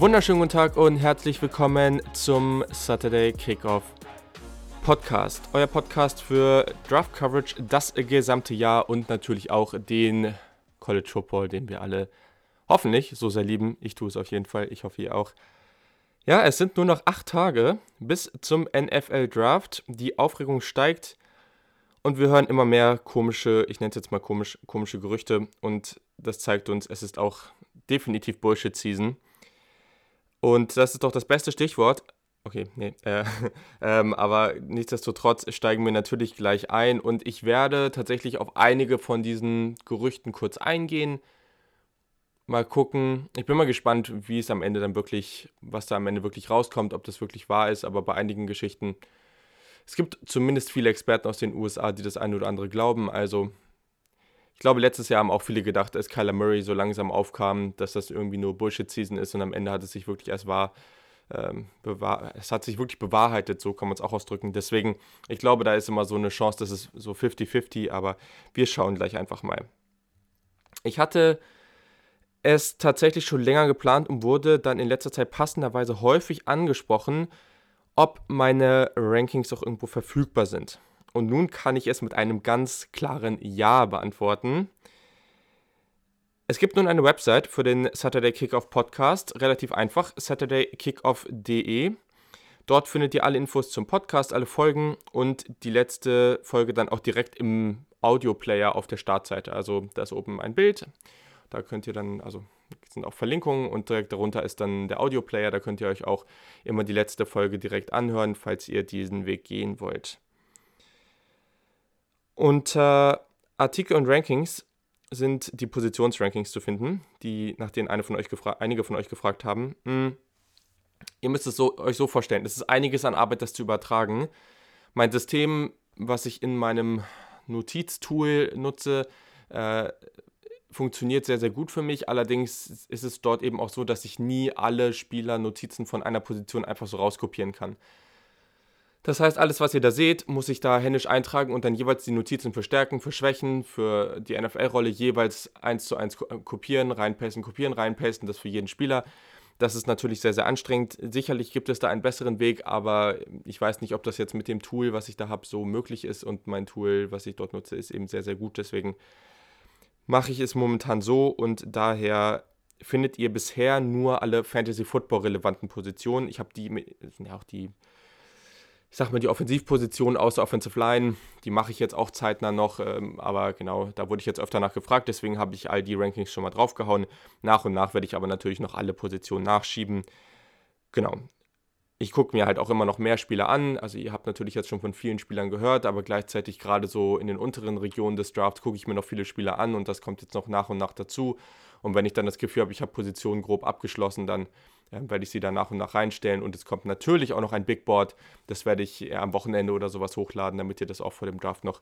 Wunderschönen guten Tag und herzlich willkommen zum Saturday Kickoff Podcast. Euer Podcast für Draft Coverage das gesamte Jahr und natürlich auch den College Football, den wir alle hoffentlich so sehr lieben. Ich tue es auf jeden Fall. Ich hoffe, ihr auch. Ja, es sind nur noch acht Tage bis zum NFL Draft. Die Aufregung steigt und wir hören immer mehr komische, ich nenne es jetzt mal komisch, komische Gerüchte und das zeigt uns, es ist auch definitiv Bullshit-Season. Und das ist doch das beste Stichwort. Okay, nee. Äh, ähm, aber nichtsdestotrotz steigen wir natürlich gleich ein und ich werde tatsächlich auf einige von diesen Gerüchten kurz eingehen. Mal gucken. Ich bin mal gespannt, wie es am Ende dann wirklich, was da am Ende wirklich rauskommt, ob das wirklich wahr ist. Aber bei einigen Geschichten, es gibt zumindest viele Experten aus den USA, die das eine oder andere glauben. Also ich glaube, letztes Jahr haben auch viele gedacht, als Kyler Murray so langsam aufkam, dass das irgendwie nur Bullshit-Season ist und am Ende hat es sich wirklich erst wahr ähm, es hat sich wirklich bewahrheitet, so kann man es auch ausdrücken. Deswegen, ich glaube, da ist immer so eine Chance, dass es so 50-50, aber wir schauen gleich einfach mal. Ich hatte es tatsächlich schon länger geplant und wurde dann in letzter Zeit passenderweise häufig angesprochen, ob meine Rankings auch irgendwo verfügbar sind. Und nun kann ich es mit einem ganz klaren Ja beantworten. Es gibt nun eine Website für den Saturday Kickoff Podcast, relativ einfach, saturdaykickoff.de. Dort findet ihr alle Infos zum Podcast, alle Folgen und die letzte Folge dann auch direkt im Audioplayer auf der Startseite. Also da ist oben ein Bild, da könnt ihr dann, also sind auch Verlinkungen und direkt darunter ist dann der Audioplayer, da könnt ihr euch auch immer die letzte Folge direkt anhören, falls ihr diesen Weg gehen wollt. Unter Artikel und Rankings sind die Positionsrankings zu finden, die, nach denen eine von euch einige von euch gefragt haben. Hm, ihr müsst es so, euch so vorstellen, es ist einiges an Arbeit, das zu übertragen. Mein System, was ich in meinem Notiztool nutze, äh, funktioniert sehr, sehr gut für mich. Allerdings ist es dort eben auch so, dass ich nie alle Spieler Notizen von einer Position einfach so rauskopieren kann. Das heißt, alles, was ihr da seht, muss ich da händisch eintragen und dann jeweils die Notizen für Stärken, für Schwächen, für die NFL-Rolle jeweils eins zu eins äh, kopieren, reinpasten, kopieren, reinpasten, das für jeden Spieler. Das ist natürlich sehr, sehr anstrengend. Sicherlich gibt es da einen besseren Weg, aber ich weiß nicht, ob das jetzt mit dem Tool, was ich da habe, so möglich ist. Und mein Tool, was ich dort nutze, ist eben sehr, sehr gut. Deswegen mache ich es momentan so und daher findet ihr bisher nur alle Fantasy Football relevanten Positionen. Ich habe die, ja auch die ich sag mal, die Offensivposition aus der Offensive Line, die mache ich jetzt auch zeitnah noch, ähm, aber genau, da wurde ich jetzt öfter nach gefragt, deswegen habe ich all die Rankings schon mal draufgehauen. Nach und nach werde ich aber natürlich noch alle Positionen nachschieben. Genau. Ich gucke mir halt auch immer noch mehr Spieler an. Also ihr habt natürlich jetzt schon von vielen Spielern gehört, aber gleichzeitig gerade so in den unteren Regionen des Drafts gucke ich mir noch viele Spieler an und das kommt jetzt noch nach und nach dazu. Und wenn ich dann das Gefühl habe, ich habe Positionen grob abgeschlossen, dann werde ich sie dann nach und nach reinstellen. Und es kommt natürlich auch noch ein Big Board. Das werde ich am Wochenende oder sowas hochladen, damit ihr das auch vor dem Draft noch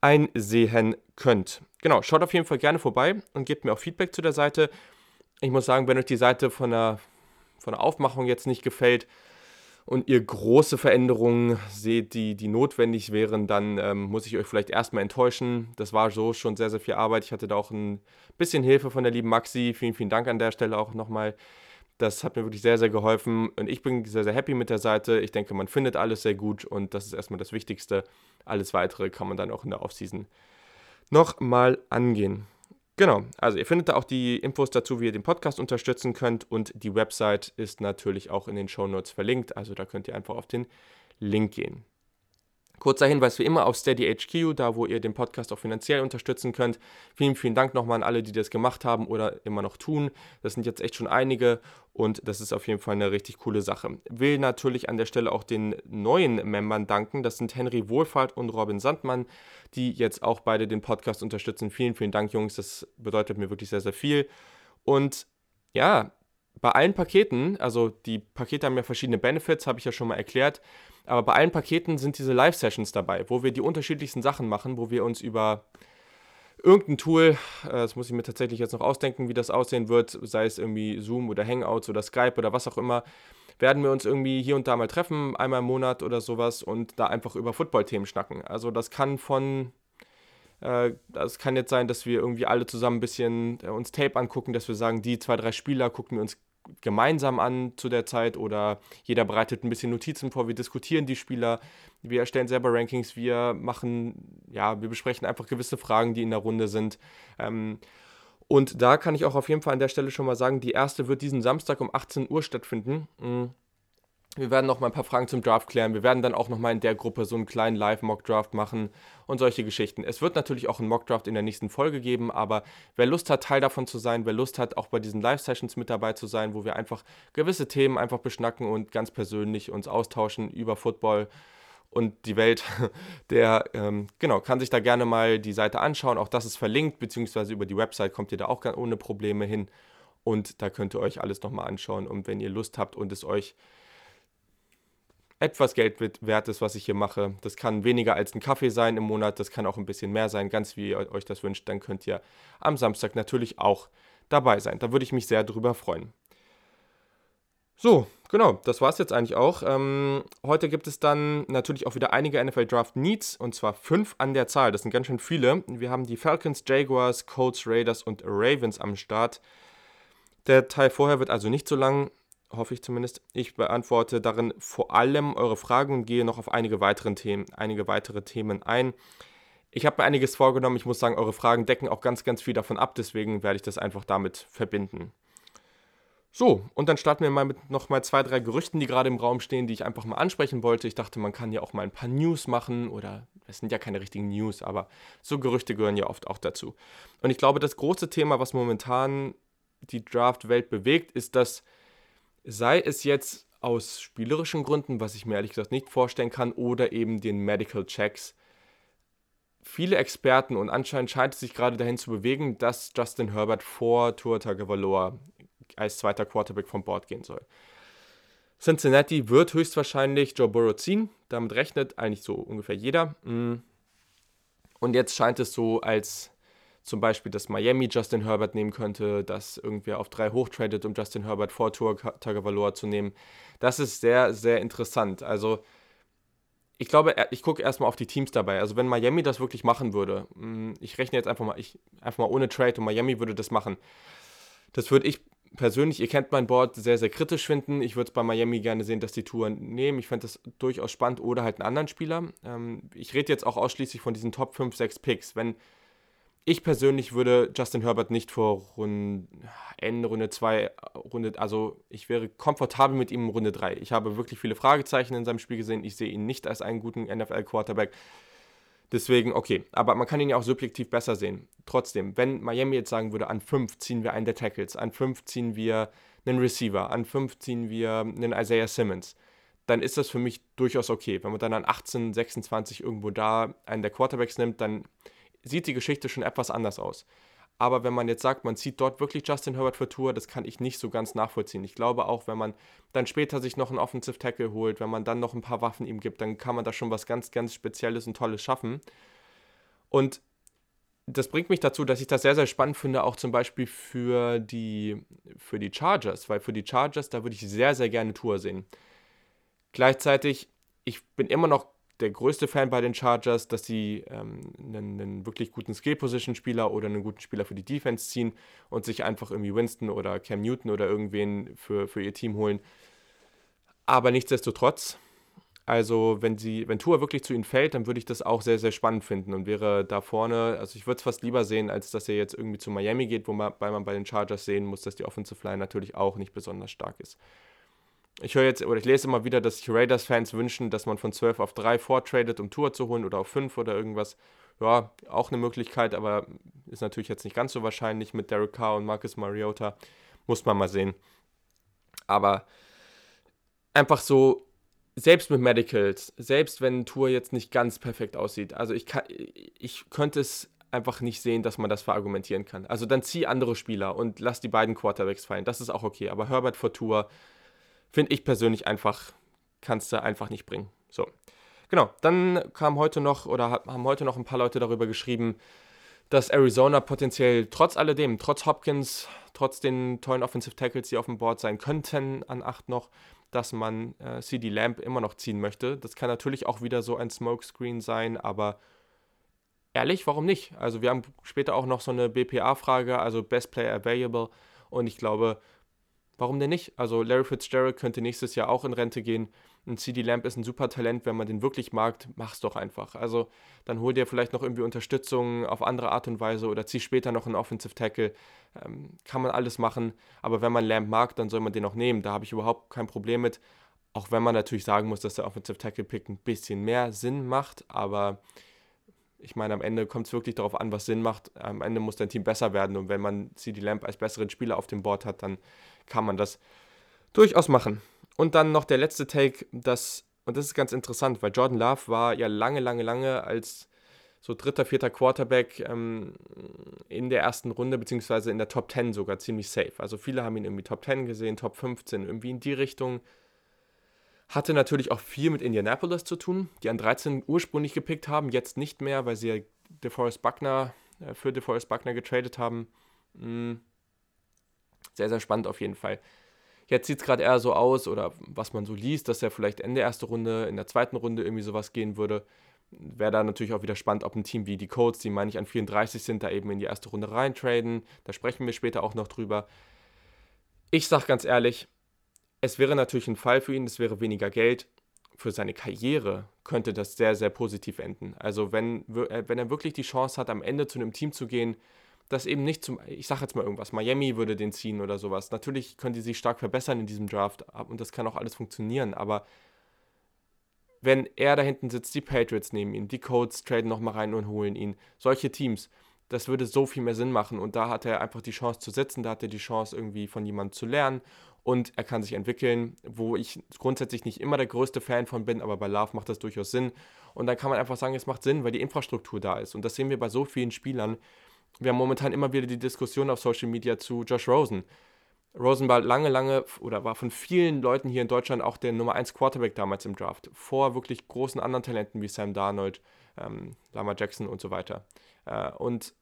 einsehen könnt. Genau, schaut auf jeden Fall gerne vorbei und gebt mir auch Feedback zu der Seite. Ich muss sagen, wenn euch die Seite von der, von der Aufmachung jetzt nicht gefällt, und ihr große Veränderungen seht, die, die notwendig wären, dann ähm, muss ich euch vielleicht erstmal enttäuschen. Das war so schon sehr, sehr viel Arbeit. Ich hatte da auch ein bisschen Hilfe von der lieben Maxi. Vielen, vielen Dank an der Stelle auch nochmal. Das hat mir wirklich sehr, sehr geholfen und ich bin sehr, sehr happy mit der Seite. Ich denke, man findet alles sehr gut und das ist erstmal das Wichtigste. Alles Weitere kann man dann auch in der Offseason nochmal angehen. Genau, also ihr findet da auch die Infos dazu, wie ihr den Podcast unterstützen könnt und die Website ist natürlich auch in den Show Notes verlinkt, also da könnt ihr einfach auf den Link gehen. Kurzer Hinweis wie immer auf Steady HQ, da wo ihr den Podcast auch finanziell unterstützen könnt. Vielen, vielen Dank nochmal an alle, die das gemacht haben oder immer noch tun. Das sind jetzt echt schon einige und das ist auf jeden Fall eine richtig coole Sache. Will natürlich an der Stelle auch den neuen Membern danken. Das sind Henry Wohlfahrt und Robin Sandmann, die jetzt auch beide den Podcast unterstützen. Vielen, vielen Dank, Jungs. Das bedeutet mir wirklich sehr, sehr viel. Und ja, bei allen Paketen, also die Pakete haben ja verschiedene Benefits, habe ich ja schon mal erklärt. Aber bei allen Paketen sind diese Live-Sessions dabei, wo wir die unterschiedlichsten Sachen machen, wo wir uns über irgendein Tool, äh, das muss ich mir tatsächlich jetzt noch ausdenken, wie das aussehen wird, sei es irgendwie Zoom oder Hangouts oder Skype oder was auch immer, werden wir uns irgendwie hier und da mal treffen, einmal im Monat oder sowas und da einfach über Football-Themen schnacken. Also das kann von, äh, das kann jetzt sein, dass wir irgendwie alle zusammen ein bisschen äh, uns Tape angucken, dass wir sagen, die zwei, drei Spieler gucken wir uns gemeinsam an zu der Zeit oder jeder bereitet ein bisschen Notizen vor, wir diskutieren die Spieler, wir erstellen selber Rankings, wir machen, ja, wir besprechen einfach gewisse Fragen, die in der Runde sind. Ähm, und da kann ich auch auf jeden Fall an der Stelle schon mal sagen, die erste wird diesen Samstag um 18 Uhr stattfinden. Mhm. Wir werden noch mal ein paar Fragen zum Draft klären. Wir werden dann auch noch mal in der Gruppe so einen kleinen Live-Mock-Draft machen und solche Geschichten. Es wird natürlich auch einen Mock-Draft in der nächsten Folge geben, aber wer Lust hat, Teil davon zu sein, wer Lust hat, auch bei diesen Live-Sessions mit dabei zu sein, wo wir einfach gewisse Themen einfach beschnacken und ganz persönlich uns austauschen über Football und die Welt, der ähm, genau kann sich da gerne mal die Seite anschauen. Auch das ist verlinkt, beziehungsweise über die Website kommt ihr da auch ohne Probleme hin. Und da könnt ihr euch alles nochmal anschauen. Und wenn ihr Lust habt und es euch etwas Geld wert ist, was ich hier mache. Das kann weniger als ein Kaffee sein im Monat, das kann auch ein bisschen mehr sein, ganz wie ihr euch das wünscht. Dann könnt ihr am Samstag natürlich auch dabei sein. Da würde ich mich sehr drüber freuen. So, genau, das war es jetzt eigentlich auch. Ähm, heute gibt es dann natürlich auch wieder einige NFL Draft Needs und zwar fünf an der Zahl. Das sind ganz schön viele. Wir haben die Falcons, Jaguars, Colts, Raiders und Ravens am Start. Der Teil vorher wird also nicht so lang hoffe ich zumindest. Ich beantworte darin vor allem eure Fragen und gehe noch auf einige, weiteren Themen, einige weitere Themen ein. Ich habe mir einiges vorgenommen. Ich muss sagen, eure Fragen decken auch ganz, ganz viel davon ab. Deswegen werde ich das einfach damit verbinden. So, und dann starten wir mal mit noch mal zwei, drei Gerüchten, die gerade im Raum stehen, die ich einfach mal ansprechen wollte. Ich dachte, man kann ja auch mal ein paar News machen oder es sind ja keine richtigen News, aber so Gerüchte gehören ja oft auch dazu. Und ich glaube, das große Thema, was momentan die Draft-Welt bewegt, ist, dass sei es jetzt aus spielerischen Gründen, was ich mir ehrlich gesagt nicht vorstellen kann, oder eben den Medical Checks. Viele Experten und anscheinend scheint es sich gerade dahin zu bewegen, dass Justin Herbert vor Tua Tagovailoa als zweiter Quarterback vom Board gehen soll. Cincinnati wird höchstwahrscheinlich Joe Burrow ziehen. Damit rechnet eigentlich so ungefähr jeder. Mm. Und jetzt scheint es so, als zum Beispiel, dass Miami Justin Herbert nehmen könnte, dass irgendwer auf drei hochtradet, um Justin Herbert vor Tour Tagovailoa zu nehmen. Das ist sehr, sehr interessant. Also ich glaube, ich gucke erstmal auf die Teams dabei. Also wenn Miami das wirklich machen würde, mm, ich rechne jetzt einfach mal, ich, einfach mal ohne Trade und Miami würde das machen. Das würde ich persönlich, ihr kennt mein Board, sehr, sehr kritisch finden. Ich würde es bei Miami gerne sehen, dass die Tour nehmen. Ich fände das durchaus spannend oder halt einen anderen Spieler. Ähm, ich rede jetzt auch ausschließlich von diesen Top 5, 6 Picks. Wenn ich persönlich würde Justin Herbert nicht vor Runde, Ende Runde 2, Runde, also ich wäre komfortabel mit ihm in Runde 3. Ich habe wirklich viele Fragezeichen in seinem Spiel gesehen. Ich sehe ihn nicht als einen guten NFL-Quarterback. Deswegen, okay, aber man kann ihn ja auch subjektiv besser sehen. Trotzdem, wenn Miami jetzt sagen würde, an 5 ziehen wir einen der Tackles, an 5 ziehen wir einen Receiver, an 5 ziehen wir einen Isaiah Simmons, dann ist das für mich durchaus okay. Wenn man dann an 18, 26 irgendwo da einen der Quarterbacks nimmt, dann sieht die Geschichte schon etwas anders aus. Aber wenn man jetzt sagt, man zieht dort wirklich Justin Herbert für Tour, das kann ich nicht so ganz nachvollziehen. Ich glaube auch, wenn man dann später sich noch einen Offensive Tackle holt, wenn man dann noch ein paar Waffen ihm gibt, dann kann man da schon was ganz, ganz Spezielles und Tolles schaffen. Und das bringt mich dazu, dass ich das sehr, sehr spannend finde, auch zum Beispiel für die, für die Chargers, weil für die Chargers, da würde ich sehr, sehr gerne Tour sehen. Gleichzeitig, ich bin immer noch der größte Fan bei den Chargers, dass sie ähm, einen, einen, wirklich guten Skill-Position-Spieler oder einen guten Spieler für die Defense ziehen und sich einfach irgendwie Winston oder Cam Newton oder irgendwen für, für ihr Team holen. Aber nichtsdestotrotz, also wenn sie, wenn Tour wirklich zu ihnen fällt, dann würde ich das auch sehr, sehr spannend finden und wäre da vorne, also ich würde es fast lieber sehen, als dass er jetzt irgendwie zu Miami geht, wobei man bei den Chargers sehen muss, dass die Offensive Line natürlich auch nicht besonders stark ist. Ich höre jetzt, oder ich lese immer wieder, dass sich Raiders-Fans wünschen, dass man von 12 auf 3 vortradet, um Tour zu holen oder auf 5 oder irgendwas. Ja, auch eine Möglichkeit, aber ist natürlich jetzt nicht ganz so wahrscheinlich mit Derek Carr und Marcus Mariota. Muss man mal sehen. Aber einfach so, selbst mit Medicals, selbst wenn Tour jetzt nicht ganz perfekt aussieht, also ich, kann, ich könnte es einfach nicht sehen, dass man das verargumentieren kann. Also dann zieh andere Spieler und lass die beiden Quarterbacks fallen. Das ist auch okay. Aber Herbert vor Tour finde ich persönlich einfach, kannst du einfach nicht bringen. So. Genau, dann kam heute noch oder haben heute noch ein paar Leute darüber geschrieben, dass Arizona potenziell trotz alledem, trotz Hopkins, trotz den tollen Offensive Tackles, die auf dem Board sein könnten, an 8 noch, dass man äh, CD Lamp immer noch ziehen möchte. Das kann natürlich auch wieder so ein Smokescreen sein, aber ehrlich, warum nicht? Also wir haben später auch noch so eine BPA-Frage, also Best Player Available und ich glaube, warum denn nicht? Also Larry Fitzgerald könnte nächstes Jahr auch in Rente gehen. Ein CD Lamp ist ein super Talent, wenn man den wirklich mag, mach's doch einfach. Also dann hol dir vielleicht noch irgendwie Unterstützung auf andere Art und Weise oder zieh später noch einen Offensive Tackle. Ähm, kann man alles machen, aber wenn man Lamp mag, dann soll man den auch nehmen. Da habe ich überhaupt kein Problem mit. Auch wenn man natürlich sagen muss, dass der Offensive Tackle Pick ein bisschen mehr Sinn macht, aber ich meine, am Ende kommt es wirklich darauf an, was Sinn macht. Am Ende muss dein Team besser werden und wenn man CD Lamp als besseren Spieler auf dem Board hat, dann kann man das durchaus machen. Und dann noch der letzte Take, das, und das ist ganz interessant, weil Jordan Love war ja lange, lange, lange als so dritter, vierter Quarterback ähm, in der ersten Runde, beziehungsweise in der Top 10 sogar ziemlich safe. Also viele haben ihn irgendwie Top 10 gesehen, Top 15, irgendwie in die Richtung. Hatte natürlich auch viel mit Indianapolis zu tun, die an 13 ursprünglich gepickt haben, jetzt nicht mehr, weil sie ja DeForest Buckner äh, für DeForest Buckner getradet haben. Hm. Sehr, sehr spannend auf jeden Fall. Jetzt sieht es gerade eher so aus, oder was man so liest, dass er vielleicht Ende erste Runde, in der zweiten Runde irgendwie sowas gehen würde. Wäre da natürlich auch wieder spannend, ob ein Team wie die Colts, die meine ich an 34 sind, da eben in die erste Runde reintraden. Da sprechen wir später auch noch drüber. Ich sage ganz ehrlich, es wäre natürlich ein Fall für ihn, es wäre weniger Geld. Für seine Karriere könnte das sehr, sehr positiv enden. Also wenn, äh, wenn er wirklich die Chance hat, am Ende zu einem Team zu gehen, das eben nicht zum, ich sage jetzt mal irgendwas, Miami würde den ziehen oder sowas. Natürlich können die sich stark verbessern in diesem Draft und das kann auch alles funktionieren, aber wenn er da hinten sitzt, die Patriots nehmen ihn, die Colts traden nochmal rein und holen ihn, solche Teams, das würde so viel mehr Sinn machen und da hat er einfach die Chance zu sitzen, da hat er die Chance irgendwie von jemandem zu lernen und er kann sich entwickeln, wo ich grundsätzlich nicht immer der größte Fan von bin, aber bei Love macht das durchaus Sinn und dann kann man einfach sagen, es macht Sinn, weil die Infrastruktur da ist und das sehen wir bei so vielen Spielern, wir haben momentan immer wieder die Diskussion auf Social Media zu Josh Rosen. Rosen war lange, lange oder war von vielen Leuten hier in Deutschland auch der Nummer 1 Quarterback damals im Draft. Vor wirklich großen anderen Talenten wie Sam Darnold, ähm, Lama Jackson und so weiter. Äh, und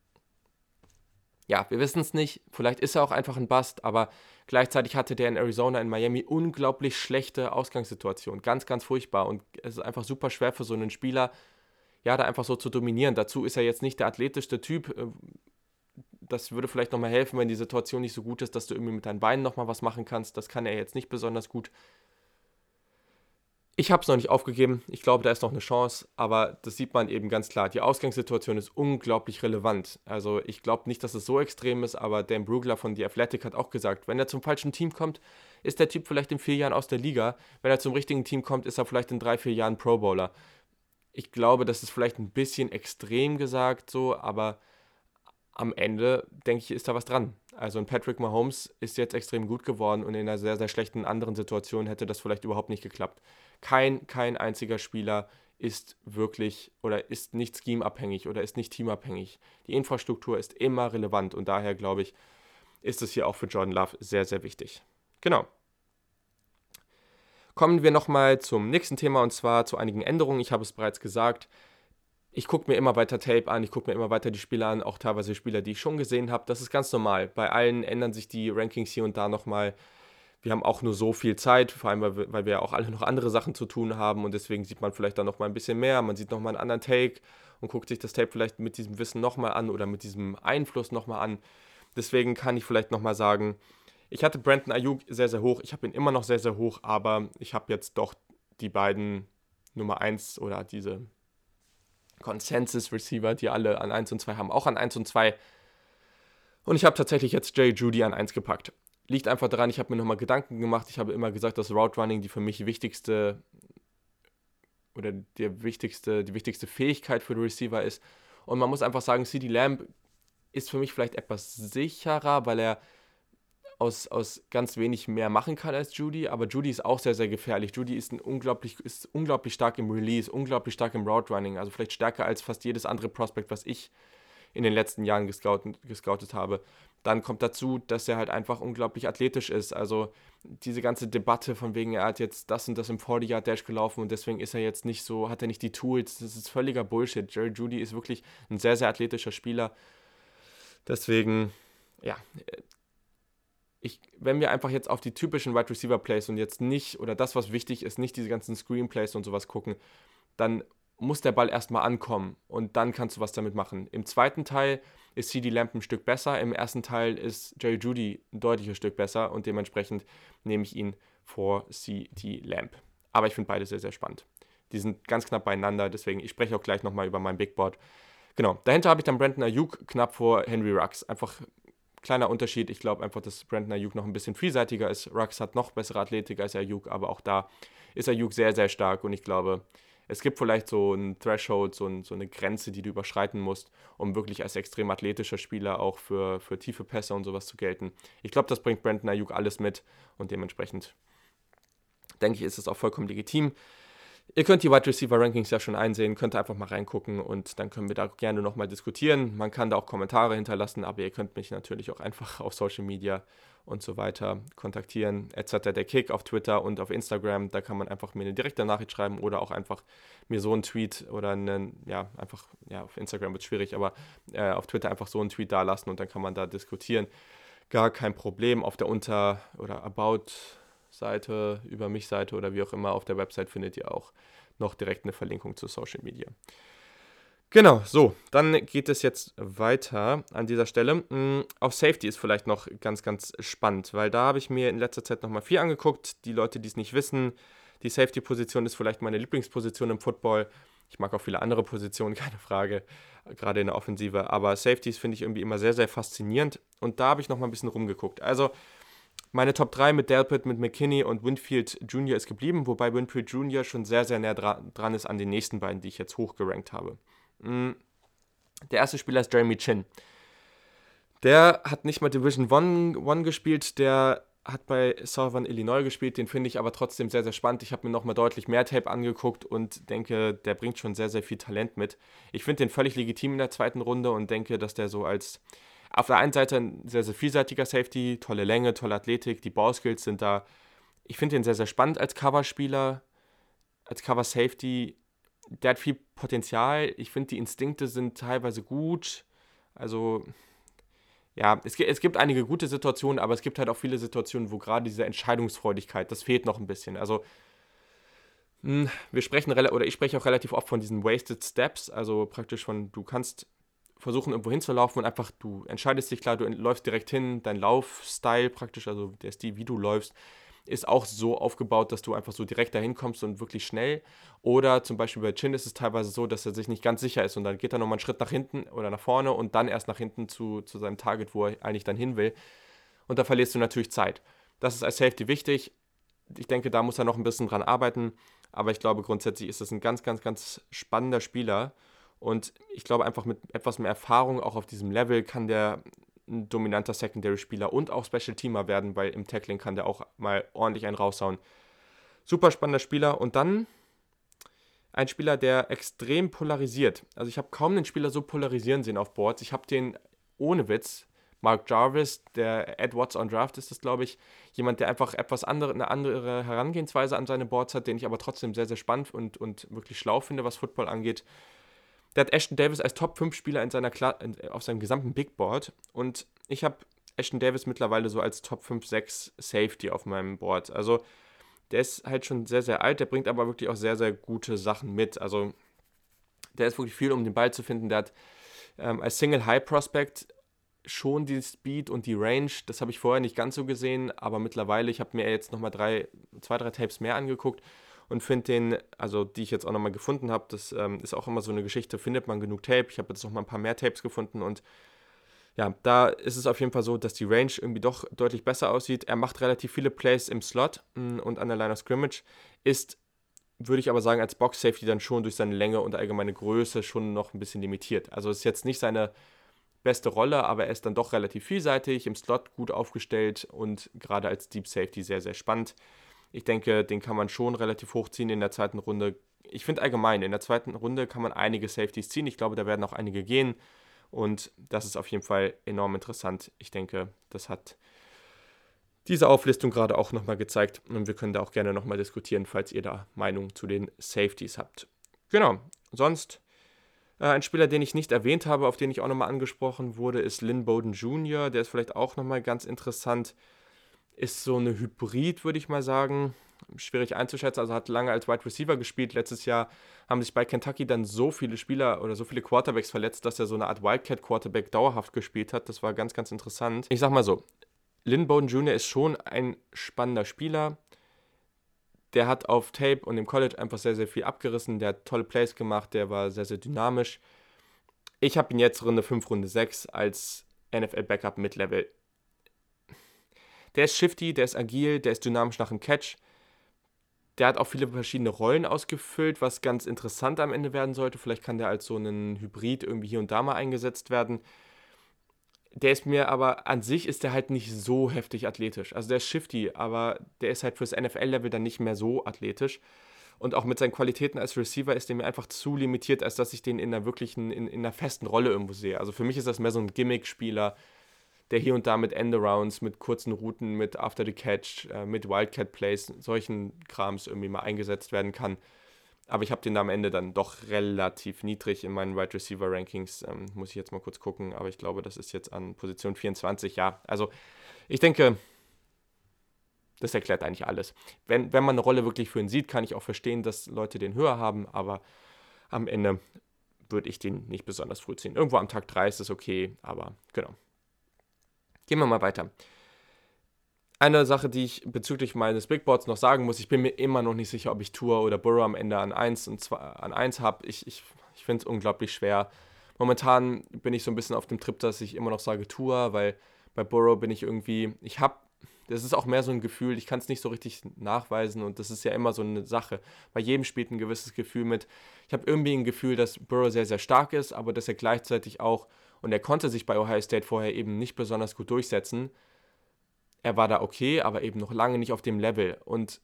ja, wir wissen es nicht. Vielleicht ist er auch einfach ein Bust, aber gleichzeitig hatte der in Arizona, in Miami unglaublich schlechte Ausgangssituation. Ganz, ganz furchtbar. Und es ist einfach super schwer für so einen Spieler, ja, da einfach so zu dominieren. Dazu ist er jetzt nicht der athletischste Typ. Äh, das würde vielleicht nochmal helfen, wenn die Situation nicht so gut ist, dass du irgendwie mit deinen Beinen nochmal was machen kannst. Das kann er jetzt nicht besonders gut. Ich habe es noch nicht aufgegeben. Ich glaube, da ist noch eine Chance, aber das sieht man eben ganz klar. Die Ausgangssituation ist unglaublich relevant. Also ich glaube nicht, dass es so extrem ist, aber Dan Brugler von The Athletic hat auch gesagt, wenn er zum falschen Team kommt, ist der Typ vielleicht in vier Jahren aus der Liga. Wenn er zum richtigen Team kommt, ist er vielleicht in drei, vier Jahren Pro Bowler ich glaube, das ist vielleicht ein bisschen extrem gesagt so, aber am Ende, denke ich, ist da was dran. Also ein Patrick Mahomes ist jetzt extrem gut geworden und in einer sehr, sehr schlechten anderen Situation hätte das vielleicht überhaupt nicht geklappt. Kein, kein einziger Spieler ist wirklich oder ist nicht schemeabhängig oder ist nicht teamabhängig. Die Infrastruktur ist immer relevant und daher glaube ich, ist es hier auch für Jordan Love sehr, sehr wichtig. Genau. Kommen wir nochmal zum nächsten Thema und zwar zu einigen Änderungen. Ich habe es bereits gesagt. Ich gucke mir immer weiter Tape an, ich gucke mir immer weiter die Spieler an, auch teilweise Spieler, die ich schon gesehen habe. Das ist ganz normal. Bei allen ändern sich die Rankings hier und da nochmal. Wir haben auch nur so viel Zeit, vor allem weil wir, weil wir auch alle noch andere Sachen zu tun haben und deswegen sieht man vielleicht dann nochmal ein bisschen mehr. Man sieht nochmal einen anderen Take und guckt sich das Tape vielleicht mit diesem Wissen nochmal an oder mit diesem Einfluss nochmal an. Deswegen kann ich vielleicht nochmal sagen, ich hatte Brandon Ayuk sehr, sehr hoch. Ich habe ihn immer noch sehr, sehr hoch, aber ich habe jetzt doch die beiden Nummer 1 oder diese Consensus-Receiver, die alle an 1 und 2 haben, auch an 1 und 2. Und ich habe tatsächlich jetzt Jay Judy an 1 gepackt. Liegt einfach daran, ich habe mir nochmal Gedanken gemacht. Ich habe immer gesagt, dass Route Running die für mich wichtigste oder der wichtigste, die wichtigste Fähigkeit für den Receiver ist. Und man muss einfach sagen, CD Lamb ist für mich vielleicht etwas sicherer, weil er aus, aus ganz wenig mehr machen kann als Judy, aber Judy ist auch sehr, sehr gefährlich. Judy ist, ein unglaublich, ist unglaublich stark im Release, unglaublich stark im Route Running, also vielleicht stärker als fast jedes andere Prospect, was ich in den letzten Jahren gescoutet, gescoutet habe. Dann kommt dazu, dass er halt einfach unglaublich athletisch ist. Also diese ganze Debatte von wegen, er hat jetzt das und das im 40-Yard-Dash gelaufen und deswegen ist er jetzt nicht so, hat er nicht die Tools. Das ist völliger Bullshit. Jerry Judy ist wirklich ein sehr, sehr athletischer Spieler. Deswegen, ja, ich, wenn wir einfach jetzt auf die typischen Wide Receiver Plays und jetzt nicht, oder das, was wichtig ist, nicht diese ganzen Screenplays und sowas gucken, dann muss der Ball erstmal ankommen und dann kannst du was damit machen. Im zweiten Teil ist CD Lamp ein Stück besser. Im ersten Teil ist Jerry Judy ein deutliches Stück besser und dementsprechend nehme ich ihn vor CD Lamp. Aber ich finde beide sehr, sehr spannend. Die sind ganz knapp beieinander, deswegen ich spreche auch gleich nochmal über mein Big Board. Genau, dahinter habe ich dann Brandon Ayuk knapp vor Henry Rux. Einfach kleiner Unterschied. Ich glaube einfach, dass Brandon Ayuk noch ein bisschen vielseitiger ist. Rux hat noch bessere Athletik als Ayuk, aber auch da ist Ayuk sehr, sehr stark und ich glaube, es gibt vielleicht so ein Threshold, so, ein, so, eine Grenze, die du überschreiten musst, um wirklich als extrem athletischer Spieler auch für, für tiefe Pässe und sowas zu gelten. Ich glaube, das bringt Brandon Ayuk alles mit und dementsprechend denke ich, ist es auch vollkommen legitim. Ihr könnt die Wide Receiver Rankings ja schon einsehen, könnt einfach mal reingucken und dann können wir da gerne nochmal diskutieren. Man kann da auch Kommentare hinterlassen, aber ihr könnt mich natürlich auch einfach auf Social Media und so weiter kontaktieren. Etc. Der Kick auf Twitter und auf Instagram, da kann man einfach mir eine direkte Nachricht schreiben oder auch einfach mir so einen Tweet oder einen, ja, einfach, ja, auf Instagram wird schwierig, aber äh, auf Twitter einfach so einen Tweet da lassen und dann kann man da diskutieren. Gar kein Problem. Auf der Unter- oder About- Seite, über mich Seite oder wie auch immer auf der Website findet ihr auch noch direkt eine Verlinkung zu Social Media. Genau, so, dann geht es jetzt weiter an dieser Stelle. Mm, auf Safety ist vielleicht noch ganz, ganz spannend, weil da habe ich mir in letzter Zeit nochmal viel angeguckt. Die Leute, die es nicht wissen, die Safety-Position ist vielleicht meine Lieblingsposition im Football. Ich mag auch viele andere Positionen, keine Frage, gerade in der Offensive. Aber Safeties finde ich irgendwie immer sehr, sehr faszinierend. Und da habe ich nochmal ein bisschen rumgeguckt. Also, meine Top 3 mit Delpit, mit McKinney und Winfield Jr. ist geblieben, wobei Winfield Jr. schon sehr, sehr näher dra dran ist an den nächsten beiden, die ich jetzt hochgerankt habe. Mm. Der erste Spieler ist Jeremy Chin. Der hat nicht mal Division 1 gespielt, der hat bei Southern Illinois gespielt, den finde ich aber trotzdem sehr, sehr spannend. Ich habe mir nochmal deutlich mehr Tape angeguckt und denke, der bringt schon sehr, sehr viel Talent mit. Ich finde den völlig legitim in der zweiten Runde und denke, dass der so als auf der einen Seite ein sehr, sehr vielseitiger Safety, tolle Länge, tolle Athletik, die Ballskills sind da. Ich finde ihn sehr, sehr spannend als Coverspieler, als Cover-Safety. Der hat viel Potenzial. Ich finde, die Instinkte sind teilweise gut. Also, ja, es, es gibt einige gute Situationen, aber es gibt halt auch viele Situationen, wo gerade diese Entscheidungsfreudigkeit, das fehlt noch ein bisschen. Also, hm, wir sprechen, oder ich spreche auch relativ oft von diesen Wasted Steps, also praktisch von, du kannst versuchen, irgendwo hinzulaufen und einfach, du entscheidest dich klar, du läufst direkt hin, dein Laufstyle praktisch, also der Stil, wie du läufst, ist auch so aufgebaut, dass du einfach so direkt dahin kommst und wirklich schnell. Oder zum Beispiel bei Chin ist es teilweise so, dass er sich nicht ganz sicher ist und dann geht er nochmal einen Schritt nach hinten oder nach vorne und dann erst nach hinten zu, zu seinem Target, wo er eigentlich dann hin will. Und da verlierst du natürlich Zeit. Das ist als Safety wichtig. Ich denke, da muss er noch ein bisschen dran arbeiten. Aber ich glaube, grundsätzlich ist es ein ganz, ganz, ganz spannender Spieler. Und ich glaube, einfach mit etwas mehr Erfahrung auch auf diesem Level kann der ein dominanter Secondary-Spieler und auch Special-Teamer werden, weil im Tackling kann der auch mal ordentlich einen raushauen. Super spannender Spieler. Und dann ein Spieler, der extrem polarisiert. Also ich habe kaum einen Spieler so polarisieren sehen auf Boards. Ich habe den ohne Witz, Mark Jarvis, der Ed Watts on Draft ist das, glaube ich, jemand, der einfach etwas andere, eine andere Herangehensweise an seine Boards hat, den ich aber trotzdem sehr, sehr spannend und, und wirklich schlau finde, was Football angeht. Der hat Ashton Davis als Top 5 Spieler in seiner Kla auf seinem gesamten Big Board und ich habe Ashton Davis mittlerweile so als Top 5, 6 Safety auf meinem Board. Also der ist halt schon sehr, sehr alt, der bringt aber wirklich auch sehr, sehr gute Sachen mit. Also der ist wirklich viel, um den Ball zu finden. Der hat ähm, als Single High Prospect schon die Speed und die Range. Das habe ich vorher nicht ganz so gesehen, aber mittlerweile, ich habe mir jetzt nochmal drei, zwei, drei Tapes mehr angeguckt und finde den, also die ich jetzt auch nochmal gefunden habe, das ähm, ist auch immer so eine Geschichte, findet man genug Tape. Ich habe jetzt noch mal ein paar mehr Tapes gefunden und ja, da ist es auf jeden Fall so, dass die Range irgendwie doch deutlich besser aussieht. Er macht relativ viele Plays im Slot mm, und an der Line of Scrimmage, ist, würde ich aber sagen, als Box Safety dann schon durch seine Länge und allgemeine Größe schon noch ein bisschen limitiert. Also ist jetzt nicht seine beste Rolle, aber er ist dann doch relativ vielseitig, im Slot gut aufgestellt und gerade als Deep Safety sehr, sehr spannend. Ich denke, den kann man schon relativ hochziehen in der zweiten Runde. Ich finde allgemein, in der zweiten Runde kann man einige Safeties ziehen. Ich glaube, da werden auch einige gehen. Und das ist auf jeden Fall enorm interessant. Ich denke, das hat diese Auflistung gerade auch nochmal gezeigt. Und wir können da auch gerne nochmal diskutieren, falls ihr da Meinung zu den Safeties habt. Genau. Sonst äh, ein Spieler, den ich nicht erwähnt habe, auf den ich auch nochmal angesprochen wurde, ist Lynn Bowden Jr. Der ist vielleicht auch nochmal ganz interessant ist so eine Hybrid, würde ich mal sagen. schwierig einzuschätzen. Also hat lange als Wide Receiver gespielt. Letztes Jahr haben sich bei Kentucky dann so viele Spieler oder so viele Quarterbacks verletzt, dass er so eine Art Wildcat Quarterback dauerhaft gespielt hat. Das war ganz, ganz interessant. Ich sag mal so, Lynn Bowden Jr. ist schon ein spannender Spieler. Der hat auf Tape und im College einfach sehr, sehr viel abgerissen. Der hat tolle Plays gemacht. Der war sehr, sehr dynamisch. Ich habe ihn jetzt Runde 5, Runde 6 als NFL-Backup mit Level der ist shifty, der ist agil, der ist dynamisch nach dem Catch. Der hat auch viele verschiedene Rollen ausgefüllt, was ganz interessant am Ende werden sollte. Vielleicht kann der als so ein Hybrid irgendwie hier und da mal eingesetzt werden. Der ist mir aber an sich ist der halt nicht so heftig athletisch. Also der ist shifty, aber der ist halt fürs NFL-Level dann nicht mehr so athletisch. Und auch mit seinen Qualitäten als Receiver ist der mir einfach zu limitiert, als dass ich den in einer wirklichen, in, in einer festen Rolle irgendwo sehe. Also für mich ist das mehr so ein Gimmick-Spieler, der hier und da mit Endarounds, mit kurzen Routen, mit After the Catch, äh, mit Wildcat Plays, solchen Krams irgendwie mal eingesetzt werden kann. Aber ich habe den da am Ende dann doch relativ niedrig in meinen Wide Receiver Rankings. Ähm, muss ich jetzt mal kurz gucken, aber ich glaube, das ist jetzt an Position 24. Ja, also ich denke, das erklärt eigentlich alles. Wenn, wenn man eine Rolle wirklich für ihn sieht, kann ich auch verstehen, dass Leute den höher haben, aber am Ende würde ich den nicht besonders früh ziehen. Irgendwo am Tag 3 ist es okay, aber genau. Gehen wir mal weiter. Eine Sache, die ich bezüglich meines Bigboards noch sagen muss, ich bin mir immer noch nicht sicher, ob ich Tour oder Burrow am Ende an 1 und 2 an 1 habe. Ich, ich, ich finde es unglaublich schwer. Momentan bin ich so ein bisschen auf dem Trip, dass ich immer noch sage Tour, weil bei Burrow bin ich irgendwie, ich habe, das ist auch mehr so ein Gefühl, ich kann es nicht so richtig nachweisen und das ist ja immer so eine Sache. Bei jedem spielt ein gewisses Gefühl mit. Ich habe irgendwie ein Gefühl, dass Burrow sehr, sehr stark ist, aber dass er gleichzeitig auch und er konnte sich bei Ohio State vorher eben nicht besonders gut durchsetzen. Er war da okay, aber eben noch lange nicht auf dem Level. Und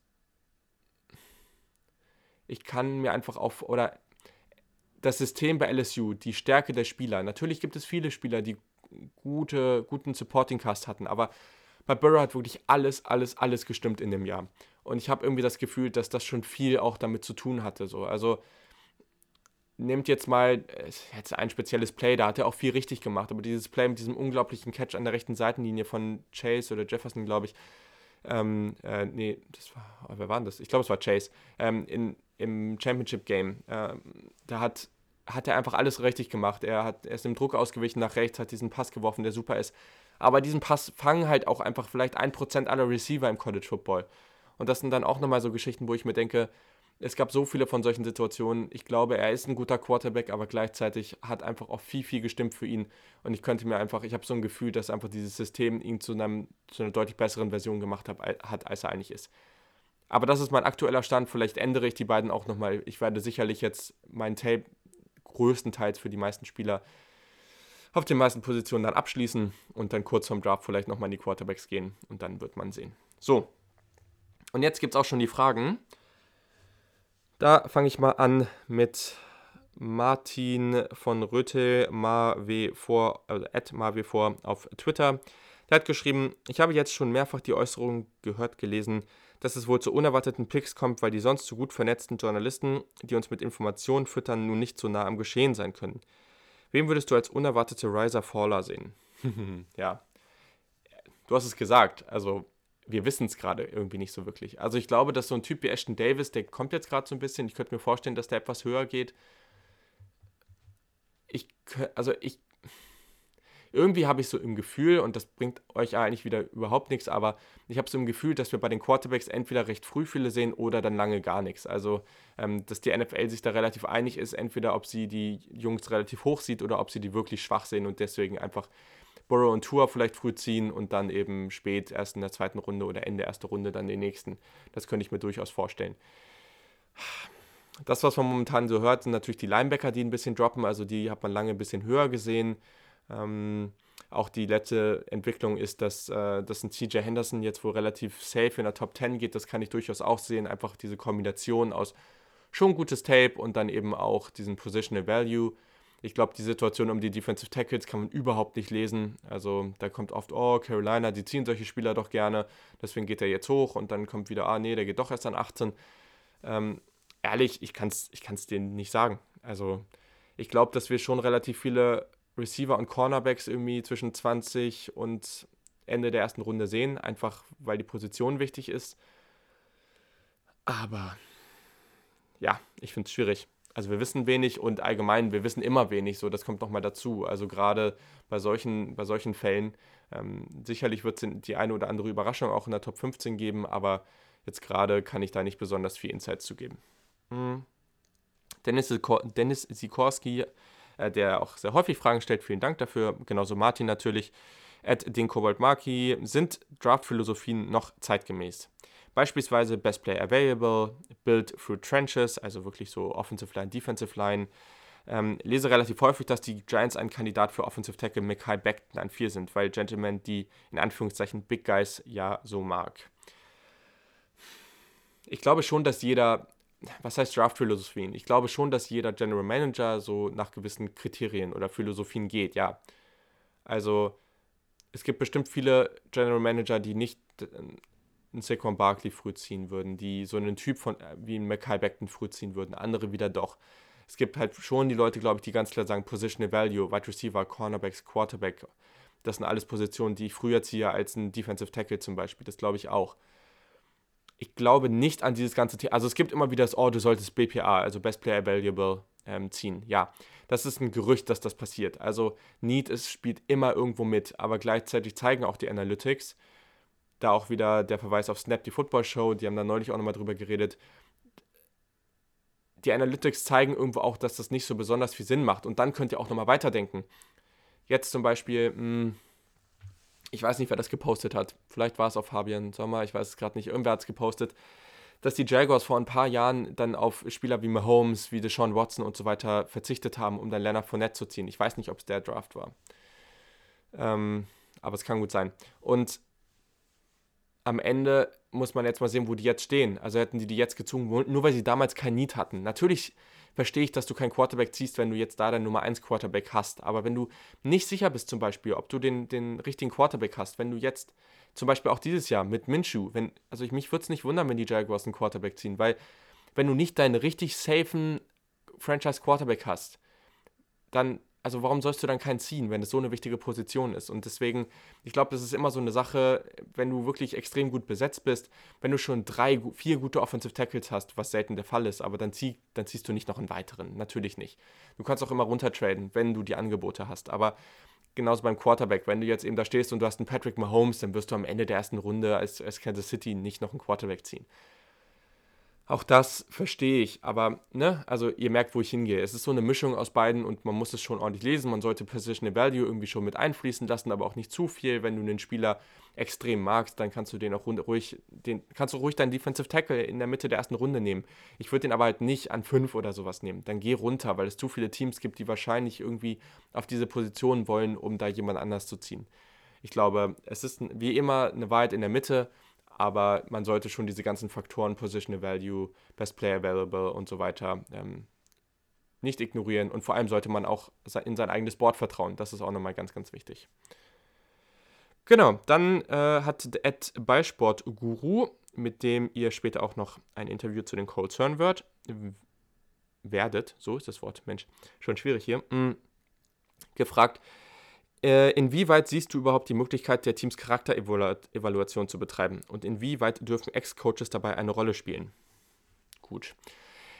ich kann mir einfach auf, oder das System bei LSU, die Stärke der Spieler. Natürlich gibt es viele Spieler, die gute, guten Supporting Cast hatten, aber bei Burrow hat wirklich alles, alles, alles gestimmt in dem Jahr. Und ich habe irgendwie das Gefühl, dass das schon viel auch damit zu tun hatte. So. Also nehmt jetzt mal jetzt ein spezielles Play, da hat er auch viel richtig gemacht, aber dieses Play mit diesem unglaublichen Catch an der rechten Seitenlinie von Chase oder Jefferson, glaube ich, ähm, äh, nee, das war, oh, wer war denn das? Ich glaube, es war Chase, ähm, in, im Championship Game, ähm, da hat, hat er einfach alles richtig gemacht. Er, hat, er ist im Druck ausgewichen nach rechts, hat diesen Pass geworfen, der super ist. Aber diesen Pass fangen halt auch einfach vielleicht ein Prozent aller Receiver im College Football. Und das sind dann auch nochmal so Geschichten, wo ich mir denke, es gab so viele von solchen Situationen. Ich glaube, er ist ein guter Quarterback, aber gleichzeitig hat einfach auch viel, viel gestimmt für ihn. Und ich könnte mir einfach, ich habe so ein Gefühl, dass einfach dieses System ihn zu, einem, zu einer deutlich besseren Version gemacht hat, hat, als er eigentlich ist. Aber das ist mein aktueller Stand. Vielleicht ändere ich die beiden auch nochmal. Ich werde sicherlich jetzt meinen Tape größtenteils für die meisten Spieler auf den meisten Positionen dann abschließen und dann kurz vorm Draft vielleicht nochmal in die Quarterbacks gehen und dann wird man sehen. So. Und jetzt gibt es auch schon die Fragen. Da fange ich mal an mit Martin von Rötel, marw4, also marw4 auf Twitter. Der hat geschrieben, ich habe jetzt schon mehrfach die Äußerung gehört, gelesen, dass es wohl zu unerwarteten Picks kommt, weil die sonst so gut vernetzten Journalisten, die uns mit Informationen füttern, nun nicht so nah am Geschehen sein können. Wem würdest du als unerwartete Riser-Faller sehen? ja, du hast es gesagt, also wir wissen es gerade irgendwie nicht so wirklich. Also ich glaube, dass so ein Typ wie Ashton Davis, der kommt jetzt gerade so ein bisschen, ich könnte mir vorstellen, dass der etwas höher geht. Ich, also ich, irgendwie habe ich so im Gefühl, und das bringt euch eigentlich wieder überhaupt nichts, aber ich habe so im Gefühl, dass wir bei den Quarterbacks entweder recht früh viele sehen oder dann lange gar nichts. Also, ähm, dass die NFL sich da relativ einig ist, entweder ob sie die Jungs relativ hoch sieht oder ob sie die wirklich schwach sehen und deswegen einfach Burrow und Tour vielleicht früh ziehen und dann eben spät erst in der zweiten Runde oder Ende erste Runde dann den nächsten. Das könnte ich mir durchaus vorstellen. Das, was man momentan so hört, sind natürlich die Linebacker, die ein bisschen droppen. Also die hat man lange ein bisschen höher gesehen. Ähm, auch die letzte Entwicklung ist, dass, äh, dass ein CJ Henderson jetzt wohl relativ safe in der Top 10 geht. Das kann ich durchaus auch sehen. Einfach diese Kombination aus schon gutes Tape und dann eben auch diesen Positional Value. Ich glaube, die Situation um die Defensive Tackles kann man überhaupt nicht lesen. Also da kommt oft, oh, Carolina, die ziehen solche Spieler doch gerne, deswegen geht er jetzt hoch und dann kommt wieder, ah, nee, der geht doch erst an 18. Ähm, ehrlich, ich kann es ich kann's denen nicht sagen. Also ich glaube, dass wir schon relativ viele Receiver und Cornerbacks irgendwie zwischen 20 und Ende der ersten Runde sehen, einfach weil die Position wichtig ist. Aber ja, ich finde es schwierig. Also wir wissen wenig und allgemein, wir wissen immer wenig, so das kommt nochmal dazu. Also gerade bei solchen, bei solchen Fällen, ähm, sicherlich wird es die eine oder andere Überraschung auch in der Top 15 geben, aber jetzt gerade kann ich da nicht besonders viel Insights zu geben. Mhm. Dennis, Dennis Sikorski, äh, der auch sehr häufig Fragen stellt, vielen Dank dafür. Genauso Martin natürlich. At den Kobold Marki sind Draft-Philosophien noch zeitgemäß? Beispielsweise Best Player Available, Build Through Trenches, also wirklich so Offensive Line, Defensive Line. Ähm, lese relativ häufig, dass die Giants ein Kandidat für Offensive Tackle Mackay Beckton an 4 sind, weil Gentleman die in Anführungszeichen Big Guys ja so mag. Ich glaube schon, dass jeder, was heißt Draft-Philosophien? Ich glaube schon, dass jeder General Manager so nach gewissen Kriterien oder Philosophien geht, ja. Also es gibt bestimmt viele General Manager, die nicht einen Saquon Barkley früh ziehen würden, die so einen Typ von äh, wie einen Mackay Beckton früh ziehen würden, andere wieder doch. Es gibt halt schon die Leute, glaube ich, die ganz klar sagen, Positional Value, Wide Receiver, Cornerbacks, Quarterback. Das sind alles Positionen, die ich früher ziehe als ein Defensive Tackle zum Beispiel. Das glaube ich auch. Ich glaube nicht an dieses ganze Thema. Also es gibt immer wieder das, oh, du solltest BPA, also Best Player Available, ähm, ziehen. Ja, das ist ein Gerücht, dass das passiert. Also Need ist, spielt immer irgendwo mit, aber gleichzeitig zeigen auch die Analytics, da auch wieder der Verweis auf Snap, die Football Show, die haben da neulich auch nochmal drüber geredet. Die Analytics zeigen irgendwo auch, dass das nicht so besonders viel Sinn macht. Und dann könnt ihr auch nochmal weiterdenken. Jetzt zum Beispiel, mh, hm, ich weiß nicht, wer das gepostet hat. Vielleicht war es auf Fabian Sommer, ich weiß es gerade nicht. Irgendwer hat es gepostet, dass die Jaguars vor ein paar Jahren dann auf Spieler wie Mahomes, wie Deshaun Watson und so weiter verzichtet haben, um dann Leonard Fournette zu ziehen. Ich weiß nicht, ob es der Draft war. Ähm, aber es kann gut sein. Und am Ende muss man jetzt mal sehen, wo die jetzt stehen. Also hätten die die jetzt gezogen, nur weil sie damals kein Need hatten. Natürlich verstehe ich, dass du keinen Quarterback ziehst, wenn du jetzt da deinen Nummer 1 Quarterback hast. Aber wenn du nicht sicher bist zum Beispiel, ob du den, den richtigen Quarterback hast, wenn du jetzt zum Beispiel auch dieses Jahr mit Minshew, wenn, also ich, mich würde es nicht wundern, wenn die Jaguars einen Quarterback ziehen, weil wenn du nicht deinen richtig safen Franchise Quarterback hast, dann also warum sollst du dann keinen ziehen, wenn es so eine wichtige Position ist? Und deswegen, ich glaube, das ist immer so eine Sache, wenn du wirklich extrem gut besetzt bist, wenn du schon drei, vier gute Offensive Tackles hast, was selten der Fall ist, aber dann, zieh, dann ziehst du nicht noch einen weiteren. Natürlich nicht. Du kannst auch immer runtertraden, wenn du die Angebote hast. Aber genauso beim Quarterback, wenn du jetzt eben da stehst und du hast einen Patrick Mahomes, dann wirst du am Ende der ersten Runde als, als Kansas City nicht noch einen Quarterback ziehen. Auch das verstehe ich, aber ne, also ihr merkt, wo ich hingehe. Es ist so eine Mischung aus beiden und man muss es schon ordentlich lesen. Man sollte Positional Value irgendwie schon mit einfließen lassen, aber auch nicht zu viel. Wenn du einen Spieler extrem magst, dann kannst du den auch ruhig, den kannst du ruhig deinen Defensive Tackle in der Mitte der ersten Runde nehmen. Ich würde den aber halt nicht an fünf oder sowas nehmen. Dann geh runter, weil es zu viele Teams gibt, die wahrscheinlich irgendwie auf diese Position wollen, um da jemand anders zu ziehen. Ich glaube, es ist wie immer eine Wahrheit in der Mitte aber man sollte schon diese ganzen Faktoren, Positional Value, Best Player Available und so weiter, ähm, nicht ignorieren und vor allem sollte man auch in sein eigenes Board vertrauen. Das ist auch nochmal ganz, ganz wichtig. Genau, dann äh, hat Ed Ballsport Guru, mit dem ihr später auch noch ein Interview zu den Colts hören wird, werdet, so ist das Wort, Mensch, schon schwierig hier, mh, gefragt, äh, inwieweit siehst du überhaupt die Möglichkeit der Teams Charakterevaluation zu betreiben und inwieweit dürfen Ex-Coaches dabei eine Rolle spielen? Gut.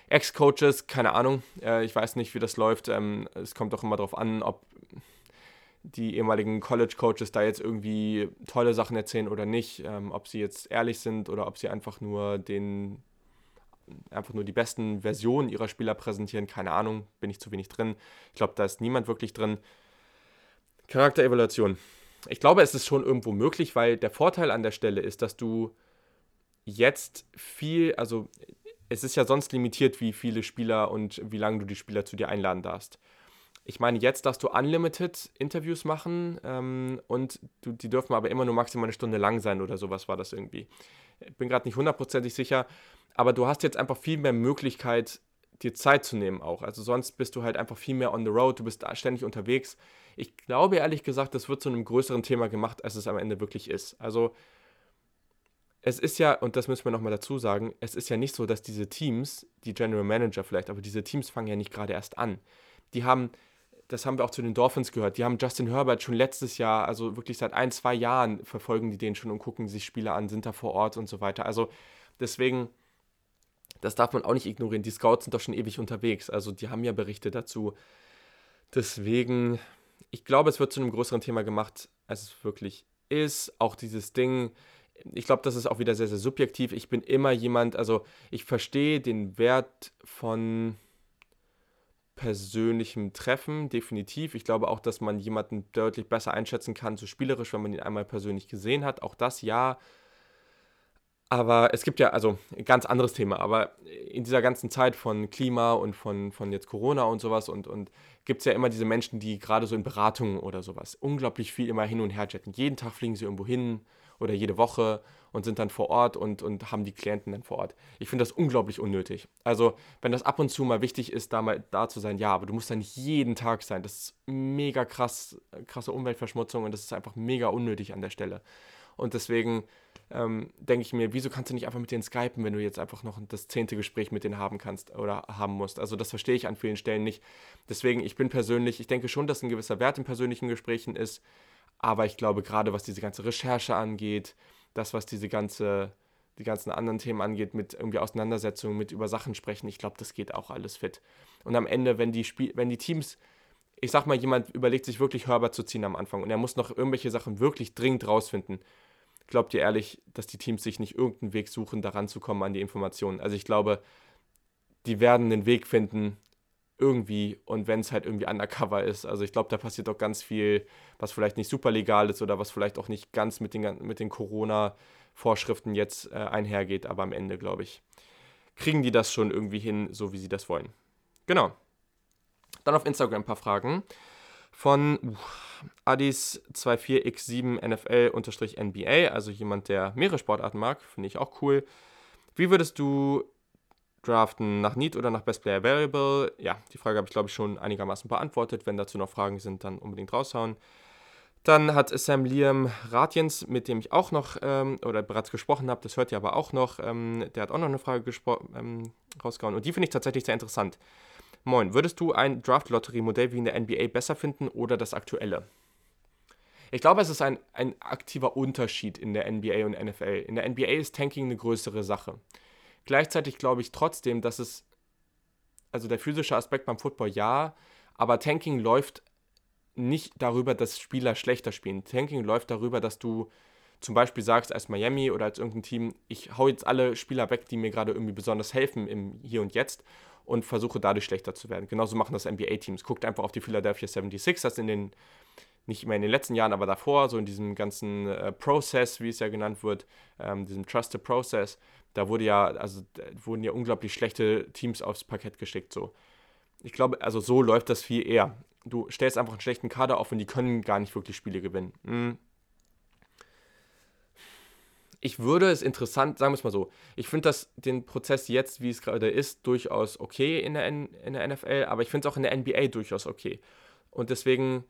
Ex-Coaches, keine Ahnung, äh, ich weiß nicht, wie das läuft. Ähm, es kommt doch immer darauf an, ob die ehemaligen College-Coaches da jetzt irgendwie tolle Sachen erzählen oder nicht, ähm, ob sie jetzt ehrlich sind oder ob sie einfach nur den einfach nur die besten Versionen ihrer Spieler präsentieren, keine Ahnung, bin ich zu wenig drin. Ich glaube, da ist niemand wirklich drin. Charakterevaluation. Ich glaube, es ist schon irgendwo möglich, weil der Vorteil an der Stelle ist, dass du jetzt viel, also es ist ja sonst limitiert, wie viele Spieler und wie lange du die Spieler zu dir einladen darfst. Ich meine, jetzt darfst du unlimited Interviews machen ähm, und du, die dürfen aber immer nur maximal eine Stunde lang sein oder sowas war das irgendwie. Ich bin gerade nicht hundertprozentig sicher, aber du hast jetzt einfach viel mehr Möglichkeit, dir Zeit zu nehmen auch. Also sonst bist du halt einfach viel mehr on the road, du bist ständig unterwegs. Ich glaube ehrlich gesagt, das wird zu einem größeren Thema gemacht, als es am Ende wirklich ist. Also es ist ja, und das müssen wir nochmal dazu sagen, es ist ja nicht so, dass diese Teams, die General Manager vielleicht, aber diese Teams fangen ja nicht gerade erst an. Die haben, das haben wir auch zu den Dolphins gehört, die haben Justin Herbert schon letztes Jahr, also wirklich seit ein, zwei Jahren verfolgen die den schon und gucken sich Spiele an, sind da vor Ort und so weiter. Also deswegen Das darf man auch nicht ignorieren. Die Scouts sind doch schon ewig unterwegs. Also die haben ja Berichte dazu. Deswegen, ich glaube, es wird zu einem größeren Thema gemacht, als es wirklich ist. Auch dieses Ding, ich glaube, das ist auch wieder sehr, sehr subjektiv. Ich bin immer jemand, also ich verstehe den Wert von persönlichem Treffen, definitiv. Ich glaube auch, dass man jemanden deutlich besser einschätzen kann, so spielerisch, wenn man ihn einmal persönlich gesehen hat. Auch das ja. Aber es gibt ja, also ganz anderes Thema, aber in dieser ganzen Zeit von Klima und von, von jetzt Corona und sowas und, und gibt es ja immer diese Menschen, die gerade so in Beratungen oder sowas unglaublich viel immer hin und her jetten. Jeden Tag fliegen sie irgendwo hin oder jede Woche und sind dann vor Ort und, und haben die Klienten dann vor Ort. Ich finde das unglaublich unnötig. Also, wenn das ab und zu mal wichtig ist, da mal da zu sein, ja, aber du musst da nicht jeden Tag sein. Das ist mega krass, krasse Umweltverschmutzung und das ist einfach mega unnötig an der Stelle. Und deswegen ähm, denke ich mir, wieso kannst du nicht einfach mit denen skypen, wenn du jetzt einfach noch das zehnte Gespräch mit denen haben kannst oder haben musst. Also das verstehe ich an vielen Stellen nicht. Deswegen, ich bin persönlich, ich denke schon, dass ein gewisser Wert in persönlichen Gesprächen ist, aber ich glaube gerade, was diese ganze Recherche angeht, das, was diese ganze, die ganzen anderen Themen angeht, mit irgendwie Auseinandersetzungen, mit über Sachen sprechen, ich glaube, das geht auch alles fit. Und am Ende, wenn die, Spiel wenn die Teams ich sag mal, jemand überlegt sich wirklich Herbert zu ziehen am Anfang und er muss noch irgendwelche Sachen wirklich dringend rausfinden glaubt ihr ehrlich, dass die Teams sich nicht irgendeinen Weg suchen, daran zu kommen an die Informationen? Also ich glaube, die werden einen Weg finden, irgendwie, und wenn es halt irgendwie undercover ist. Also ich glaube, da passiert auch ganz viel, was vielleicht nicht super legal ist oder was vielleicht auch nicht ganz mit den, mit den Corona-Vorschriften jetzt äh, einhergeht, aber am Ende, glaube ich, kriegen die das schon irgendwie hin, so wie sie das wollen. Genau. Dann auf Instagram ein paar Fragen von uh, Adis24x7NFL-NBA, also jemand, der mehrere Sportarten mag, finde ich auch cool. Wie würdest du draften, nach Need oder nach Best Player Variable? Ja, die Frage habe ich, glaube ich, schon einigermaßen beantwortet. Wenn dazu noch Fragen sind, dann unbedingt raushauen. Dann hat Sam Liam Ratjens, mit dem ich auch noch ähm, oder bereits gesprochen habe, das hört ihr aber auch noch, ähm, der hat auch noch eine Frage ähm, rausgehauen und die finde ich tatsächlich sehr interessant. Moin, würdest du ein Draft-Lotterie-Modell wie in der NBA besser finden oder das aktuelle? Ich glaube, es ist ein, ein aktiver Unterschied in der NBA und NFL. In der NBA ist Tanking eine größere Sache. Gleichzeitig glaube ich trotzdem, dass es, also der physische Aspekt beim Football ja, aber Tanking läuft nicht darüber, dass Spieler schlechter spielen. Tanking läuft darüber, dass du zum Beispiel sagst als Miami oder als irgendein Team, ich hau jetzt alle Spieler weg, die mir gerade irgendwie besonders helfen im Hier und Jetzt und versuche dadurch schlechter zu werden. Genauso machen das NBA-Teams. Guckt einfach auf die Philadelphia 76ers in den, nicht mehr in den letzten Jahren, aber davor, so in diesem ganzen äh, Process, wie es ja genannt wird, ähm, diesem Trusted Process, da wurde ja, also wurden ja unglaublich schlechte Teams aufs Parkett geschickt. So. Ich glaube, also so läuft das viel eher. Du stellst einfach einen schlechten Kader auf und die können gar nicht wirklich Spiele gewinnen. Hm ich würde es interessant, sagen wir es mal so, ich finde das den Prozess jetzt, wie es gerade ist, durchaus okay in der, N in der NFL, aber ich finde es auch in der NBA durchaus okay. Und deswegen,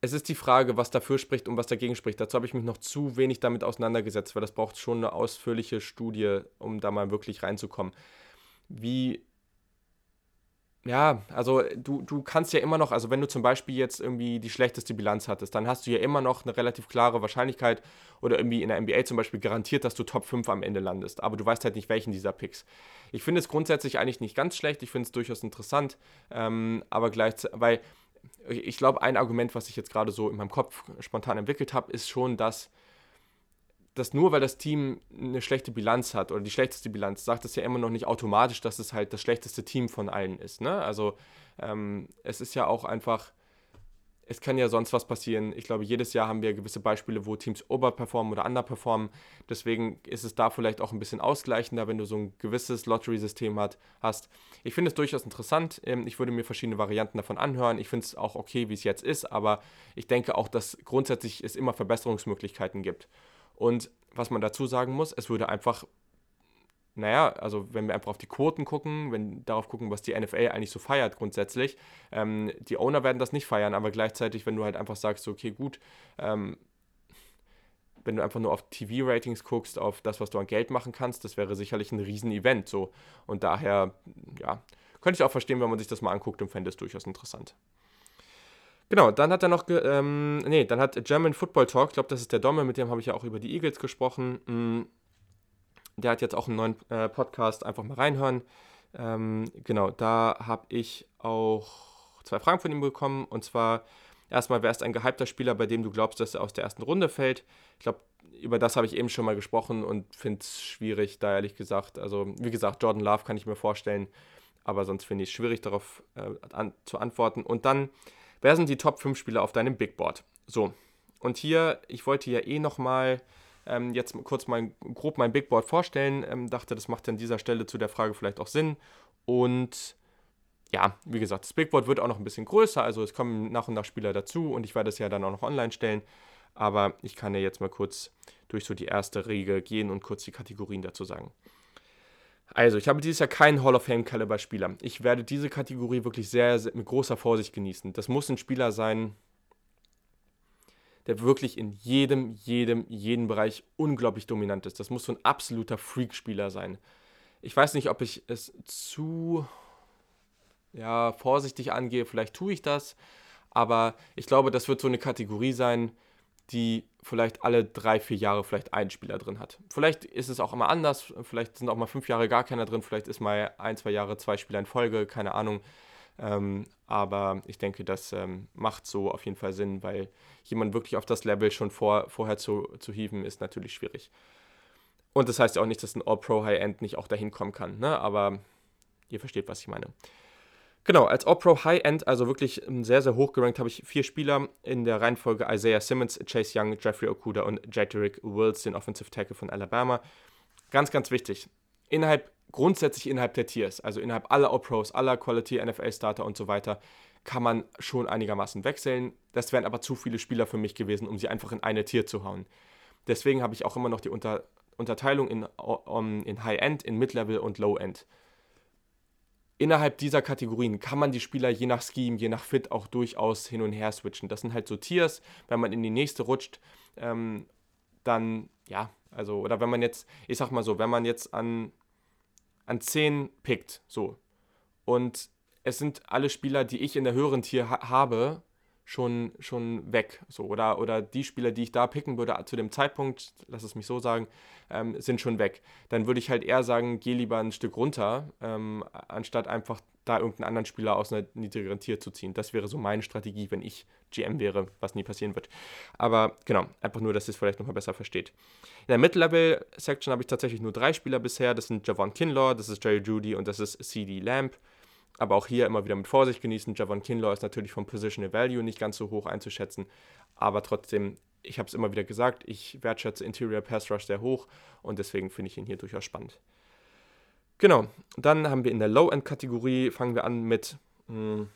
es ist die Frage, was dafür spricht und was dagegen spricht. Dazu habe ich mich noch zu wenig damit auseinandergesetzt, weil das braucht schon eine ausführliche Studie, um da mal wirklich reinzukommen. Wie ja, also du, du kannst ja immer noch, also wenn du zum Beispiel jetzt irgendwie die schlechteste Bilanz hattest, dann hast du ja immer noch eine relativ klare Wahrscheinlichkeit oder irgendwie in der NBA zum Beispiel garantiert, dass du Top 5 am Ende landest. Aber du weißt halt nicht, welchen dieser Picks. Ich finde es grundsätzlich eigentlich nicht ganz schlecht, ich finde es durchaus interessant, ähm, aber gleichzeitig, weil ich glaube, ein Argument, was ich jetzt gerade so in meinem Kopf spontan entwickelt habe, ist schon, dass dass nur weil das Team eine schlechte Bilanz hat oder die schlechteste Bilanz, sagt das ja immer noch nicht automatisch, dass es halt das schlechteste Team von allen ist. Ne? Also ähm, es ist ja auch einfach, es kann ja sonst was passieren. Ich glaube, jedes Jahr haben wir gewisse Beispiele, wo Teams oberperformen oder underperformen. Deswegen ist es da vielleicht auch ein bisschen ausgleichender, wenn du so ein gewisses Lottery-System hast. Ich finde es durchaus interessant. Ähm, ich würde mir verschiedene Varianten davon anhören. Ich finde es auch okay, wie es jetzt ist, aber ich denke auch, dass grundsätzlich es immer Verbesserungsmöglichkeiten gibt. Und was man dazu sagen muss, es würde einfach, naja, also wenn wir einfach auf die Quoten gucken, wenn darauf gucken, was die NFL eigentlich so feiert grundsätzlich, ähm, die Owner werden das nicht feiern, aber gleichzeitig, wenn du halt einfach sagst, okay, gut, ähm, wenn du einfach nur auf TV-Ratings guckst, auf das, was du an Geld machen kannst, das wäre sicherlich ein Riesen-Event so. Und daher, ja, könnte ich auch verstehen, wenn man sich das mal anguckt und fände es durchaus interessant. Genau, dann hat er noch, ähm, nee, dann hat German Football Talk, ich glaube, das ist der Domme, mit dem habe ich ja auch über die Eagles gesprochen. Mm, Der hat jetzt auch einen neuen äh, Podcast, einfach mal reinhören. Ähm, genau, da habe ich auch zwei Fragen von ihm bekommen. Und zwar erstmal, wer ist ein gehypter Spieler, bei dem du glaubst, dass er aus der ersten Runde fällt? Ich glaube, über das habe ich eben schon mal gesprochen und finde es schwierig, da ehrlich gesagt. Also, wie gesagt, Jordan Love kann ich mir vorstellen, aber sonst finde ich es schwierig, darauf äh, an, zu antworten. Und dann, wer sind die Top 5 Spieler auf deinem Big Board? So, und hier, ich wollte ja eh nochmal ähm, jetzt kurz mal grob mein Big Board vorstellen. Ähm, dachte, das macht an dieser Stelle zu der Frage vielleicht auch Sinn. Und ja, wie gesagt, das Big Board wird auch noch ein bisschen größer, also es kommen nach und nach Spieler dazu und ich werde es ja dann auch noch online stellen. Aber ich kann ja jetzt mal kurz durch so die erste Regel gehen und kurz die Kategorien dazu sagen. Also, ich habe dieses Jahr keinen Hall of Fame Caliber Spieler. Ich werde diese Kategorie wirklich sehr, sehr mit großer Vorsicht genießen. Das muss ein Spieler sein, der wirklich in jedem, jedem, jedem Bereich unglaublich dominant ist. Das muss so ein absoluter Freak-Spieler sein. Ich weiß nicht, ob ich es zu ja, vorsichtig angehe, vielleicht tue ich das, aber ich glaube, das wird so eine Kategorie sein, die vielleicht alle drei, vier Jahre vielleicht einen Spieler drin hat. Vielleicht ist es auch immer anders, vielleicht sind auch mal fünf Jahre gar keiner drin, vielleicht ist mal ein, zwei Jahre zwei Spieler in Folge, keine Ahnung. Ähm, aber ich denke, das ähm, macht so auf jeden Fall Sinn, weil jemand wirklich auf das Level schon vor, vorher zu, zu hieven, ist natürlich schwierig. Und das heißt ja auch nicht, dass ein All-Pro High-End nicht auch dahin kommen kann, ne? aber ihr versteht, was ich meine. Genau, als All-Pro High-End, also wirklich sehr, sehr hoch gerankt, habe ich vier Spieler in der Reihenfolge Isaiah Simmons, Chase Young, Jeffrey Okuda und Jedrick Wills, den Offensive Tackle von Alabama. Ganz, ganz wichtig. Innerhalb, grundsätzlich innerhalb der Tiers, also innerhalb aller All-Pros, aller Quality NFL-Starter und so weiter, kann man schon einigermaßen wechseln. Das wären aber zu viele Spieler für mich gewesen, um sie einfach in eine Tier zu hauen. Deswegen habe ich auch immer noch die Unter Unterteilung in, um, in High-End, in Mid-Level und Low-End innerhalb dieser Kategorien kann man die Spieler je nach Scheme, je nach Fit auch durchaus hin und her switchen. Das sind halt so Tiers, wenn man in die nächste rutscht, ähm, dann, ja, also, oder wenn man jetzt, ich sag mal so, wenn man jetzt an, an 10 pickt, so, und es sind alle Spieler, die ich in der höheren Tier ha habe, schon, schon weg. So, oder, oder die Spieler, die ich da picken würde zu dem Zeitpunkt, lass es mich so sagen, ähm, sind schon weg. Dann würde ich halt eher sagen, geh lieber ein Stück runter, ähm, anstatt einfach da irgendeinen anderen Spieler aus einer niedrigeren Tier zu ziehen. Das wäre so meine Strategie, wenn ich GM wäre, was nie passieren wird. Aber genau, einfach nur, dass ihr es vielleicht nochmal besser versteht. In der Mid-Level-Section habe ich tatsächlich nur drei Spieler bisher. Das sind Javon Kinlaw, das ist Jerry Judy und das ist CD Lamb. Aber auch hier immer wieder mit Vorsicht genießen. Javon Kinlaw ist natürlich vom Positional Value nicht ganz so hoch einzuschätzen. Aber trotzdem, ich habe es immer wieder gesagt, ich wertschätze Interior Pass Rush sehr hoch und deswegen finde ich ihn hier durchaus spannend. Genau, dann haben wir in der Low-End-Kategorie, fangen wir an mit mh, hm,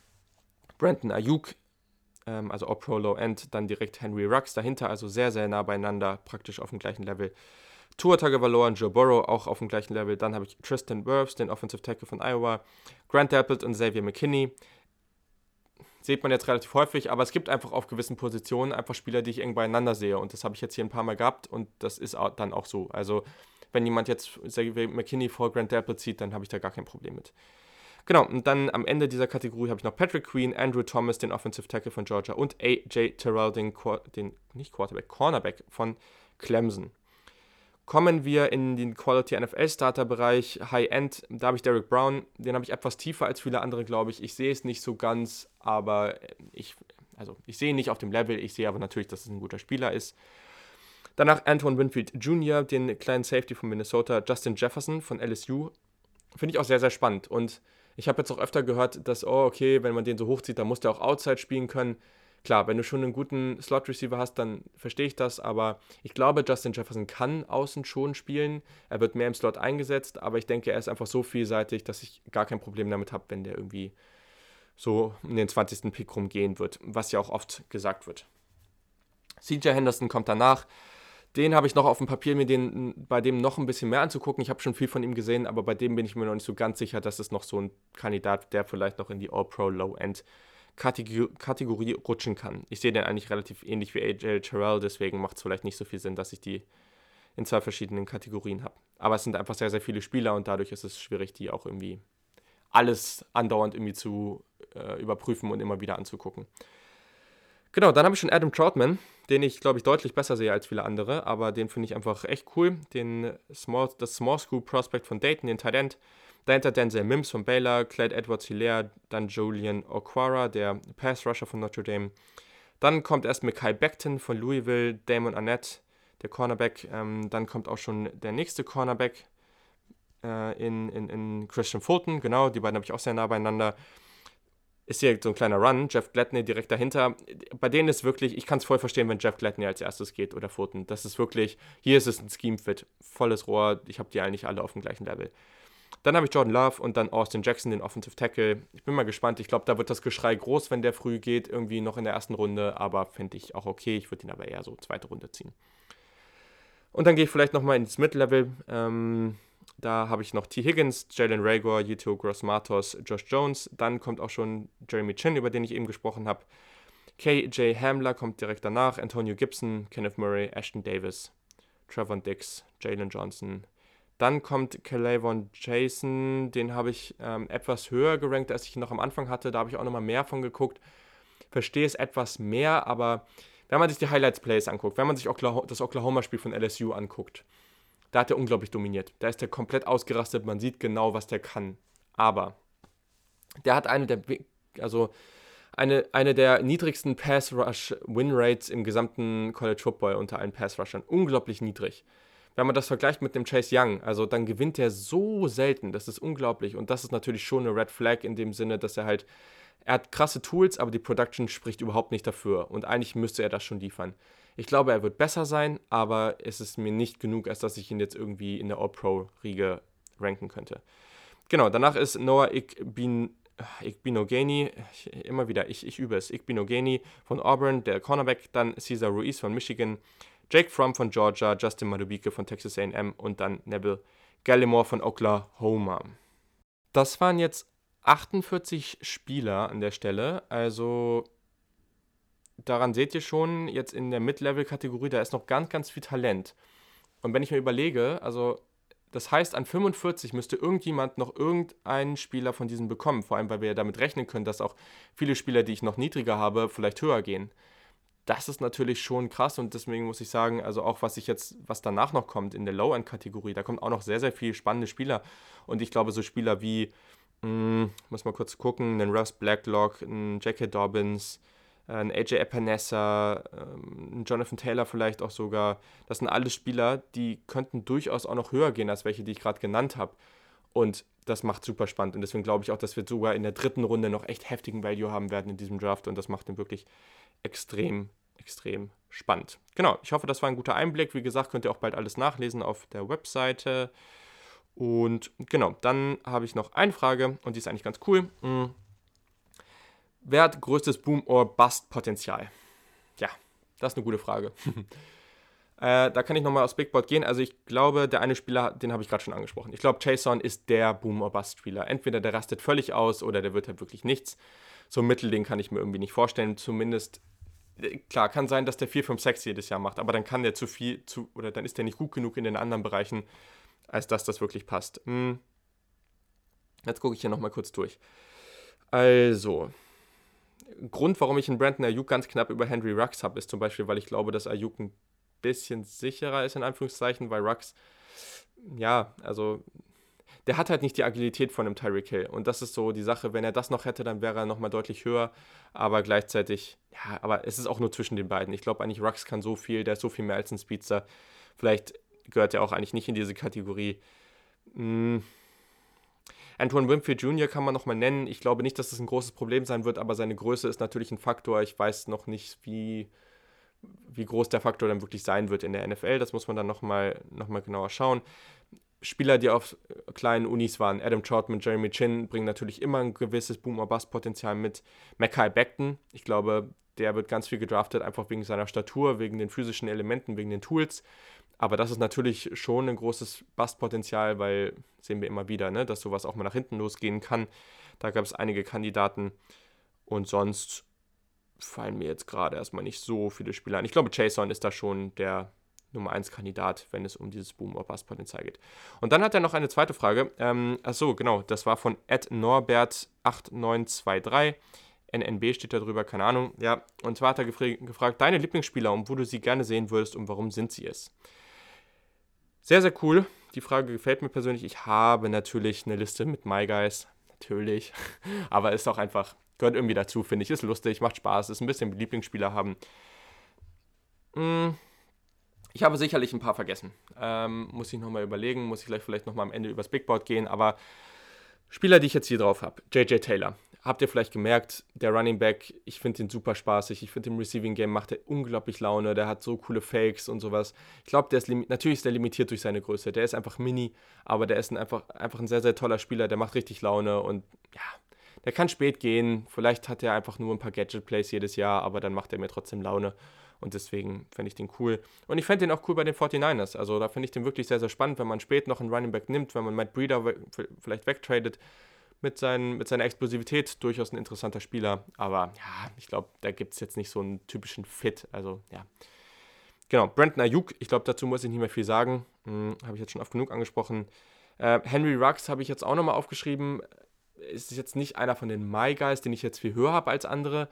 Brandon Ayuk, ähm, also All-Pro Low-End, dann direkt Henry Rux dahinter, also sehr, sehr nah beieinander, praktisch auf dem gleichen Level. Tua Tagovailoa und Joe Burrow auch auf dem gleichen Level. Dann habe ich Tristan Wirfs, den Offensive Tackle von Iowa, Grant Dappelt und Xavier McKinney. Sieht man jetzt relativ häufig, aber es gibt einfach auf gewissen Positionen einfach Spieler, die ich eng beieinander sehe. Und das habe ich jetzt hier ein paar Mal gehabt und das ist dann auch so. Also, wenn jemand jetzt Xavier McKinney vor Grant Dappelt zieht, dann habe ich da gar kein Problem mit. Genau, und dann am Ende dieser Kategorie habe ich noch Patrick Queen, Andrew Thomas, den Offensive Tackle von Georgia und AJ Terrell, den, den nicht Quarterback, Cornerback von Clemson. Kommen wir in den Quality NFL Starter Bereich, High-End. Da habe ich Derek Brown, den habe ich etwas tiefer als viele andere, glaube ich. Ich sehe es nicht so ganz, aber ich, also ich sehe ihn nicht auf dem Level. Ich sehe aber natürlich, dass es ein guter Spieler ist. Danach Antoine Winfield Jr., den kleinen Safety von Minnesota, Justin Jefferson von LSU. Finde ich auch sehr, sehr spannend. Und ich habe jetzt auch öfter gehört, dass, oh, okay, wenn man den so hochzieht, dann muss der auch Outside spielen können. Klar, wenn du schon einen guten Slot-Receiver hast, dann verstehe ich das, aber ich glaube, Justin Jefferson kann außen schon spielen. Er wird mehr im Slot eingesetzt, aber ich denke, er ist einfach so vielseitig, dass ich gar kein Problem damit habe, wenn der irgendwie so in den 20. Pick rumgehen wird, was ja auch oft gesagt wird. CJ Henderson kommt danach. Den habe ich noch auf dem Papier, mir den, bei dem noch ein bisschen mehr anzugucken. Ich habe schon viel von ihm gesehen, aber bei dem bin ich mir noch nicht so ganz sicher, dass es noch so ein Kandidat, der vielleicht noch in die All-Pro Low-End Kategorie, rutschen kann. Ich sehe den eigentlich relativ ähnlich wie AJ Terrell, deswegen macht es vielleicht nicht so viel Sinn, dass ich die in zwei verschiedenen Kategorien habe. Aber es sind einfach sehr, sehr viele Spieler und dadurch ist es schwierig, die auch irgendwie alles andauernd irgendwie zu äh, überprüfen und immer wieder anzugucken. Genau, dann habe ich schon Adam Troutman, den ich, glaube ich, deutlich besser sehe als viele andere, aber den finde ich einfach echt cool. Den Small, das Small School Prospect von Dayton, den End. Dahinter Denzel Mims von Baylor, Clyde Edwards Hilaire, dann Julian Okwara, der Pass Rusher von Notre Dame. Dann kommt erst Mekhi Beckton von Louisville, Damon Arnett, der Cornerback. Ähm, dann kommt auch schon der nächste Cornerback äh, in, in, in Christian Fulton. Genau, die beiden habe ich auch sehr nah beieinander. Ist hier so ein kleiner Run. Jeff Gladney direkt dahinter. Bei denen ist wirklich, ich kann es voll verstehen, wenn Jeff Gladney als erstes geht oder Fulton. Das ist wirklich, hier ist es ein Scheme-Fit. Volles Rohr. Ich habe die eigentlich alle auf dem gleichen Level. Dann habe ich Jordan Love und dann Austin Jackson, den Offensive Tackle. Ich bin mal gespannt. Ich glaube, da wird das Geschrei groß, wenn der früh geht, irgendwie noch in der ersten Runde. Aber finde ich auch okay. Ich würde ihn aber eher so zweite Runde ziehen. Und dann gehe ich vielleicht nochmal ins Mid-Level. Ähm, da habe ich noch T. Higgins, Jalen Rager, Yito Gross-Matos, Josh Jones. Dann kommt auch schon Jeremy Chin, über den ich eben gesprochen habe. KJ Hamler kommt direkt danach. Antonio Gibson, Kenneth Murray, Ashton Davis, Trevor Dix, Jalen Johnson. Dann kommt Calavon Jason, den habe ich ähm, etwas höher gerankt, als ich ihn noch am Anfang hatte. Da habe ich auch nochmal mehr von geguckt. Verstehe es etwas mehr, aber wenn man sich die Highlights-Plays anguckt, wenn man sich das Oklahoma-Spiel von LSU anguckt, da hat er unglaublich dominiert. Da ist er komplett ausgerastet, man sieht genau, was der kann. Aber der hat eine der, also eine, eine der niedrigsten Pass-Rush-Win-Rates im gesamten College Football unter allen Pass-Rushern. Unglaublich niedrig. Wenn man das vergleicht mit dem Chase Young, also dann gewinnt er so selten, das ist unglaublich. Und das ist natürlich schon eine Red Flag in dem Sinne, dass er halt, er hat krasse Tools, aber die Production spricht überhaupt nicht dafür. Und eigentlich müsste er das schon liefern. Ich glaube, er wird besser sein, aber es ist mir nicht genug, als dass ich ihn jetzt irgendwie in der All-Pro-Riege ranken könnte. Genau, danach ist Noah Igbin, Igbinogeni, immer wieder, ich, ich übe es, Igbinogeni von Auburn, der Cornerback, dann Cesar Ruiz von Michigan, Jake Fromm von Georgia, Justin Madubike von Texas A&M und dann Neville Gallimore von Oklahoma. Das waren jetzt 48 Spieler an der Stelle, also daran seht ihr schon, jetzt in der Mid-Level-Kategorie, da ist noch ganz, ganz viel Talent. Und wenn ich mir überlege, also das heißt, an 45 müsste irgendjemand noch irgendeinen Spieler von diesen bekommen. Vor allem, weil wir ja damit rechnen können, dass auch viele Spieler, die ich noch niedriger habe, vielleicht höher gehen. Das ist natürlich schon krass und deswegen muss ich sagen, also auch was ich jetzt, was danach noch kommt in der Low-End-Kategorie, da kommt auch noch sehr, sehr viel spannende Spieler. Und ich glaube, so Spieler wie, mh, hm, muss mal kurz gucken, einen Russ Blacklock, einen J.K. Dobbins, äh, ein AJ Epinesa, ähm, Jonathan Taylor vielleicht auch sogar. Das sind alles Spieler, die könnten durchaus auch noch höher gehen als welche, die ich gerade genannt habe. Und das macht super spannend. Und deswegen glaube ich auch, dass wir sogar in der dritten Runde noch echt heftigen Value haben werden in diesem Draft. Und das macht ihn wirklich extrem, extrem spannend. Genau, ich hoffe, das war ein guter Einblick. Wie gesagt, könnt ihr auch bald alles nachlesen auf der Webseite. Und genau, dann habe ich noch eine Frage und die ist eigentlich ganz cool. Hm. Wer hat größtes Boom- or Bust-Potenzial? Ja, das ist eine gute Frage. äh, da kann ich nochmal aufs Big Board gehen. Also ich glaube, der eine Spieler, den habe ich gerade schon angesprochen. Ich glaube, Jason ist der Boom- or Bust-Spieler. Entweder der rastet völlig aus oder der wird halt wirklich nichts. So ein Mittelding kann ich mir irgendwie nicht vorstellen. Zumindest, äh, klar, kann sein, dass der 4, 5, 6 jedes Jahr macht, aber dann kann der zu viel, zu, oder dann ist der nicht gut genug in den anderen Bereichen, als dass das wirklich passt. Hm. Jetzt gucke ich hier nochmal kurz durch. Also, Grund, warum ich einen Brandon Ayuk ganz knapp über Henry Rux habe, ist zum Beispiel, weil ich glaube, dass Ayuk ein bisschen sicherer ist, in Anführungszeichen, weil Rux, ja, also der hat halt nicht die Agilität von einem Tyreek Hill. Und das ist so die Sache, wenn er das noch hätte, dann wäre er nochmal deutlich höher. Aber gleichzeitig, ja, aber es ist auch nur zwischen den beiden. Ich glaube eigentlich, Rux kann so viel, der ist so viel mehr als ein Speedster. Vielleicht gehört er auch eigentlich nicht in diese Kategorie. Hm Antoine Winfield Jr. kann man nochmal nennen. Ich glaube nicht, dass das ein großes Problem sein wird, aber seine Größe ist natürlich ein Faktor. Ich weiß noch nicht, wie, wie groß der Faktor dann wirklich sein wird in der NFL. Das muss man dann nochmal noch mal genauer schauen. Spieler, die auf kleinen Unis waren, Adam Troutman, Jeremy Chin, bringen natürlich immer ein gewisses Boom-or-Bust-Potenzial mit. Mackay Beckton, ich glaube, der wird ganz viel gedraftet, einfach wegen seiner Statur, wegen den physischen Elementen, wegen den Tools. Aber das ist natürlich schon ein großes Bastpotenzial, weil sehen wir immer wieder, ne, dass sowas auch mal nach hinten losgehen kann. Da gab es einige Kandidaten und sonst fallen mir jetzt gerade erstmal nicht so viele Spieler ein. Ich glaube, Jason ist da schon der Nummer 1 Kandidat, wenn es um dieses Boom- oder Bust-Potenzial geht. Und dann hat er noch eine zweite Frage. Ähm, achso, genau, das war von Ed Norbert8923. NNB steht da drüber, keine Ahnung. Ja, und zwar hat er gefra gefragt, deine Lieblingsspieler und wo du sie gerne sehen würdest und warum sind sie es? Sehr, sehr cool. Die Frage gefällt mir persönlich. Ich habe natürlich eine Liste mit My Guys. Natürlich. Aber ist auch einfach, gehört irgendwie dazu, finde ich. Ist lustig, macht Spaß, ist ein bisschen Lieblingsspieler haben. Hm. Ich habe sicherlich ein paar vergessen. Ähm, muss ich nochmal überlegen, muss ich gleich vielleicht nochmal am Ende übers Big Board gehen. Aber Spieler, die ich jetzt hier drauf habe. JJ Taylor. Habt ihr vielleicht gemerkt, der Running Back, ich finde den super spaßig. Ich finde im Receiving Game macht er unglaublich Laune. Der hat so coole Fakes und sowas. Ich glaube, der ist natürlich ist der limitiert durch seine Größe. Der ist einfach mini, aber der ist ein einfach, einfach ein sehr, sehr toller Spieler. Der macht richtig Laune und ja, der kann spät gehen. Vielleicht hat er einfach nur ein paar Gadget-Plays jedes Jahr, aber dann macht er mir trotzdem Laune. Und deswegen fände ich den cool. Und ich fände den auch cool bei den 49ers. Also da finde ich den wirklich sehr, sehr spannend, wenn man spät noch einen Running Back nimmt, wenn man Matt Breeder vielleicht wegtradet. Mit, seinen, mit seiner Explosivität durchaus ein interessanter Spieler. Aber ja, ich glaube, da gibt es jetzt nicht so einen typischen Fit. Also ja. Genau, Brandon Ayuk, ich glaube, dazu muss ich nicht mehr viel sagen. Hm, habe ich jetzt schon oft genug angesprochen. Äh, Henry Rux habe ich jetzt auch nochmal aufgeschrieben. Ist jetzt nicht einer von den My Guys, den ich jetzt viel höher habe als andere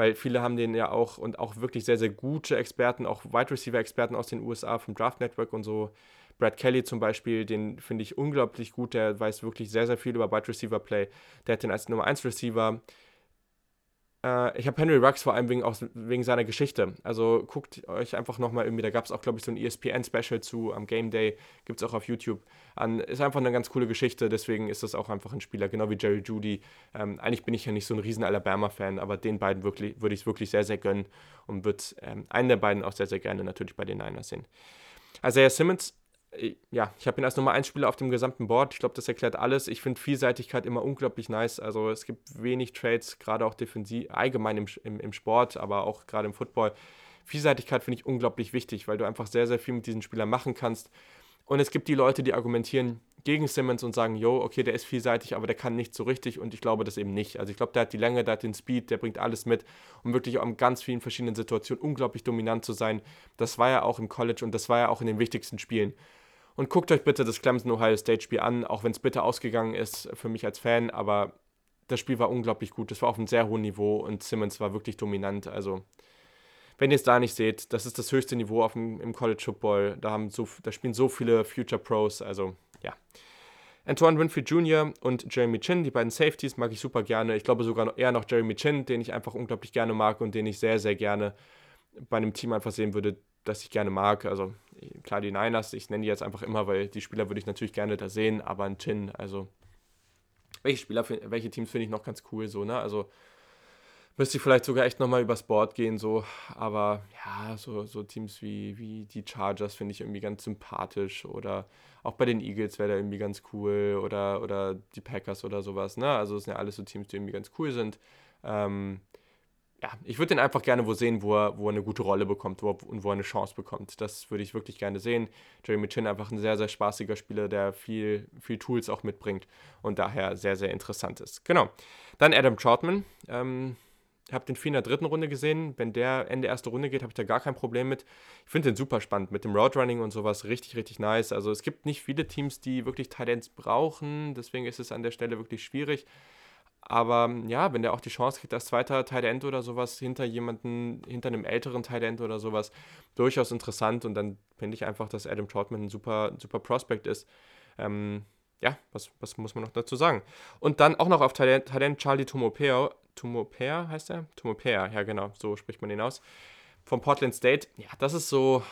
weil viele haben den ja auch und auch wirklich sehr, sehr gute Experten, auch Wide Receiver-Experten aus den USA vom Draft Network und so. Brad Kelly zum Beispiel, den finde ich unglaublich gut, der weiß wirklich sehr, sehr viel über Wide Receiver Play. Der hat den als Nummer 1 Receiver äh, ich habe Henry Rux vor allem wegen, auch wegen seiner Geschichte. Also guckt euch einfach nochmal irgendwie, da gab es auch, glaube ich, so ein ESPN-Special zu am Game Day, gibt es auch auf YouTube an. Ist einfach eine ganz coole Geschichte, deswegen ist das auch einfach ein Spieler, genau wie Jerry Judy. Ähm, eigentlich bin ich ja nicht so ein riesen Alabama-Fan, aber den beiden würde ich es wirklich sehr, sehr gönnen und würde ähm, einen der beiden auch sehr, sehr gerne natürlich bei den Niners sehen. Isaiah Simmons ja, ich habe ihn als Nummer 1 Spieler auf dem gesamten Board. Ich glaube, das erklärt alles. Ich finde Vielseitigkeit immer unglaublich nice. Also es gibt wenig Trades, gerade auch defensiv, allgemein im, im, im Sport, aber auch gerade im Football. Vielseitigkeit finde ich unglaublich wichtig, weil du einfach sehr, sehr viel mit diesen Spielern machen kannst. Und es gibt die Leute, die argumentieren gegen Simmons und sagen, yo, okay, der ist vielseitig, aber der kann nicht so richtig und ich glaube das eben nicht. Also ich glaube, der hat die Länge, der hat den Speed, der bringt alles mit, um wirklich auch in ganz vielen verschiedenen Situationen unglaublich dominant zu sein. Das war ja auch im College und das war ja auch in den wichtigsten Spielen. Und guckt euch bitte das Clemson Ohio State Spiel an, auch wenn es bitter ausgegangen ist für mich als Fan, aber das Spiel war unglaublich gut. Das war auf einem sehr hohen Niveau und Simmons war wirklich dominant. Also, wenn ihr es da nicht seht, das ist das höchste Niveau auf dem, im College Football. Da, haben so, da spielen so viele Future Pros. Also, ja. Antoine Winfrey Jr. und Jeremy Chin, die beiden Safeties, mag ich super gerne. Ich glaube sogar eher noch Jeremy Chin, den ich einfach unglaublich gerne mag und den ich sehr, sehr gerne bei einem Team einfach sehen würde, das ich gerne mag. Also klar, die Niners, ich nenne die jetzt einfach immer, weil die Spieler würde ich natürlich gerne da sehen, aber ein Chin, also welche Spieler, welche Teams finde ich noch ganz cool, so, ne? Also müsste ich vielleicht sogar echt nochmal übers Board gehen, so, aber ja, so, so Teams wie, wie die Chargers finde ich irgendwie ganz sympathisch oder auch bei den Eagles wäre da irgendwie ganz cool oder, oder die Packers oder sowas, ne? Also es sind ja alles so Teams, die irgendwie ganz cool sind. Ähm, ja, ich würde den einfach gerne wo sehen, wo er, wo er eine gute Rolle bekommt wo und wo er eine Chance bekommt. Das würde ich wirklich gerne sehen. Jeremy Chin einfach ein sehr, sehr spaßiger Spieler, der viel, viel Tools auch mitbringt und daher sehr, sehr interessant ist. Genau. Dann Adam Troutman. Ähm, ich habe den viel in der dritten Runde gesehen. Wenn der Ende erste Runde geht, habe ich da gar kein Problem mit. Ich finde den super spannend mit dem Roadrunning und sowas. Richtig, richtig nice. Also es gibt nicht viele Teams, die wirklich Talents brauchen. Deswegen ist es an der Stelle wirklich schwierig. Aber ja, wenn der auch die Chance kriegt, als zweiter Tight End oder sowas hinter jemanden, hinter einem älteren Tight End oder sowas, durchaus interessant. Und dann finde ich einfach, dass Adam Troutman ein super, super Prospect ist. Ähm, ja, was, was muss man noch dazu sagen? Und dann auch noch auf Tight End Charlie Tumopea. Tumopea heißt er? Tumopea, ja genau, so spricht man ihn aus. Vom Portland State. Ja, das ist so,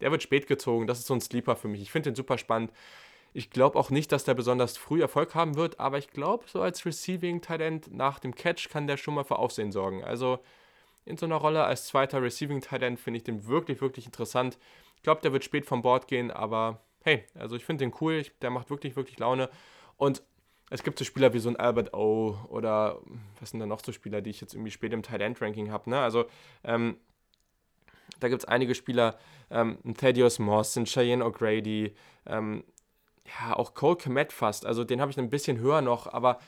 der wird spät gezogen. Das ist so ein Sleeper für mich. Ich finde den super spannend. Ich glaube auch nicht, dass der besonders früh Erfolg haben wird, aber ich glaube, so als Receiving Talent nach dem Catch kann der schon mal für Aufsehen sorgen. Also in so einer Rolle als zweiter Receiving Talent finde ich den wirklich, wirklich interessant. Ich glaube, der wird spät vom Board gehen, aber hey, also ich finde den cool, ich, der macht wirklich, wirklich Laune. Und es gibt so Spieler wie so ein Albert O oder was sind da noch so Spieler, die ich jetzt irgendwie spät im Tight End Ranking habe, ne? Also, ähm, da gibt es einige Spieler, ähm, Thaddeus Moss, Cheyenne O'Grady, ähm, ja, auch Cole Komet fast. Also den habe ich ein bisschen höher noch, aber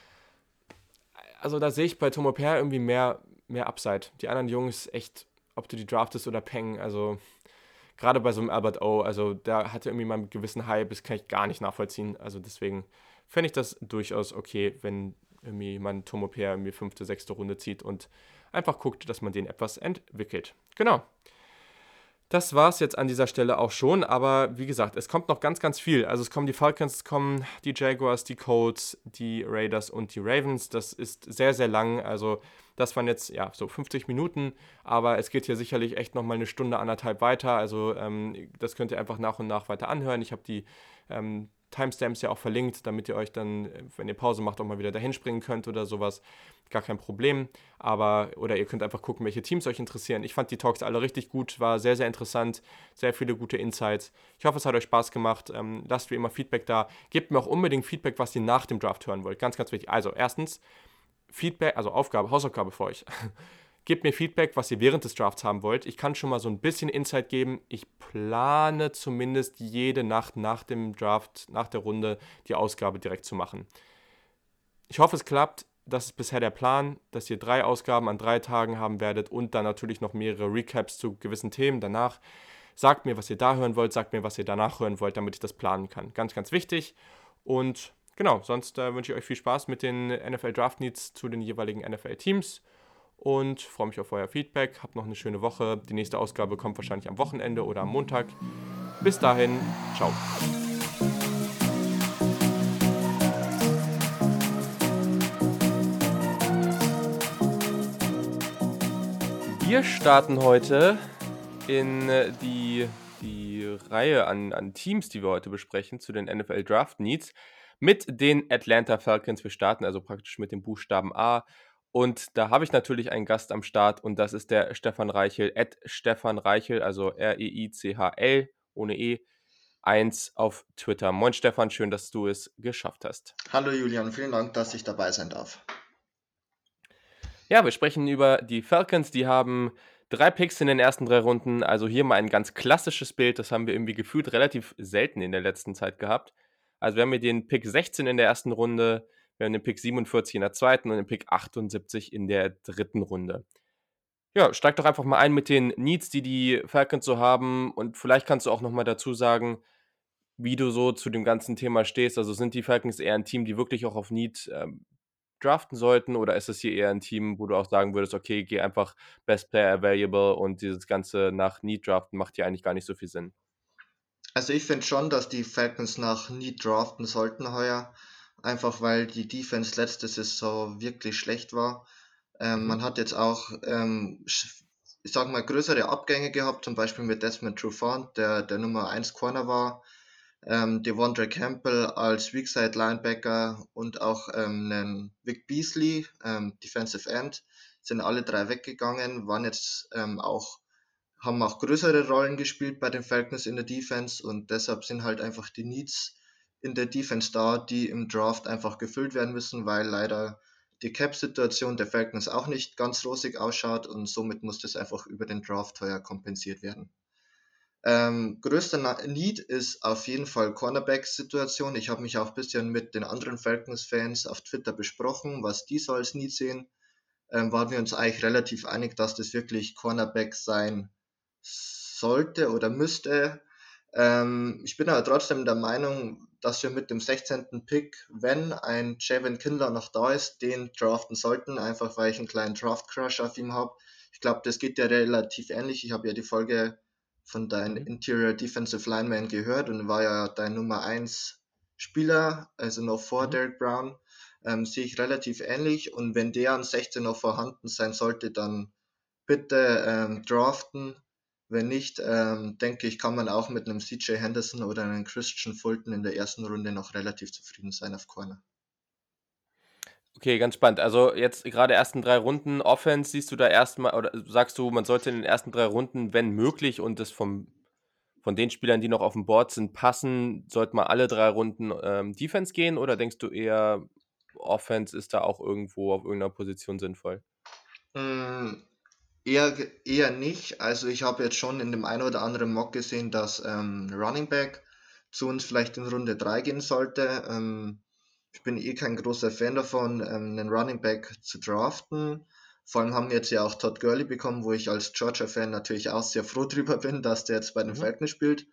also da sehe ich bei Tomo Per irgendwie mehr, mehr Upside. Die anderen Jungs, echt, ob du die draftest oder Peng, also gerade bei so einem Albert O, also der hatte irgendwie mal einen gewissen Hype, das kann ich gar nicht nachvollziehen. Also deswegen fände ich das durchaus okay, wenn irgendwie man Tomopea irgendwie fünfte, sechste Runde zieht und einfach guckt, dass man den etwas entwickelt. Genau. Das war es jetzt an dieser Stelle auch schon, aber wie gesagt, es kommt noch ganz, ganz viel. Also es kommen die Falcons, es kommen die Jaguars, die Colts, die Raiders und die Ravens. Das ist sehr, sehr lang. Also das waren jetzt ja so 50 Minuten, aber es geht hier sicherlich echt nochmal eine Stunde, anderthalb weiter. Also ähm, das könnt ihr einfach nach und nach weiter anhören. Ich habe die ähm, Timestamps ja auch verlinkt, damit ihr euch dann, wenn ihr Pause macht, auch mal wieder dahin springen könnt oder sowas. Gar kein Problem. Aber, oder ihr könnt einfach gucken, welche Teams euch interessieren. Ich fand die Talks alle richtig gut, war sehr, sehr interessant, sehr viele gute Insights. Ich hoffe, es hat euch Spaß gemacht. Ähm, lasst wie immer Feedback da. Gebt mir auch unbedingt Feedback, was ihr nach dem Draft hören wollt. Ganz, ganz wichtig. Also, erstens, Feedback, also Aufgabe, Hausaufgabe für euch. Gebt mir Feedback, was ihr während des Drafts haben wollt. Ich kann schon mal so ein bisschen Insight geben. Ich plane zumindest jede Nacht nach dem Draft, nach der Runde, die Ausgabe direkt zu machen. Ich hoffe, es klappt. Das ist bisher der Plan, dass ihr drei Ausgaben an drei Tagen haben werdet und dann natürlich noch mehrere Recaps zu gewissen Themen danach. Sagt mir, was ihr da hören wollt, sagt mir, was ihr danach hören wollt, damit ich das planen kann. Ganz, ganz wichtig. Und genau, sonst äh, wünsche ich euch viel Spaß mit den NFL Draft Needs zu den jeweiligen NFL Teams und freue mich auf euer Feedback. Habt noch eine schöne Woche. Die nächste Ausgabe kommt wahrscheinlich am Wochenende oder am Montag. Bis dahin, ciao. Wir starten heute in die, die Reihe an, an Teams, die wir heute besprechen, zu den NFL Draft Needs mit den Atlanta Falcons. Wir starten also praktisch mit dem Buchstaben A und da habe ich natürlich einen Gast am Start und das ist der Stefan Reichel, at Stefan Reichel, also R-E-I-C-H-L ohne E, 1 auf Twitter. Moin Stefan, schön, dass du es geschafft hast. Hallo Julian, vielen Dank, dass ich dabei sein darf. Ja, wir sprechen über die Falcons, die haben drei Picks in den ersten drei Runden, also hier mal ein ganz klassisches Bild, das haben wir irgendwie gefühlt relativ selten in der letzten Zeit gehabt. Also wir haben hier den Pick 16 in der ersten Runde, wir haben den Pick 47 in der zweiten und den Pick 78 in der dritten Runde. Ja, steig doch einfach mal ein mit den Needs, die die Falcons so haben und vielleicht kannst du auch nochmal dazu sagen, wie du so zu dem ganzen Thema stehst. Also sind die Falcons eher ein Team, die wirklich auch auf Need ähm, draften sollten oder ist es hier eher ein Team, wo du auch sagen würdest, okay, geh einfach Best Player Available und dieses Ganze nach Need draften macht hier eigentlich gar nicht so viel Sinn? Also ich finde schon, dass die Falcons nach Need draften sollten heuer einfach weil die Defense letzte Saison wirklich schlecht war. Ähm, mhm. Man hat jetzt auch, ähm, ich sag mal, größere Abgänge gehabt, zum Beispiel mit Desmond Trufant, der der Nummer 1 Corner war, ähm, Devondre Campbell als Weakside Linebacker und auch ähm, einen Vic Beasley, ähm, Defensive End, sind alle drei weggegangen, waren jetzt ähm, auch haben auch größere Rollen gespielt bei den Falcons in der Defense und deshalb sind halt einfach die Needs in der Defense da, die im Draft einfach gefüllt werden müssen, weil leider die Cap-Situation der Falcons auch nicht ganz rosig ausschaut und somit muss das einfach über den Draft teuer kompensiert werden. Ähm, größter Need ist auf jeden Fall Cornerback-Situation. Ich habe mich auch ein bisschen mit den anderen Falcons-Fans auf Twitter besprochen, was die so als Need sehen. Ähm, waren wir uns eigentlich relativ einig, dass das wirklich Cornerback sein sollte oder müsste. Ähm, ich bin aber trotzdem der Meinung, dass wir mit dem 16. Pick, wenn ein Javon Kindler noch da ist, den draften sollten, einfach weil ich einen kleinen Draft-Crush auf ihm habe. Ich glaube, das geht ja relativ ähnlich. Ich habe ja die Folge von deinem mhm. Interior Defensive Lineman gehört und war ja dein Nummer 1 Spieler, also noch vor mhm. Derek Brown. Ähm, sehe ich relativ ähnlich und wenn der an 16 noch vorhanden sein sollte, dann bitte ähm, draften wenn nicht, ähm, denke ich, kann man auch mit einem CJ Henderson oder einem Christian Fulton in der ersten Runde noch relativ zufrieden sein auf Corner. Okay, ganz spannend. Also jetzt gerade ersten drei Runden Offense siehst du da erstmal, oder sagst du, man sollte in den ersten drei Runden, wenn möglich, und das vom, von den Spielern, die noch auf dem Board sind, passen, sollte man alle drei Runden ähm, Defense gehen oder denkst du eher, Offense ist da auch irgendwo auf irgendeiner Position sinnvoll? Eher, eher nicht. Also ich habe jetzt schon in dem einen oder anderen Mock gesehen, dass ähm, Running Back zu uns vielleicht in Runde 3 gehen sollte. Ähm, ich bin eh kein großer Fan davon, ähm, einen Running Back zu draften. Vor allem haben wir jetzt ja auch Todd Gurley bekommen, wo ich als Georgia-Fan natürlich auch sehr froh drüber bin, dass der jetzt bei den mhm. Falcons spielt.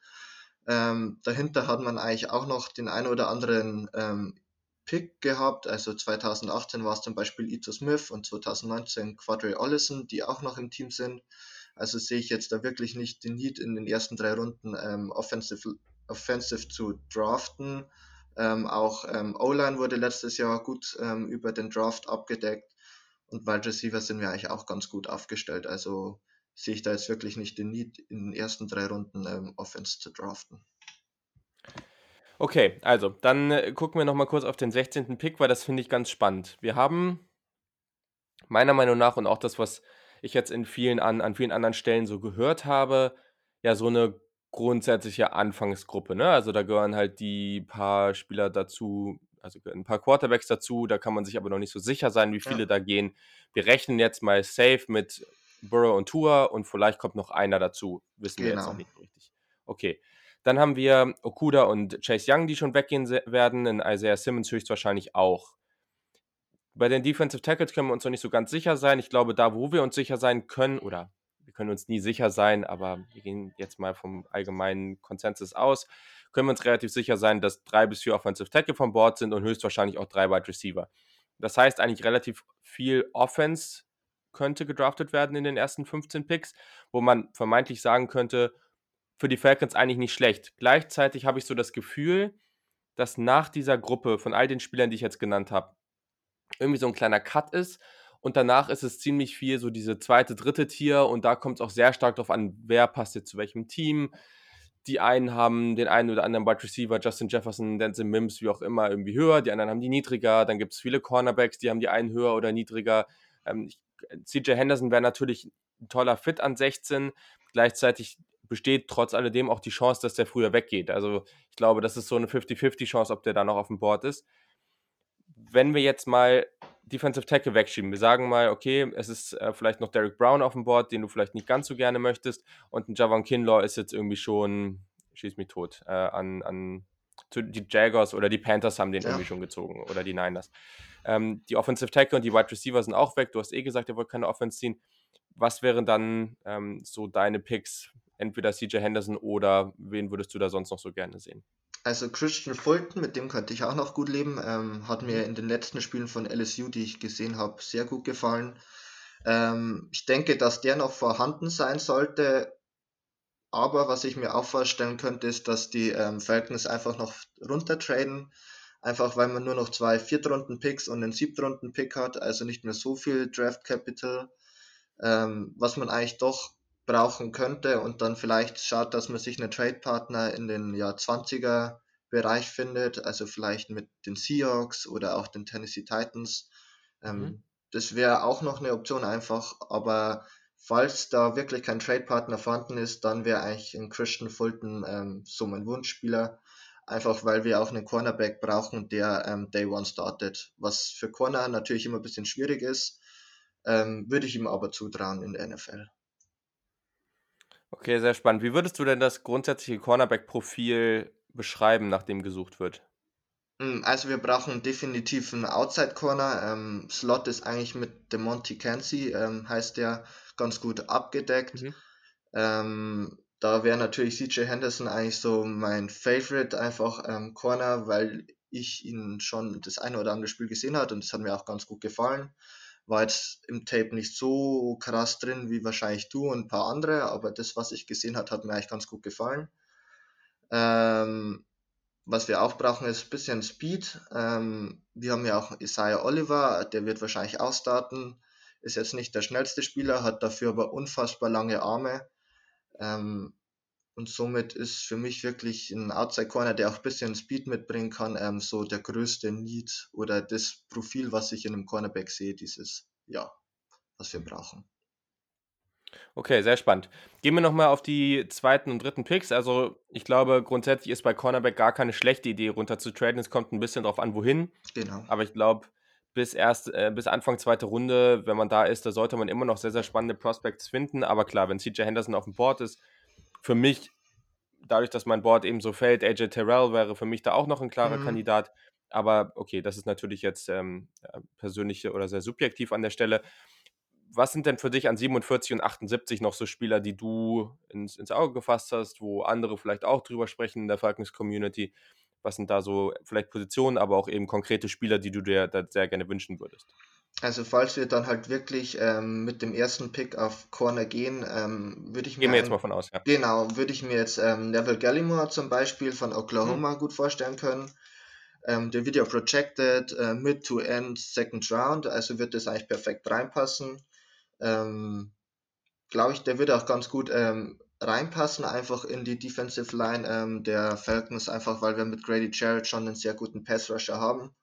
Ähm, dahinter hat man eigentlich auch noch den einen oder anderen ähm, Pick gehabt. Also 2018 war es zum Beispiel Ito Smith und 2019 Quadri Ollison, die auch noch im Team sind. Also sehe ich jetzt da wirklich nicht den Need in den ersten drei Runden ähm, offensive, offensive zu draften. Ähm, auch ähm, O-Line wurde letztes Jahr gut ähm, über den Draft abgedeckt und Wide Receiver sind wir eigentlich auch ganz gut aufgestellt. Also sehe ich da jetzt wirklich nicht den Need, in den ersten drei Runden ähm, Offense zu draften. Okay, also dann äh, gucken wir nochmal kurz auf den 16. Pick, weil das finde ich ganz spannend. Wir haben meiner Meinung nach und auch das, was ich jetzt in vielen an, an vielen anderen Stellen so gehört habe, ja so eine grundsätzliche Anfangsgruppe. Ne? Also da gehören halt die paar Spieler dazu, also ein paar Quarterbacks dazu, da kann man sich aber noch nicht so sicher sein, wie viele ja. da gehen. Wir rechnen jetzt mal safe mit Burrow und Tour und vielleicht kommt noch einer dazu. Wissen genau. wir jetzt noch genau. nicht richtig. Okay. Dann haben wir Okuda und Chase Young, die schon weggehen werden. In Isaiah Simmons höchstwahrscheinlich auch. Bei den Defensive Tackles können wir uns noch nicht so ganz sicher sein. Ich glaube, da, wo wir uns sicher sein können, oder wir können uns nie sicher sein, aber wir gehen jetzt mal vom allgemeinen Konsensus aus, können wir uns relativ sicher sein, dass drei bis vier Offensive Tackle von Bord sind und höchstwahrscheinlich auch drei Wide Receiver. Das heißt eigentlich relativ viel Offense könnte gedraftet werden in den ersten 15 Picks, wo man vermeintlich sagen könnte, für die Falcons eigentlich nicht schlecht. Gleichzeitig habe ich so das Gefühl, dass nach dieser Gruppe von all den Spielern, die ich jetzt genannt habe, irgendwie so ein kleiner Cut ist. Und danach ist es ziemlich viel so diese zweite, dritte Tier. Und da kommt es auch sehr stark darauf an, wer passt jetzt zu welchem Team. Die einen haben den einen oder anderen Wide Receiver, Justin Jefferson, Denzel Mims, wie auch immer, irgendwie höher. Die anderen haben die niedriger. Dann gibt es viele Cornerbacks, die haben die einen höher oder niedriger. Ähm, CJ Henderson wäre natürlich ein toller Fit an 16. Gleichzeitig besteht trotz alledem auch die Chance, dass der früher weggeht. Also ich glaube, das ist so eine 50-50 Chance, ob der da noch auf dem Board ist. Wenn wir jetzt mal Defensive Tackle wegschieben, wir sagen mal, okay, es ist äh, vielleicht noch Derek Brown auf dem Board, den du vielleicht nicht ganz so gerne möchtest, und ein Javon Kinlaw ist jetzt irgendwie schon, schieß mich tot, äh, an, an die Jaguars oder die Panthers haben den ja. irgendwie schon gezogen oder die Niners. Ähm, die Offensive Tackle und die Wide Receiver sind auch weg. Du hast eh gesagt, ihr wollt keine Offense ziehen. Was wären dann ähm, so deine Picks? Entweder CJ Henderson oder wen würdest du da sonst noch so gerne sehen? Also Christian Fulton, mit dem könnte ich auch noch gut leben. Ähm, hat mir mhm. in den letzten Spielen von LSU, die ich gesehen habe, sehr gut gefallen. Ähm, ich denke, dass der noch vorhanden sein sollte. Aber was ich mir auch vorstellen könnte, ist, dass die ähm, Falcons einfach noch runtertraden. Einfach weil man nur noch zwei Viertrunden-Picks und einen Siebtrunden-Pick hat, also nicht mehr so viel Draft Capital, ähm, was man eigentlich doch brauchen könnte und dann vielleicht schaut, dass man sich einen Trade-Partner in den ja, 20er Bereich findet, also vielleicht mit den Seahawks oder auch den Tennessee Titans. Ähm, mhm. Das wäre auch noch eine Option einfach, aber falls da wirklich kein Trade-Partner vorhanden ist, dann wäre eigentlich ein Christian Fulton ähm, so mein Wunschspieler. Einfach weil wir auch einen Cornerback brauchen, der ähm, Day One startet. Was für Corner natürlich immer ein bisschen schwierig ist, ähm, würde ich ihm aber zutrauen in der NFL. Okay, sehr spannend. Wie würdest du denn das grundsätzliche Cornerback-Profil beschreiben, nach dem gesucht wird? Hm, also wir brauchen definitiv einen Outside Corner. Ähm, Slot ist eigentlich mit dem Monty Cansey, ähm, heißt der, ganz gut abgedeckt. Mhm. Ähm, da wäre natürlich CJ Henderson eigentlich so mein Favorite einfach ähm, Corner, weil ich ihn schon das eine oder andere Spiel gesehen habe und das hat mir auch ganz gut gefallen. War jetzt im Tape nicht so krass drin wie wahrscheinlich du und ein paar andere, aber das, was ich gesehen habe, hat mir eigentlich ganz gut gefallen. Ähm, was wir auch brauchen, ist ein bisschen Speed. Ähm, wir haben ja auch Isaiah Oliver, der wird wahrscheinlich auch starten. Ist jetzt nicht der schnellste Spieler, hat dafür aber unfassbar lange Arme. Ähm, und somit ist für mich wirklich ein Outside Corner, der auch ein bisschen Speed mitbringen kann, ähm, so der größte Need oder das Profil, was ich in einem Cornerback sehe, dieses, ja, was wir brauchen. Okay, sehr spannend. Gehen wir nochmal auf die zweiten und dritten Picks. Also, ich glaube, grundsätzlich ist bei Cornerback gar keine schlechte Idee, runter zu traden. Es kommt ein bisschen drauf an, wohin. Genau. Aber ich glaube, bis erst, äh, bis Anfang zweite Runde, wenn man da ist, da sollte man immer noch sehr, sehr spannende Prospects finden. Aber klar, wenn CJ Henderson auf dem Board ist, für mich, dadurch, dass mein Board eben so fällt, AJ Terrell wäre für mich da auch noch ein klarer mhm. Kandidat. Aber okay, das ist natürlich jetzt ähm, persönlich oder sehr subjektiv an der Stelle. Was sind denn für dich an 47 und 78 noch so Spieler, die du ins, ins Auge gefasst hast, wo andere vielleicht auch drüber sprechen in der Falcons Community? Was sind da so vielleicht Positionen, aber auch eben konkrete Spieler, die du dir da sehr gerne wünschen würdest? Also falls wir dann halt wirklich ähm, mit dem ersten Pick auf Corner gehen, ähm, würde ich mir. Gehen wir jetzt mal von aus, ja. Genau, würde ich mir jetzt ähm, Neville Gallimore zum Beispiel von Oklahoma mhm. gut vorstellen können. Ähm, der wird ja projected äh, mid to end second round, also wird das eigentlich perfekt reinpassen. Ähm, Glaube ich, der wird auch ganz gut ähm, reinpassen, einfach in die Defensive Line der Falcons, einfach weil wir mit Grady Jarrett schon einen sehr guten Pass Rusher haben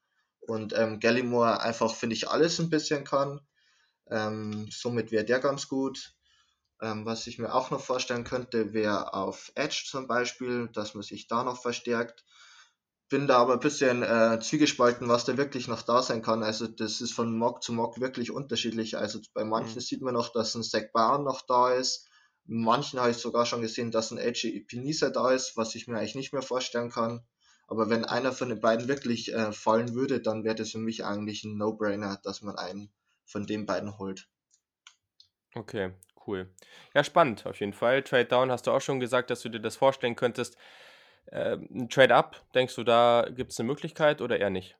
und ähm, Gallimore einfach, finde ich, alles ein bisschen kann. Ähm, somit wäre der ganz gut. Ähm, was ich mir auch noch vorstellen könnte, wäre auf Edge zum Beispiel, dass man sich da noch verstärkt. Bin da aber ein bisschen äh, zwiegespalten, was da wirklich noch da sein kann. Also das ist von Mock zu Mock wirklich unterschiedlich. Also bei manchen mhm. sieht man noch, dass ein Zach Brown noch da ist. Manchen habe ich sogar schon gesehen, dass ein Edge Epinisa da ist, was ich mir eigentlich nicht mehr vorstellen kann. Aber wenn einer von den beiden wirklich äh, fallen würde, dann wäre das für mich eigentlich ein No-Brainer, dass man einen von den beiden holt. Okay, cool. Ja, spannend auf jeden Fall. Trade Down hast du auch schon gesagt, dass du dir das vorstellen könntest. Ähm, Trade Up, denkst du, da gibt es eine Möglichkeit oder eher nicht?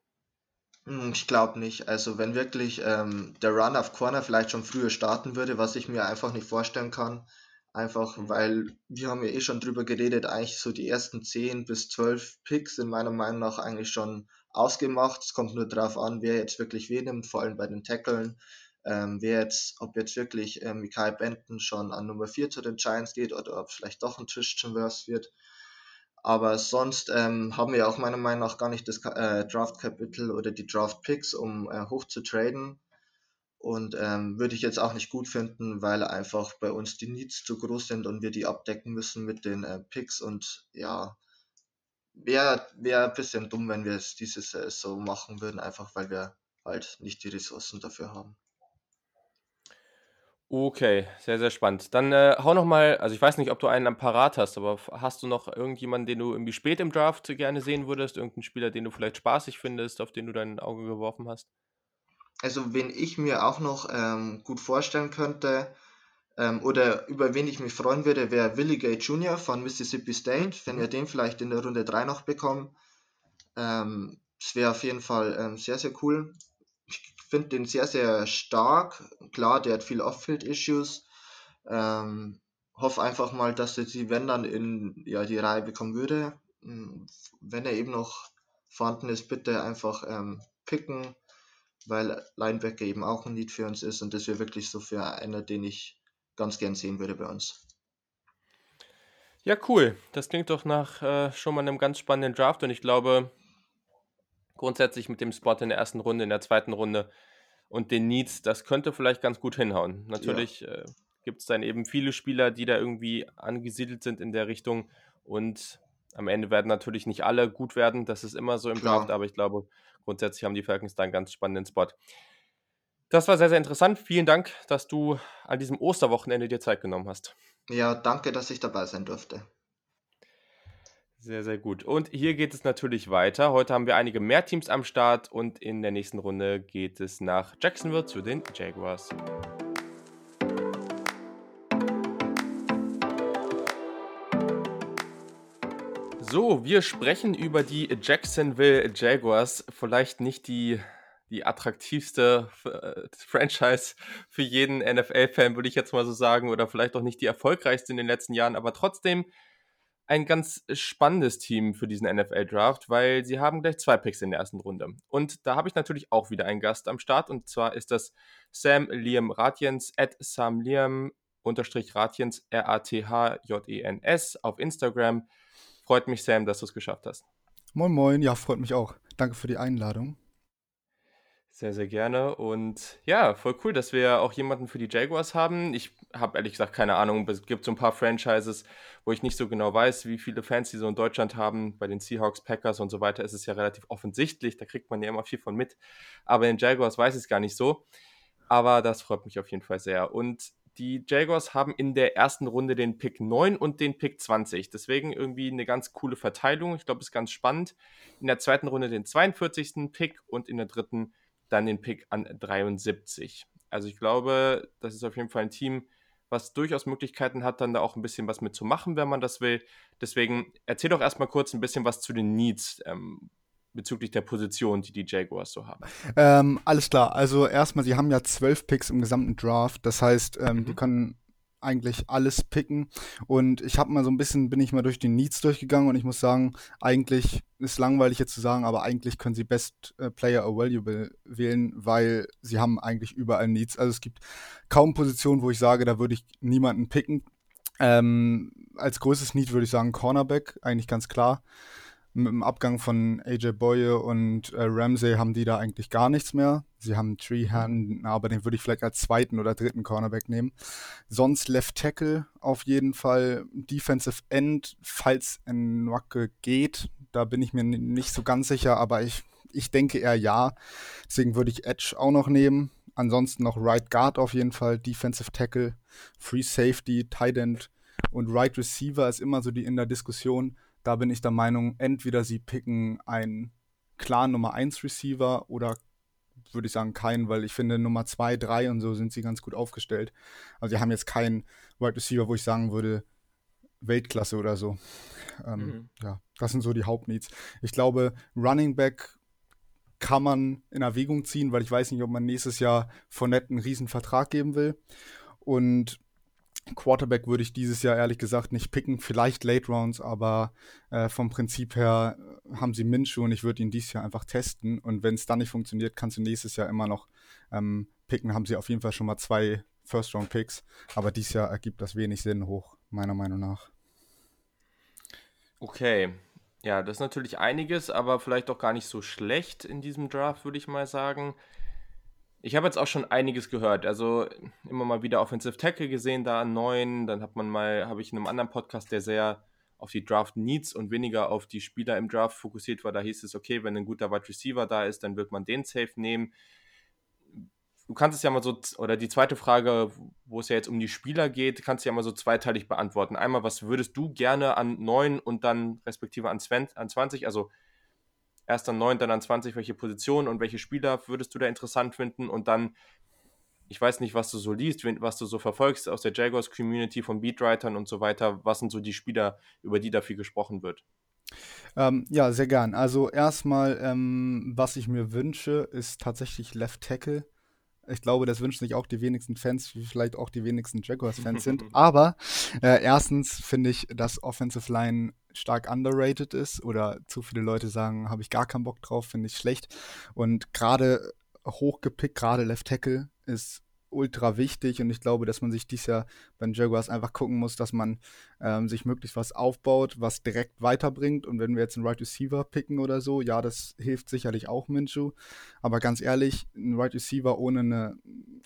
Hm, ich glaube nicht. Also wenn wirklich ähm, der Run auf Corner vielleicht schon früher starten würde, was ich mir einfach nicht vorstellen kann, Einfach weil wir haben ja eh schon drüber geredet, eigentlich so die ersten 10 bis 12 Picks sind meiner Meinung nach eigentlich schon ausgemacht. Es kommt nur darauf an, wer jetzt wirklich wen nimmt, vor allem bei den Tackeln. Ähm, wer jetzt, ob jetzt wirklich ähm, Mikael Benton schon an Nummer 4 zu den Giants geht oder ob vielleicht doch ein Christian Verse wird. Aber sonst ähm, haben wir auch meiner Meinung nach gar nicht das äh, Draft Capital oder die Draft Picks, um äh, hoch zu traden. Und ähm, würde ich jetzt auch nicht gut finden, weil einfach bei uns die Needs zu groß sind und wir die abdecken müssen mit den äh, Picks. Und ja, wäre wär ein bisschen dumm, wenn wir es dieses äh, so machen würden, einfach weil wir halt nicht die Ressourcen dafür haben. Okay, sehr, sehr spannend. Dann äh, hau noch mal, also ich weiß nicht, ob du einen am Parat hast, aber hast du noch irgendjemanden, den du irgendwie spät im Draft gerne sehen würdest? Irgendeinen Spieler, den du vielleicht spaßig findest, auf den du dein Auge geworfen hast? Also wen ich mir auch noch ähm, gut vorstellen könnte ähm, oder über wen ich mich freuen würde, wäre Willie Gay Jr. von Mississippi State, wenn wir den vielleicht in der Runde 3 noch bekommen. Ähm, das wäre auf jeden Fall ähm, sehr, sehr cool. Ich finde den sehr, sehr stark. Klar, der hat viel Off-Field-Issues. Ähm, hoffe einfach mal, dass er sie, wenn dann in ja, die Reihe bekommen würde. Hm, wenn er eben noch vorhanden ist, bitte einfach ähm, picken weil Linebacker eben auch ein Need für uns ist und das wäre wirklich so für einer, den ich ganz gern sehen würde bei uns. Ja, cool. Das klingt doch nach äh, schon mal einem ganz spannenden Draft und ich glaube, grundsätzlich mit dem Spot in der ersten Runde, in der zweiten Runde und den Needs, das könnte vielleicht ganz gut hinhauen. Natürlich ja. äh, gibt es dann eben viele Spieler, die da irgendwie angesiedelt sind in der Richtung und am Ende werden natürlich nicht alle gut werden, das ist immer so im Klar. Draft, aber ich glaube, grundsätzlich haben die Falcons da einen ganz spannenden Spot. Das war sehr, sehr interessant. Vielen Dank, dass du an diesem Osterwochenende dir Zeit genommen hast. Ja, danke, dass ich dabei sein durfte. Sehr, sehr gut. Und hier geht es natürlich weiter. Heute haben wir einige mehr Teams am Start und in der nächsten Runde geht es nach Jacksonville zu den Jaguars. So, wir sprechen über die Jacksonville Jaguars. Vielleicht nicht die, die attraktivste äh, Franchise für jeden NFL-Fan, würde ich jetzt mal so sagen, oder vielleicht auch nicht die erfolgreichste in den letzten Jahren, aber trotzdem ein ganz spannendes Team für diesen NFL-Draft, weil sie haben gleich zwei Picks in der ersten Runde. Und da habe ich natürlich auch wieder einen Gast am Start, und zwar ist das Sam Liam Ratjens, at Sam Liam unterstrich Ratjens, R-A-T-H-J-E-N-S auf Instagram. Freut mich, Sam, dass du es geschafft hast. Moin, moin. Ja, freut mich auch. Danke für die Einladung. Sehr, sehr gerne. Und ja, voll cool, dass wir auch jemanden für die Jaguars haben. Ich habe ehrlich gesagt keine Ahnung. Es gibt so ein paar Franchises, wo ich nicht so genau weiß, wie viele Fans die so in Deutschland haben. Bei den Seahawks, Packers und so weiter ist es ja relativ offensichtlich. Da kriegt man ja immer viel von mit. Aber in Jaguars weiß ich es gar nicht so. Aber das freut mich auf jeden Fall sehr. Und die Jaguars haben in der ersten Runde den Pick 9 und den Pick 20. Deswegen irgendwie eine ganz coole Verteilung. Ich glaube, ist ganz spannend. In der zweiten Runde den 42. Pick und in der dritten dann den Pick an 73. Also ich glaube, das ist auf jeden Fall ein Team, was durchaus Möglichkeiten hat, dann da auch ein bisschen was mitzumachen, wenn man das will. Deswegen erzähl doch erstmal kurz ein bisschen was zu den Needs ähm, bezüglich der Position, die die Jaguars so haben. Ähm, alles klar. Also erstmal, sie haben ja zwölf Picks im gesamten Draft. Das heißt, ähm, mhm. die können eigentlich alles picken. Und ich habe mal so ein bisschen, bin ich mal durch die Needs durchgegangen und ich muss sagen, eigentlich ist langweilig jetzt zu sagen, aber eigentlich können sie Best äh, Player Available wählen, weil sie haben eigentlich überall Needs. Also es gibt kaum Positionen, wo ich sage, da würde ich niemanden picken. Ähm, als größtes Need würde ich sagen Cornerback, eigentlich ganz klar mit dem Abgang von AJ Boye und äh, Ramsey haben die da eigentlich gar nichts mehr. Sie haben Treehan, aber den würde ich vielleicht als zweiten oder dritten Cornerback nehmen. Sonst Left Tackle auf jeden Fall. Defensive End, falls Nwacke geht. Da bin ich mir nicht so ganz sicher, aber ich, ich denke eher ja. Deswegen würde ich Edge auch noch nehmen. Ansonsten noch Right Guard auf jeden Fall, Defensive Tackle, Free Safety, Tight End und Right Receiver ist immer so die in der Diskussion da bin ich der Meinung, entweder sie picken einen klaren Nummer 1 Receiver oder würde ich sagen keinen, weil ich finde Nummer 2, 3 und so sind sie ganz gut aufgestellt. Also sie haben jetzt keinen Wide Receiver, wo ich sagen würde, Weltklasse oder so. Ähm, mhm. Ja, das sind so die Hauptneeds. Ich glaube, Running Back kann man in Erwägung ziehen, weil ich weiß nicht, ob man nächstes Jahr Fournette einen riesen Vertrag geben will. Und Quarterback würde ich dieses Jahr ehrlich gesagt nicht picken, vielleicht Late Rounds, aber äh, vom Prinzip her haben sie Minshew und ich würde ihn dieses Jahr einfach testen. Und wenn es dann nicht funktioniert, kannst du nächstes Jahr immer noch ähm, picken. Haben sie auf jeden Fall schon mal zwei First-Round-Picks, aber dieses Jahr ergibt das wenig Sinn hoch, meiner Meinung nach. Okay. Ja, das ist natürlich einiges, aber vielleicht auch gar nicht so schlecht in diesem Draft, würde ich mal sagen. Ich habe jetzt auch schon einiges gehört. Also immer mal wieder Offensive Tackle gesehen, da an neuen. Dann hat man mal, habe ich in einem anderen Podcast, der sehr auf die Draft Needs und weniger auf die Spieler im Draft fokussiert war. Da hieß es, okay, wenn ein guter Wide Receiver da ist, dann wird man den safe nehmen. Du kannst es ja mal so, oder die zweite Frage, wo es ja jetzt um die Spieler geht, kannst du ja mal so zweiteilig beantworten. Einmal, was würdest du gerne an 9 und dann respektive an 20, also erst an 9, dann an 20, welche Position und welche Spieler würdest du da interessant finden und dann, ich weiß nicht, was du so liest, was du so verfolgst aus der Jaguars-Community von Beatwritern und so weiter, was sind so die Spieler, über die da viel gesprochen wird? Ähm, ja, sehr gern. Also erstmal, ähm, was ich mir wünsche, ist tatsächlich Left Tackle. Ich glaube, das wünschen sich auch die wenigsten Fans, wie vielleicht auch die wenigsten Jaguars-Fans sind. Aber äh, erstens finde ich, dass Offensive Line stark underrated ist oder zu viele Leute sagen, habe ich gar keinen Bock drauf, finde ich schlecht. Und gerade hochgepickt, gerade Left Tackle ist ultra wichtig und ich glaube, dass man sich dies Jahr bei den Jaguars einfach gucken muss, dass man ähm, sich möglichst was aufbaut, was direkt weiterbringt und wenn wir jetzt einen Right Receiver picken oder so, ja, das hilft sicherlich auch Minshew, aber ganz ehrlich, ein Right Receiver ohne eine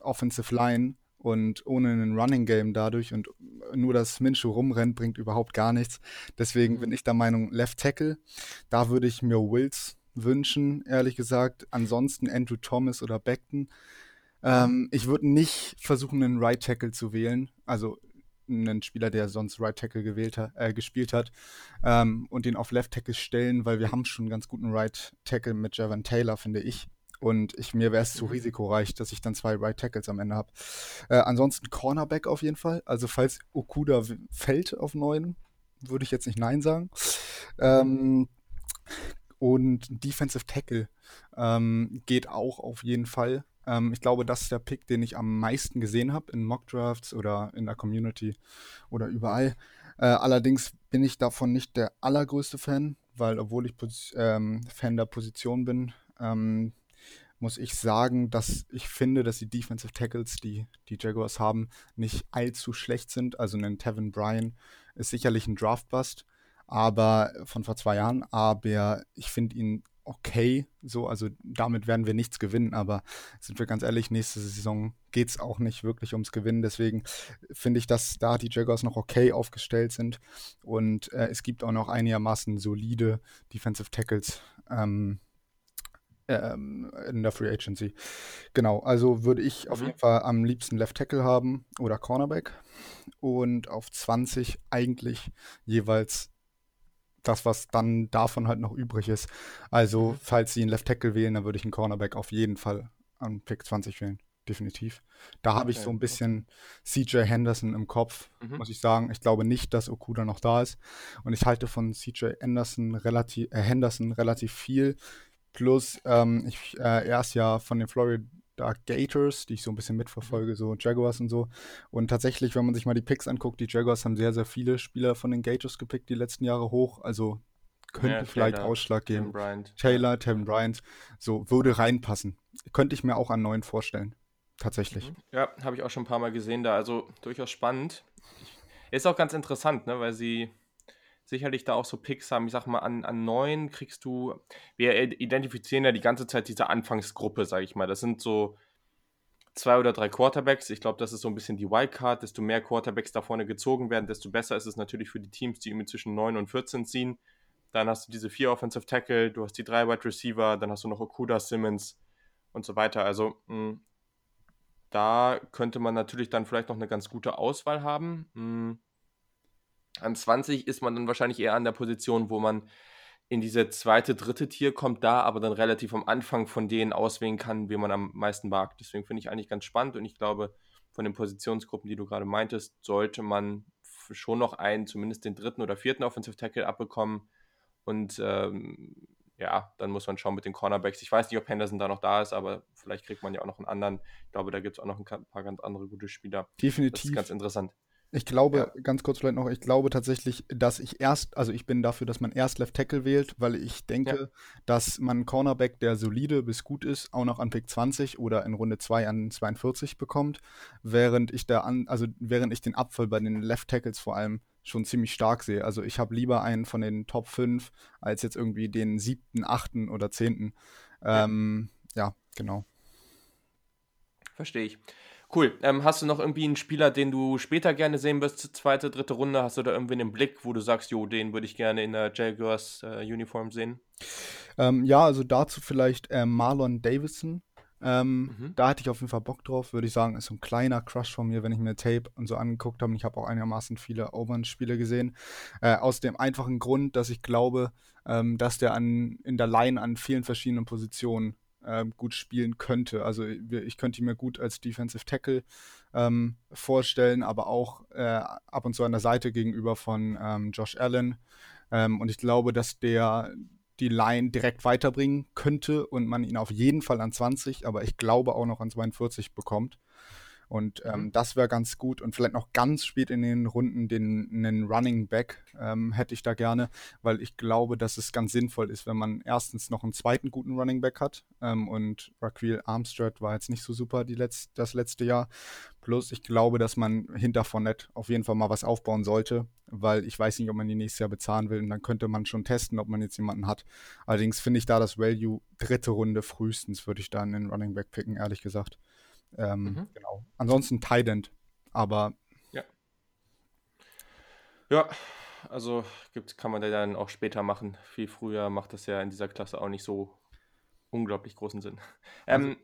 Offensive Line und ohne einen Running Game dadurch und nur das Minshew rumrennt, bringt überhaupt gar nichts. Deswegen bin mhm. ich der Meinung, Left Tackle, da würde ich mir Wills wünschen, ehrlich gesagt. Ansonsten Andrew Thomas oder Beckton. Ähm, ich würde nicht versuchen, einen Right Tackle zu wählen. Also einen Spieler, der sonst Right Tackle gewählt äh, gespielt hat, ähm, und den auf Left Tackle stellen, weil wir haben schon einen ganz guten Right Tackle mit Javon Taylor, finde ich. Und ich, mir wäre es zu mhm. risikoreich, dass ich dann zwei Right Tackles am Ende habe. Äh, ansonsten Cornerback auf jeden Fall. Also falls Okuda fällt auf neun, würde ich jetzt nicht Nein sagen. Ähm, und Defensive Tackle ähm, geht auch auf jeden Fall. Ähm, ich glaube, das ist der Pick, den ich am meisten gesehen habe in Mock Drafts oder in der Community oder überall. Äh, allerdings bin ich davon nicht der allergrößte Fan, weil obwohl ich ähm, Fan der Position bin, ähm, muss ich sagen, dass ich finde, dass die Defensive Tackles, die die Jaguars haben, nicht allzu schlecht sind. Also ein Tevin Bryan ist sicherlich ein Draftbust, aber von vor zwei Jahren, aber ich finde ihn okay, so, also damit werden wir nichts gewinnen, aber sind wir ganz ehrlich, nächste Saison geht es auch nicht wirklich ums Gewinnen, deswegen finde ich, dass da die Jaguars noch okay aufgestellt sind. Und äh, es gibt auch noch einigermaßen solide Defensive Tackles, ähm, ähm, in der Free Agency. Genau, also würde ich mhm. auf jeden Fall am liebsten Left Tackle haben oder Cornerback und auf 20 eigentlich jeweils das, was dann davon halt noch übrig ist. Also, mhm. falls sie einen Left Tackle wählen, dann würde ich einen Cornerback auf jeden Fall an Pick 20 wählen. definitiv. Da habe ich so ein bisschen CJ Henderson im Kopf, mhm. muss ich sagen. Ich glaube nicht, dass Okuda noch da ist. Und ich halte von CJ Anderson relativ, äh, Henderson relativ viel. Plus, ähm, ich, äh, er ist ja von den Florida Gators, die ich so ein bisschen mitverfolge, mhm. so Jaguars und so. Und tatsächlich, wenn man sich mal die Picks anguckt, die Jaguars haben sehr, sehr viele Spieler von den Gators gepickt die letzten Jahre hoch. Also könnte ja, vielleicht Taylor, Ausschlag geben. Bryant. Taylor, Tevin Bryant, so würde reinpassen. Könnte ich mir auch an neuen vorstellen. Tatsächlich. Mhm. Ja, habe ich auch schon ein paar Mal gesehen da. Also durchaus spannend. Ist auch ganz interessant, ne, weil sie sicherlich da auch so Picks haben. Ich sag mal, an, an neun kriegst du. Wir identifizieren ja die ganze Zeit diese Anfangsgruppe, sage ich mal. Das sind so zwei oder drei Quarterbacks. Ich glaube, das ist so ein bisschen die Wildcard. Desto mehr Quarterbacks da vorne gezogen werden, desto besser ist es natürlich für die Teams, die irgendwie zwischen 9 und 14 ziehen. Dann hast du diese vier Offensive Tackle, du hast die drei Wide Receiver, dann hast du noch Okuda, Simmons und so weiter. Also mh, hm, da könnte man natürlich dann vielleicht noch eine ganz gute Auswahl haben. Mh, hm, an 20 ist man dann wahrscheinlich eher an der Position, wo man in diese zweite, dritte Tier kommt, da aber dann relativ am Anfang von denen auswählen kann, wie man am meisten mag. Deswegen finde ich eigentlich ganz spannend und ich glaube, von den Positionsgruppen, die du gerade meintest, sollte man schon noch einen, zumindest den dritten oder vierten Offensive Tackle abbekommen. Und ähm, ja, dann muss man schauen mit den Cornerbacks. Ich weiß nicht, ob Henderson da noch da ist, aber vielleicht kriegt man ja auch noch einen anderen. Ich glaube, da gibt es auch noch ein paar ganz andere gute Spieler. Definitiv. Das ist ganz interessant. Ich glaube, ja. ganz kurz vielleicht noch, ich glaube tatsächlich, dass ich erst, also ich bin dafür, dass man erst Left Tackle wählt, weil ich denke, ja. dass man Cornerback, der solide bis gut ist, auch noch an Pick 20 oder in Runde 2 an 42 bekommt, während ich da an, also während ich den Abfall bei den Left Tackles vor allem schon ziemlich stark sehe. Also ich habe lieber einen von den Top 5 als jetzt irgendwie den siebten, achten oder zehnten. Ähm, ja. ja, genau. Verstehe ich. Cool. Ähm, hast du noch irgendwie einen Spieler, den du später gerne sehen wirst, zweite, dritte Runde? Hast du da irgendwie einen Blick, wo du sagst, jo, den würde ich gerne in der Jaguars-Uniform äh, sehen? Ähm, ja, also dazu vielleicht äh, Marlon Davison. Ähm, mhm. Da hatte ich auf jeden Fall Bock drauf, würde ich sagen. Ist so ein kleiner Crush von mir, wenn ich mir Tape und so angeguckt habe. Und ich habe auch einigermaßen viele Overn-Spiele gesehen. Äh, aus dem einfachen Grund, dass ich glaube, ähm, dass der an, in der Line an vielen verschiedenen Positionen ähm, gut spielen könnte. Also ich könnte ihn mir gut als Defensive Tackle ähm, vorstellen, aber auch äh, ab und zu an der Seite gegenüber von ähm, Josh Allen. Ähm, und ich glaube, dass der die Line direkt weiterbringen könnte und man ihn auf jeden Fall an 20, aber ich glaube auch noch an 42 bekommt. Und ähm, mhm. das wäre ganz gut. Und vielleicht noch ganz spät in den Runden den einen Running Back ähm, hätte ich da gerne, weil ich glaube, dass es ganz sinnvoll ist, wenn man erstens noch einen zweiten guten Running Back hat. Ähm, und Raquel Armstrad war jetzt nicht so super die letzt, das letzte Jahr. Plus, ich glaube, dass man hinter Fournette auf jeden Fall mal was aufbauen sollte, weil ich weiß nicht, ob man die nächstes Jahr bezahlen will. Und dann könnte man schon testen, ob man jetzt jemanden hat. Allerdings finde ich da das Value dritte Runde frühestens, würde ich da einen Running Back picken, ehrlich gesagt. Ähm, mhm. Genau. Ansonsten Tident, aber. Ja. Ja, also gibt, kann man da dann auch später machen. Viel früher macht das ja in dieser Klasse auch nicht so unglaublich großen Sinn. Also, ähm,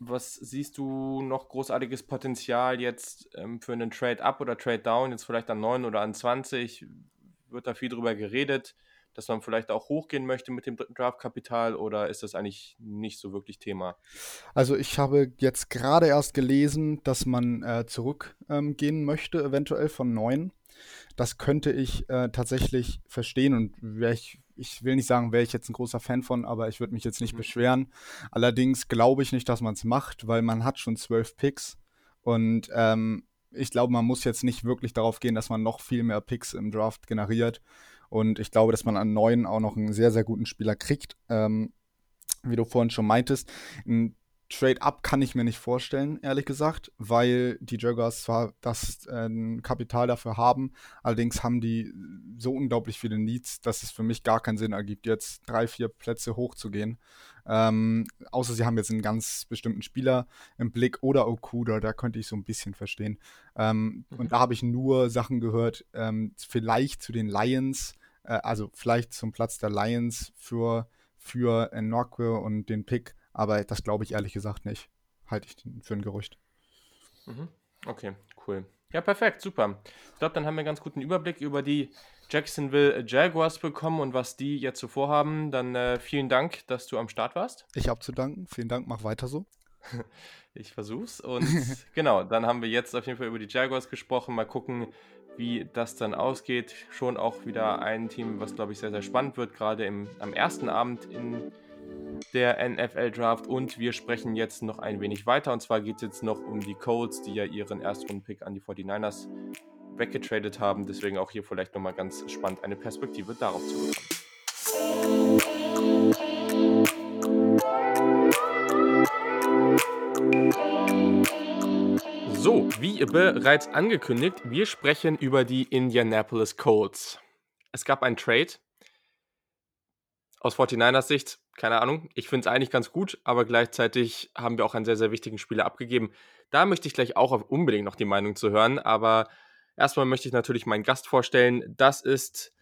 was siehst du noch großartiges Potenzial jetzt ähm, für einen Trade-Up oder Trade-Down, jetzt vielleicht an 9 oder an 20? Wird da viel drüber geredet? Dass man vielleicht auch hochgehen möchte mit dem Draftkapital oder ist das eigentlich nicht so wirklich Thema? Also ich habe jetzt gerade erst gelesen, dass man äh, zurückgehen ähm, möchte, eventuell von neun. Das könnte ich äh, tatsächlich verstehen und wäre ich, ich will nicht sagen, wäre ich jetzt ein großer Fan von, aber ich würde mich jetzt nicht mhm. beschweren. Allerdings glaube ich nicht, dass man es macht, weil man hat schon zwölf Picks und ähm, ich glaube, man muss jetzt nicht wirklich darauf gehen, dass man noch viel mehr Picks im Draft generiert. Und ich glaube, dass man an neuen auch noch einen sehr, sehr guten Spieler kriegt. Ähm, wie du vorhin schon meintest, ein Trade-up kann ich mir nicht vorstellen, ehrlich gesagt, weil die Jaguars zwar das äh, Kapital dafür haben, allerdings haben die so unglaublich viele Needs, dass es für mich gar keinen Sinn ergibt, jetzt drei, vier Plätze hochzugehen. Ähm, außer sie haben jetzt einen ganz bestimmten Spieler im Blick oder Okuda, da könnte ich so ein bisschen verstehen. Ähm, mhm. Und da habe ich nur Sachen gehört, ähm, vielleicht zu den Lions, äh, also vielleicht zum Platz der Lions für, für Nokwe und den Pick aber das glaube ich ehrlich gesagt nicht. Halte ich für ein Gerücht. Mhm. Okay, cool. Ja, perfekt, super. Ich glaube, dann haben wir einen ganz guten Überblick über die Jacksonville Jaguars bekommen und was die jetzt so vorhaben. Dann äh, vielen Dank, dass du am Start warst. Ich habe zu danken. Vielen Dank, mach weiter so. Ich versuch's. Und genau, dann haben wir jetzt auf jeden Fall über die Jaguars gesprochen. Mal gucken, wie das dann ausgeht. Schon auch wieder ein Team, was glaube ich sehr, sehr spannend wird, gerade im, am ersten Abend in der NFL Draft. Und wir sprechen jetzt noch ein wenig weiter. Und zwar geht es jetzt noch um die Colts, die ja ihren Erstrunden-Pick an die 49ers weggetradet haben. Deswegen auch hier vielleicht nochmal ganz spannend, eine Perspektive darauf zu bekommen. Wie bereits angekündigt, wir sprechen über die Indianapolis Colts. Es gab einen Trade. Aus 49ers Sicht, keine Ahnung, ich finde es eigentlich ganz gut, aber gleichzeitig haben wir auch einen sehr, sehr wichtigen Spieler abgegeben. Da möchte ich gleich auch unbedingt noch die Meinung zu hören, aber erstmal möchte ich natürlich meinen Gast vorstellen. Das ist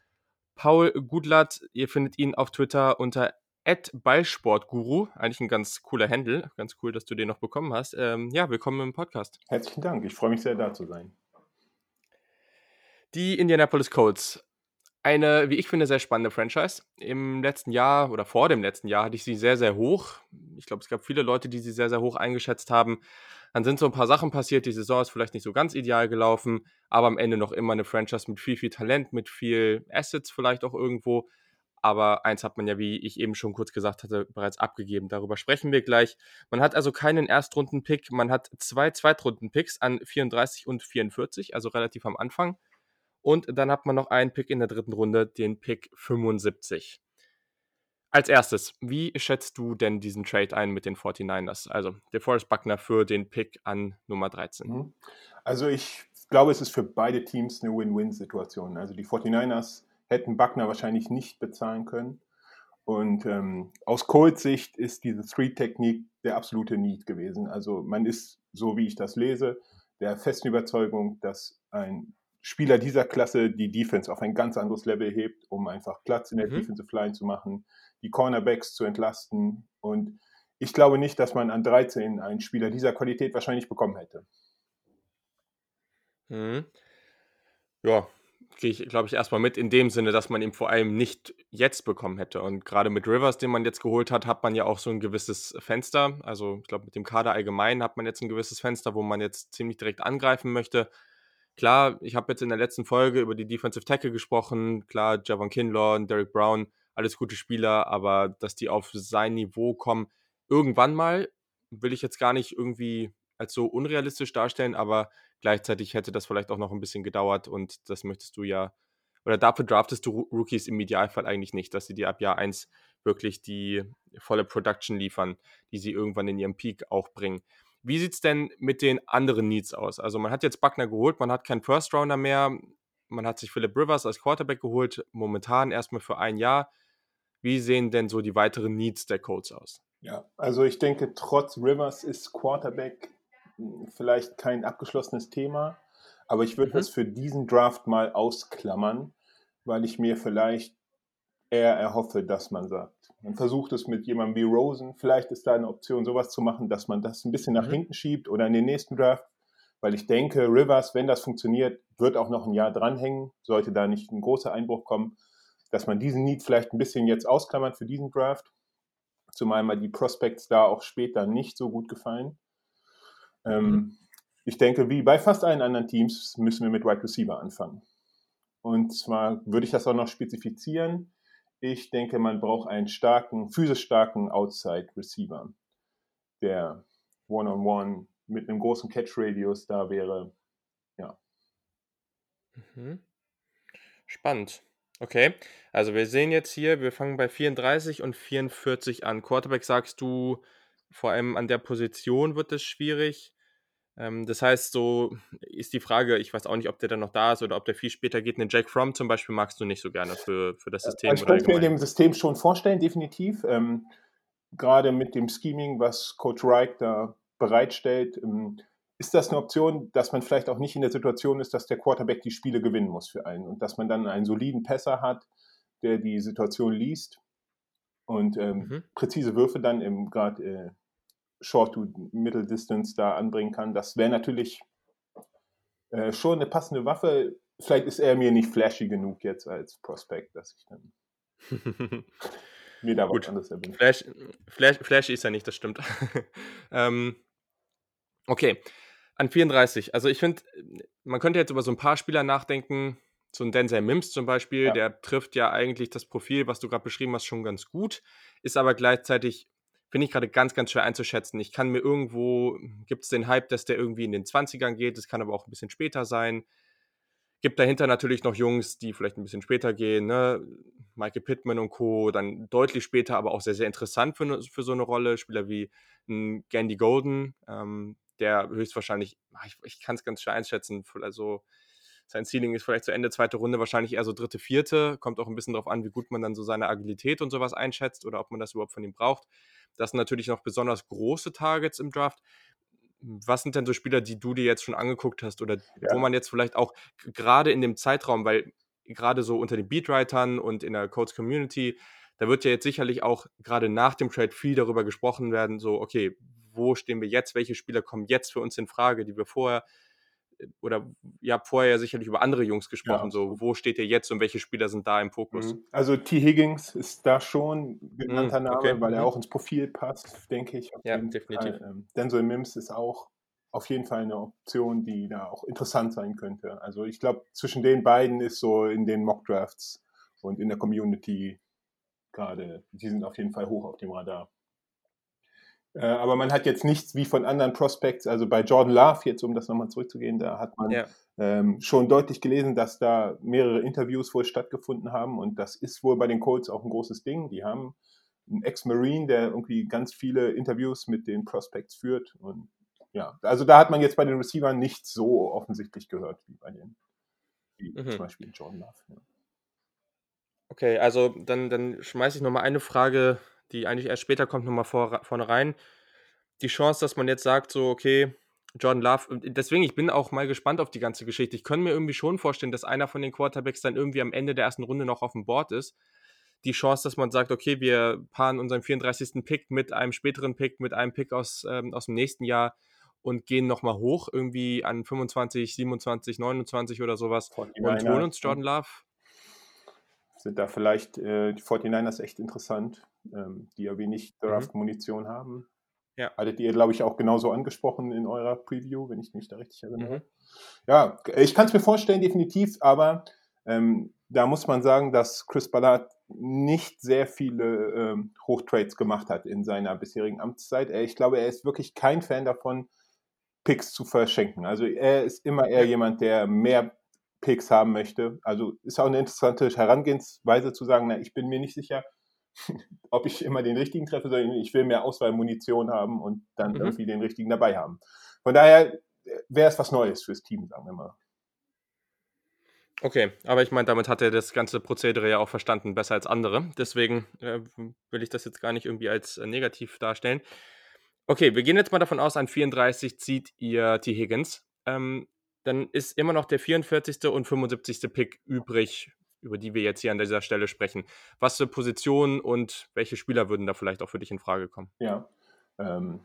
Paul Gudlatt. Ihr findet ihn auf Twitter unter Ballsportguru, eigentlich ein ganz cooler Handle. Ganz cool, dass du den noch bekommen hast. Ähm, ja, willkommen im Podcast. Herzlichen Dank, ich freue mich sehr, da zu sein. Die Indianapolis Colts. Eine, wie ich finde, sehr spannende Franchise. Im letzten Jahr oder vor dem letzten Jahr hatte ich sie sehr, sehr hoch. Ich glaube, es gab viele Leute, die sie sehr, sehr hoch eingeschätzt haben. Dann sind so ein paar Sachen passiert. Die Saison ist vielleicht nicht so ganz ideal gelaufen, aber am Ende noch immer eine Franchise mit viel, viel Talent, mit viel Assets vielleicht auch irgendwo aber eins hat man ja, wie ich eben schon kurz gesagt hatte, bereits abgegeben. Darüber sprechen wir gleich. Man hat also keinen Erstrunden-Pick, man hat zwei Zweitrunden-Picks an 34 und 44, also relativ am Anfang. Und dann hat man noch einen Pick in der dritten Runde, den Pick 75. Als erstes, wie schätzt du denn diesen Trade ein mit den 49ers? Also der Forrest Buckner für den Pick an Nummer 13. Mhm. Also ich glaube, es ist für beide Teams eine Win-Win-Situation. Also die 49ers hätten Buckner wahrscheinlich nicht bezahlen können. Und ähm, aus Colts Sicht ist diese Three-Technik der absolute Need gewesen. Also man ist, so wie ich das lese, der festen Überzeugung, dass ein Spieler dieser Klasse die Defense auf ein ganz anderes Level hebt, um einfach Platz in der mhm. Defensive Line zu machen, die Cornerbacks zu entlasten. Und ich glaube nicht, dass man an 13 einen Spieler dieser Qualität wahrscheinlich bekommen hätte. Mhm. Ja, gehe ich, glaube ich, erstmal mit, in dem Sinne, dass man ihn vor allem nicht jetzt bekommen hätte. Und gerade mit Rivers, den man jetzt geholt hat, hat man ja auch so ein gewisses Fenster. Also ich glaube, mit dem Kader allgemein hat man jetzt ein gewisses Fenster, wo man jetzt ziemlich direkt angreifen möchte. Klar, ich habe jetzt in der letzten Folge über die Defensive Tackle gesprochen. Klar, Javon Kinlaw und Derek Brown, alles gute Spieler, aber dass die auf sein Niveau kommen, irgendwann mal, will ich jetzt gar nicht irgendwie als so unrealistisch darstellen, aber Gleichzeitig hätte das vielleicht auch noch ein bisschen gedauert und das möchtest du ja, oder dafür draftest du Rookies im Idealfall eigentlich nicht, dass sie dir ab Jahr 1 wirklich die volle Production liefern, die sie irgendwann in ihrem Peak auch bringen. Wie sieht es denn mit den anderen Needs aus? Also man hat jetzt Buckner geholt, man hat keinen First Rounder mehr, man hat sich Philip Rivers als Quarterback geholt, momentan erstmal für ein Jahr. Wie sehen denn so die weiteren Needs der Colts aus? Ja, also ich denke, trotz Rivers ist Quarterback vielleicht kein abgeschlossenes Thema, aber ich würde mhm. das für diesen Draft mal ausklammern, weil ich mir vielleicht eher erhoffe, dass man sagt, man versucht es mit jemandem wie Rosen, vielleicht ist da eine Option, sowas zu machen, dass man das ein bisschen nach mhm. hinten schiebt oder in den nächsten Draft, weil ich denke, Rivers, wenn das funktioniert, wird auch noch ein Jahr dranhängen, sollte da nicht ein großer Einbruch kommen, dass man diesen Need vielleicht ein bisschen jetzt ausklammert für diesen Draft, zumal mal die Prospects da auch später nicht so gut gefallen. Ähm, mhm. Ich denke, wie bei fast allen anderen Teams müssen wir mit Wide Receiver anfangen. Und zwar würde ich das auch noch spezifizieren. Ich denke, man braucht einen starken, physisch starken Outside Receiver, der One-on-One -on -one mit einem großen Catch-Radius da wäre. Ja. Mhm. Spannend. Okay, also wir sehen jetzt hier, wir fangen bei 34 und 44 an. Quarterback sagst du, vor allem an der Position wird es schwierig. Ähm, das heißt, so ist die Frage, ich weiß auch nicht, ob der dann noch da ist oder ob der viel später geht. Einen Jack Fromm zum Beispiel magst du nicht so gerne für, für das System. Also ich könnte mir dem System schon vorstellen, definitiv. Ähm, gerade mit dem Scheming, was Coach Reich da bereitstellt, ähm, ist das eine Option, dass man vielleicht auch nicht in der Situation ist, dass der Quarterback die Spiele gewinnen muss für einen und dass man dann einen soliden Passer hat, der die Situation liest und ähm, mhm. präzise Würfe dann im gerade äh, Short to Middle Distance da anbringen kann. Das wäre natürlich äh, schon eine passende Waffe. Vielleicht ist er mir nicht flashy genug jetzt als Prospect, dass ich dann. mir da Gut. was anderes erwünscht. Flash, Flash, Flash ist ja nicht, das stimmt. ähm, okay, an 34. Also ich finde, man könnte jetzt über so ein paar Spieler nachdenken. So ein Denzel Mims zum Beispiel, Ja. der trifft ja eigentlich das Profil, was du gerade beschrieben hast, schon ganz gut. Ist aber gleichzeitig, finde ich gerade ganz, ganz schwer einzuschätzen. Ich kann mir irgendwo, gibt es den Hype, dass der irgendwie in den 20ern geht. Es kann aber auch ein bisschen später sein. Gibt dahinter natürlich noch Jungs, die vielleicht ein bisschen später gehen, ne? Michael Pittman und Co. Dann deutlich später, aber auch sehr, sehr interessant für, ne- für so eine Rolle. Spieler wie ein Gandy Golden, ähm, der höchstwahrscheinlich, ah, ich, ich kann es ganz schwer einschätzen, also sein Ceiling ist vielleicht zu Ende zweite Runde, wahrscheinlich eher so dritte, vierte. Kommt auch ein bisschen darauf an, wie gut man dann so seine Agilität und sowas einschätzt oder ob man das überhaupt von ihm braucht. Das sind natürlich noch besonders große Targets im Draft. Was sind denn so Spieler, die du dir jetzt schon angeguckt hast oder Ja. wo man jetzt vielleicht auch gerade in dem Zeitraum, weil gerade so unter den Beatwritern und in der Codes Community, da wird ja jetzt sicherlich auch gerade nach dem Trade viel darüber gesprochen werden, so, okay, wo stehen wir jetzt, welche Spieler kommen jetzt für uns in Frage, die wir vorher, oder ihr habt vorher ja sicherlich über andere Jungs gesprochen, so, absolut. wo steht ihr jetzt und welche Spieler sind da im Fokus? Mhm. Also T. Higgins ist da schon genannter Mhm, Name, okay, weil er mhm. auch ins Profil passt, denke ich. Ja, definitiv. Fall. Ähm, Denzel Mims ist auch auf jeden Fall eine Option, die da auch interessant sein könnte. Also ich glaube, zwischen den beiden ist so in den Mock-Drafts und in der Community gerade, die sind auf jeden Fall hoch auf dem Radar. Äh, aber man hat jetzt nichts wie von anderen Prospects, also bei Jordan Love, jetzt um das nochmal zurückzugehen, da hat man Ja. ähm, schon deutlich gelesen, dass da mehrere Interviews wohl stattgefunden haben und das ist wohl bei den Colts auch ein großes Ding. Die haben einen Ex-Marine, der irgendwie ganz viele Interviews mit den Prospects führt und ja, also da hat man jetzt bei den Receivern nicht so offensichtlich gehört wie bei den, wie Mhm. zum Beispiel Jordan Love. Ja. Okay, also dann, dann schmeiße ich nochmal eine Frage, die eigentlich erst später kommt, nochmal vor, vorne rein. Die Chance, dass man jetzt sagt, so, okay, Jordan Love, deswegen, ich bin auch mal gespannt auf die ganze Geschichte. Ich könnte mir irgendwie schon vorstellen, dass einer von den Quarterbacks dann irgendwie am Ende der ersten Runde noch auf dem Board ist. Die Chance, dass man sagt, okay, wir paaren unseren 34. Pick mit einem späteren Pick, mit einem Pick aus, ähm, aus dem nächsten Jahr und gehen nochmal hoch, irgendwie an 25, 27, 29 oder sowas und 49ers, holen uns Jordan Love. Sind da vielleicht äh, die 49ers echt interessant, ähm, die ja wenig Mhm. Draft-Munition haben. Ja. Hattet ihr, glaube ich, auch genauso angesprochen in eurer Preview, wenn ich mich da richtig erinnere. Mhm. Ja, ich kann es mir vorstellen, definitiv, aber ähm, da muss man sagen, dass Chris Ballard nicht sehr viele ähm, Hochtrades gemacht hat in seiner bisherigen Amtszeit. Er, ich glaube, er ist wirklich kein Fan davon, Picks zu verschenken. Also er ist immer eher jemand, der mehr Picks haben möchte. Also ist auch eine interessante Herangehensweise zu sagen, na, ich bin mir nicht sicher, ob ich immer den richtigen treffe, sondern ich will mehr Auswahlmunition haben und dann Mhm. irgendwie den richtigen dabei haben. Von daher wäre es was Neues fürs Team, sagen wir mal. Okay, aber ich meine, damit hat er das ganze Prozedere ja auch verstanden, besser als andere. Deswegen äh, will ich das jetzt gar nicht irgendwie als äh, negativ darstellen. Okay, wir gehen jetzt mal davon aus, an 34 zieht ihr T. Higgins. Ähm, dann ist immer noch der 44. und 75. Pick übrig, über die wir jetzt hier an dieser Stelle sprechen. Was für Positionen und welche Spieler würden da vielleicht auch für dich in Frage kommen? Ja, ähm,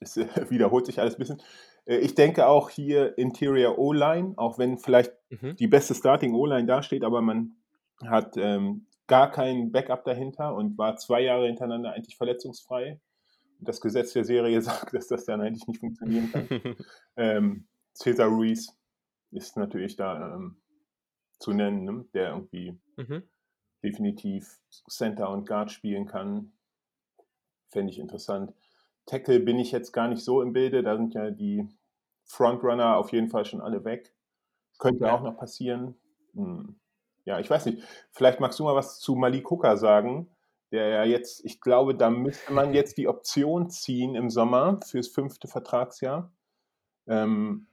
es wiederholt sich alles ein bisschen. Äh, ich denke auch hier Interior O-Line, auch wenn vielleicht Mhm. die beste Starting O-Line dasteht, aber man hat ähm, gar kein Backup dahinter und war zwei Jahre hintereinander eigentlich verletzungsfrei. Und das Gesetz der Serie sagt, dass das dann eigentlich nicht funktionieren kann. ähm, Cesar Ruiz ist natürlich da ähm, zu nennen, ne? der irgendwie mhm. definitiv Center und Guard spielen kann. Fände ich interessant. Tackle bin ich jetzt gar nicht so im Bilde. Da sind ja die Frontrunner auf jeden Fall schon alle weg. Könnte Ja. auch noch passieren. Hm. Ja, ich weiß nicht. Vielleicht magst du mal was zu Malik Hooker sagen, der ja jetzt, ich glaube, da müsste man jetzt die Option ziehen im Sommer fürs fünfte Vertragsjahr. Ähm,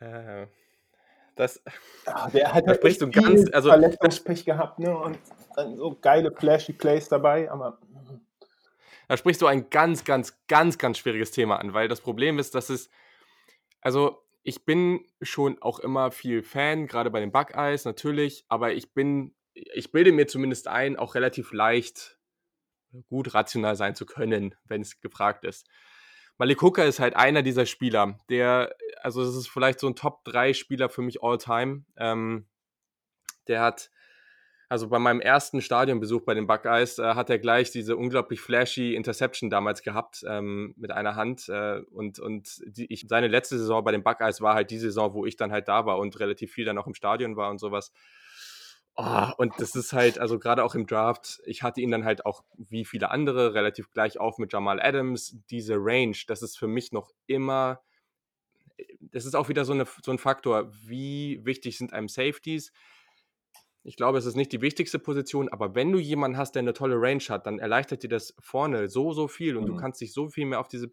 Äh, das, ah, der hat Da ja sprichst du ganz- also- Verletzungspech gehabt, ne? Und dann so geile flashy Plays dabei, aber Da sprichst du ein ganz, ganz, ganz, ganz schwieriges Thema an, weil das Problem ist, dass es, also ich bin schon auch immer viel Fan, gerade bei den Buckeyes natürlich, aber ich bin, ich bilde mir zumindest ein, auch relativ leicht gut rational sein zu können, wenn es gefragt ist. Malik Hooker ist halt einer dieser Spieler, der, also das ist vielleicht so ein Top-3-Spieler für mich all-time. Ähm, der hat also bei meinem ersten Stadionbesuch bei den Buckeyes äh, hat er gleich diese unglaublich flashy Interception damals gehabt ähm, mit einer Hand. Äh, und und die, ich, seine letzte Saison bei den Buckeyes war halt die Saison, wo ich dann halt da war und relativ viel dann auch im Stadion war und sowas. Oh, und das ist halt, also gerade auch im Draft, ich hatte ihn dann halt auch wie viele andere relativ gleich auf mit Jamal Adams. Diese Range, das ist für mich noch immer, das ist auch wieder so, eine, so ein Faktor, wie wichtig sind einem Safeties. Ich glaube, es ist nicht die wichtigste Position, aber wenn du jemanden hast, der eine tolle Range hat, dann erleichtert dir das vorne so, so viel und mhm. du kannst dich so viel mehr auf, diese,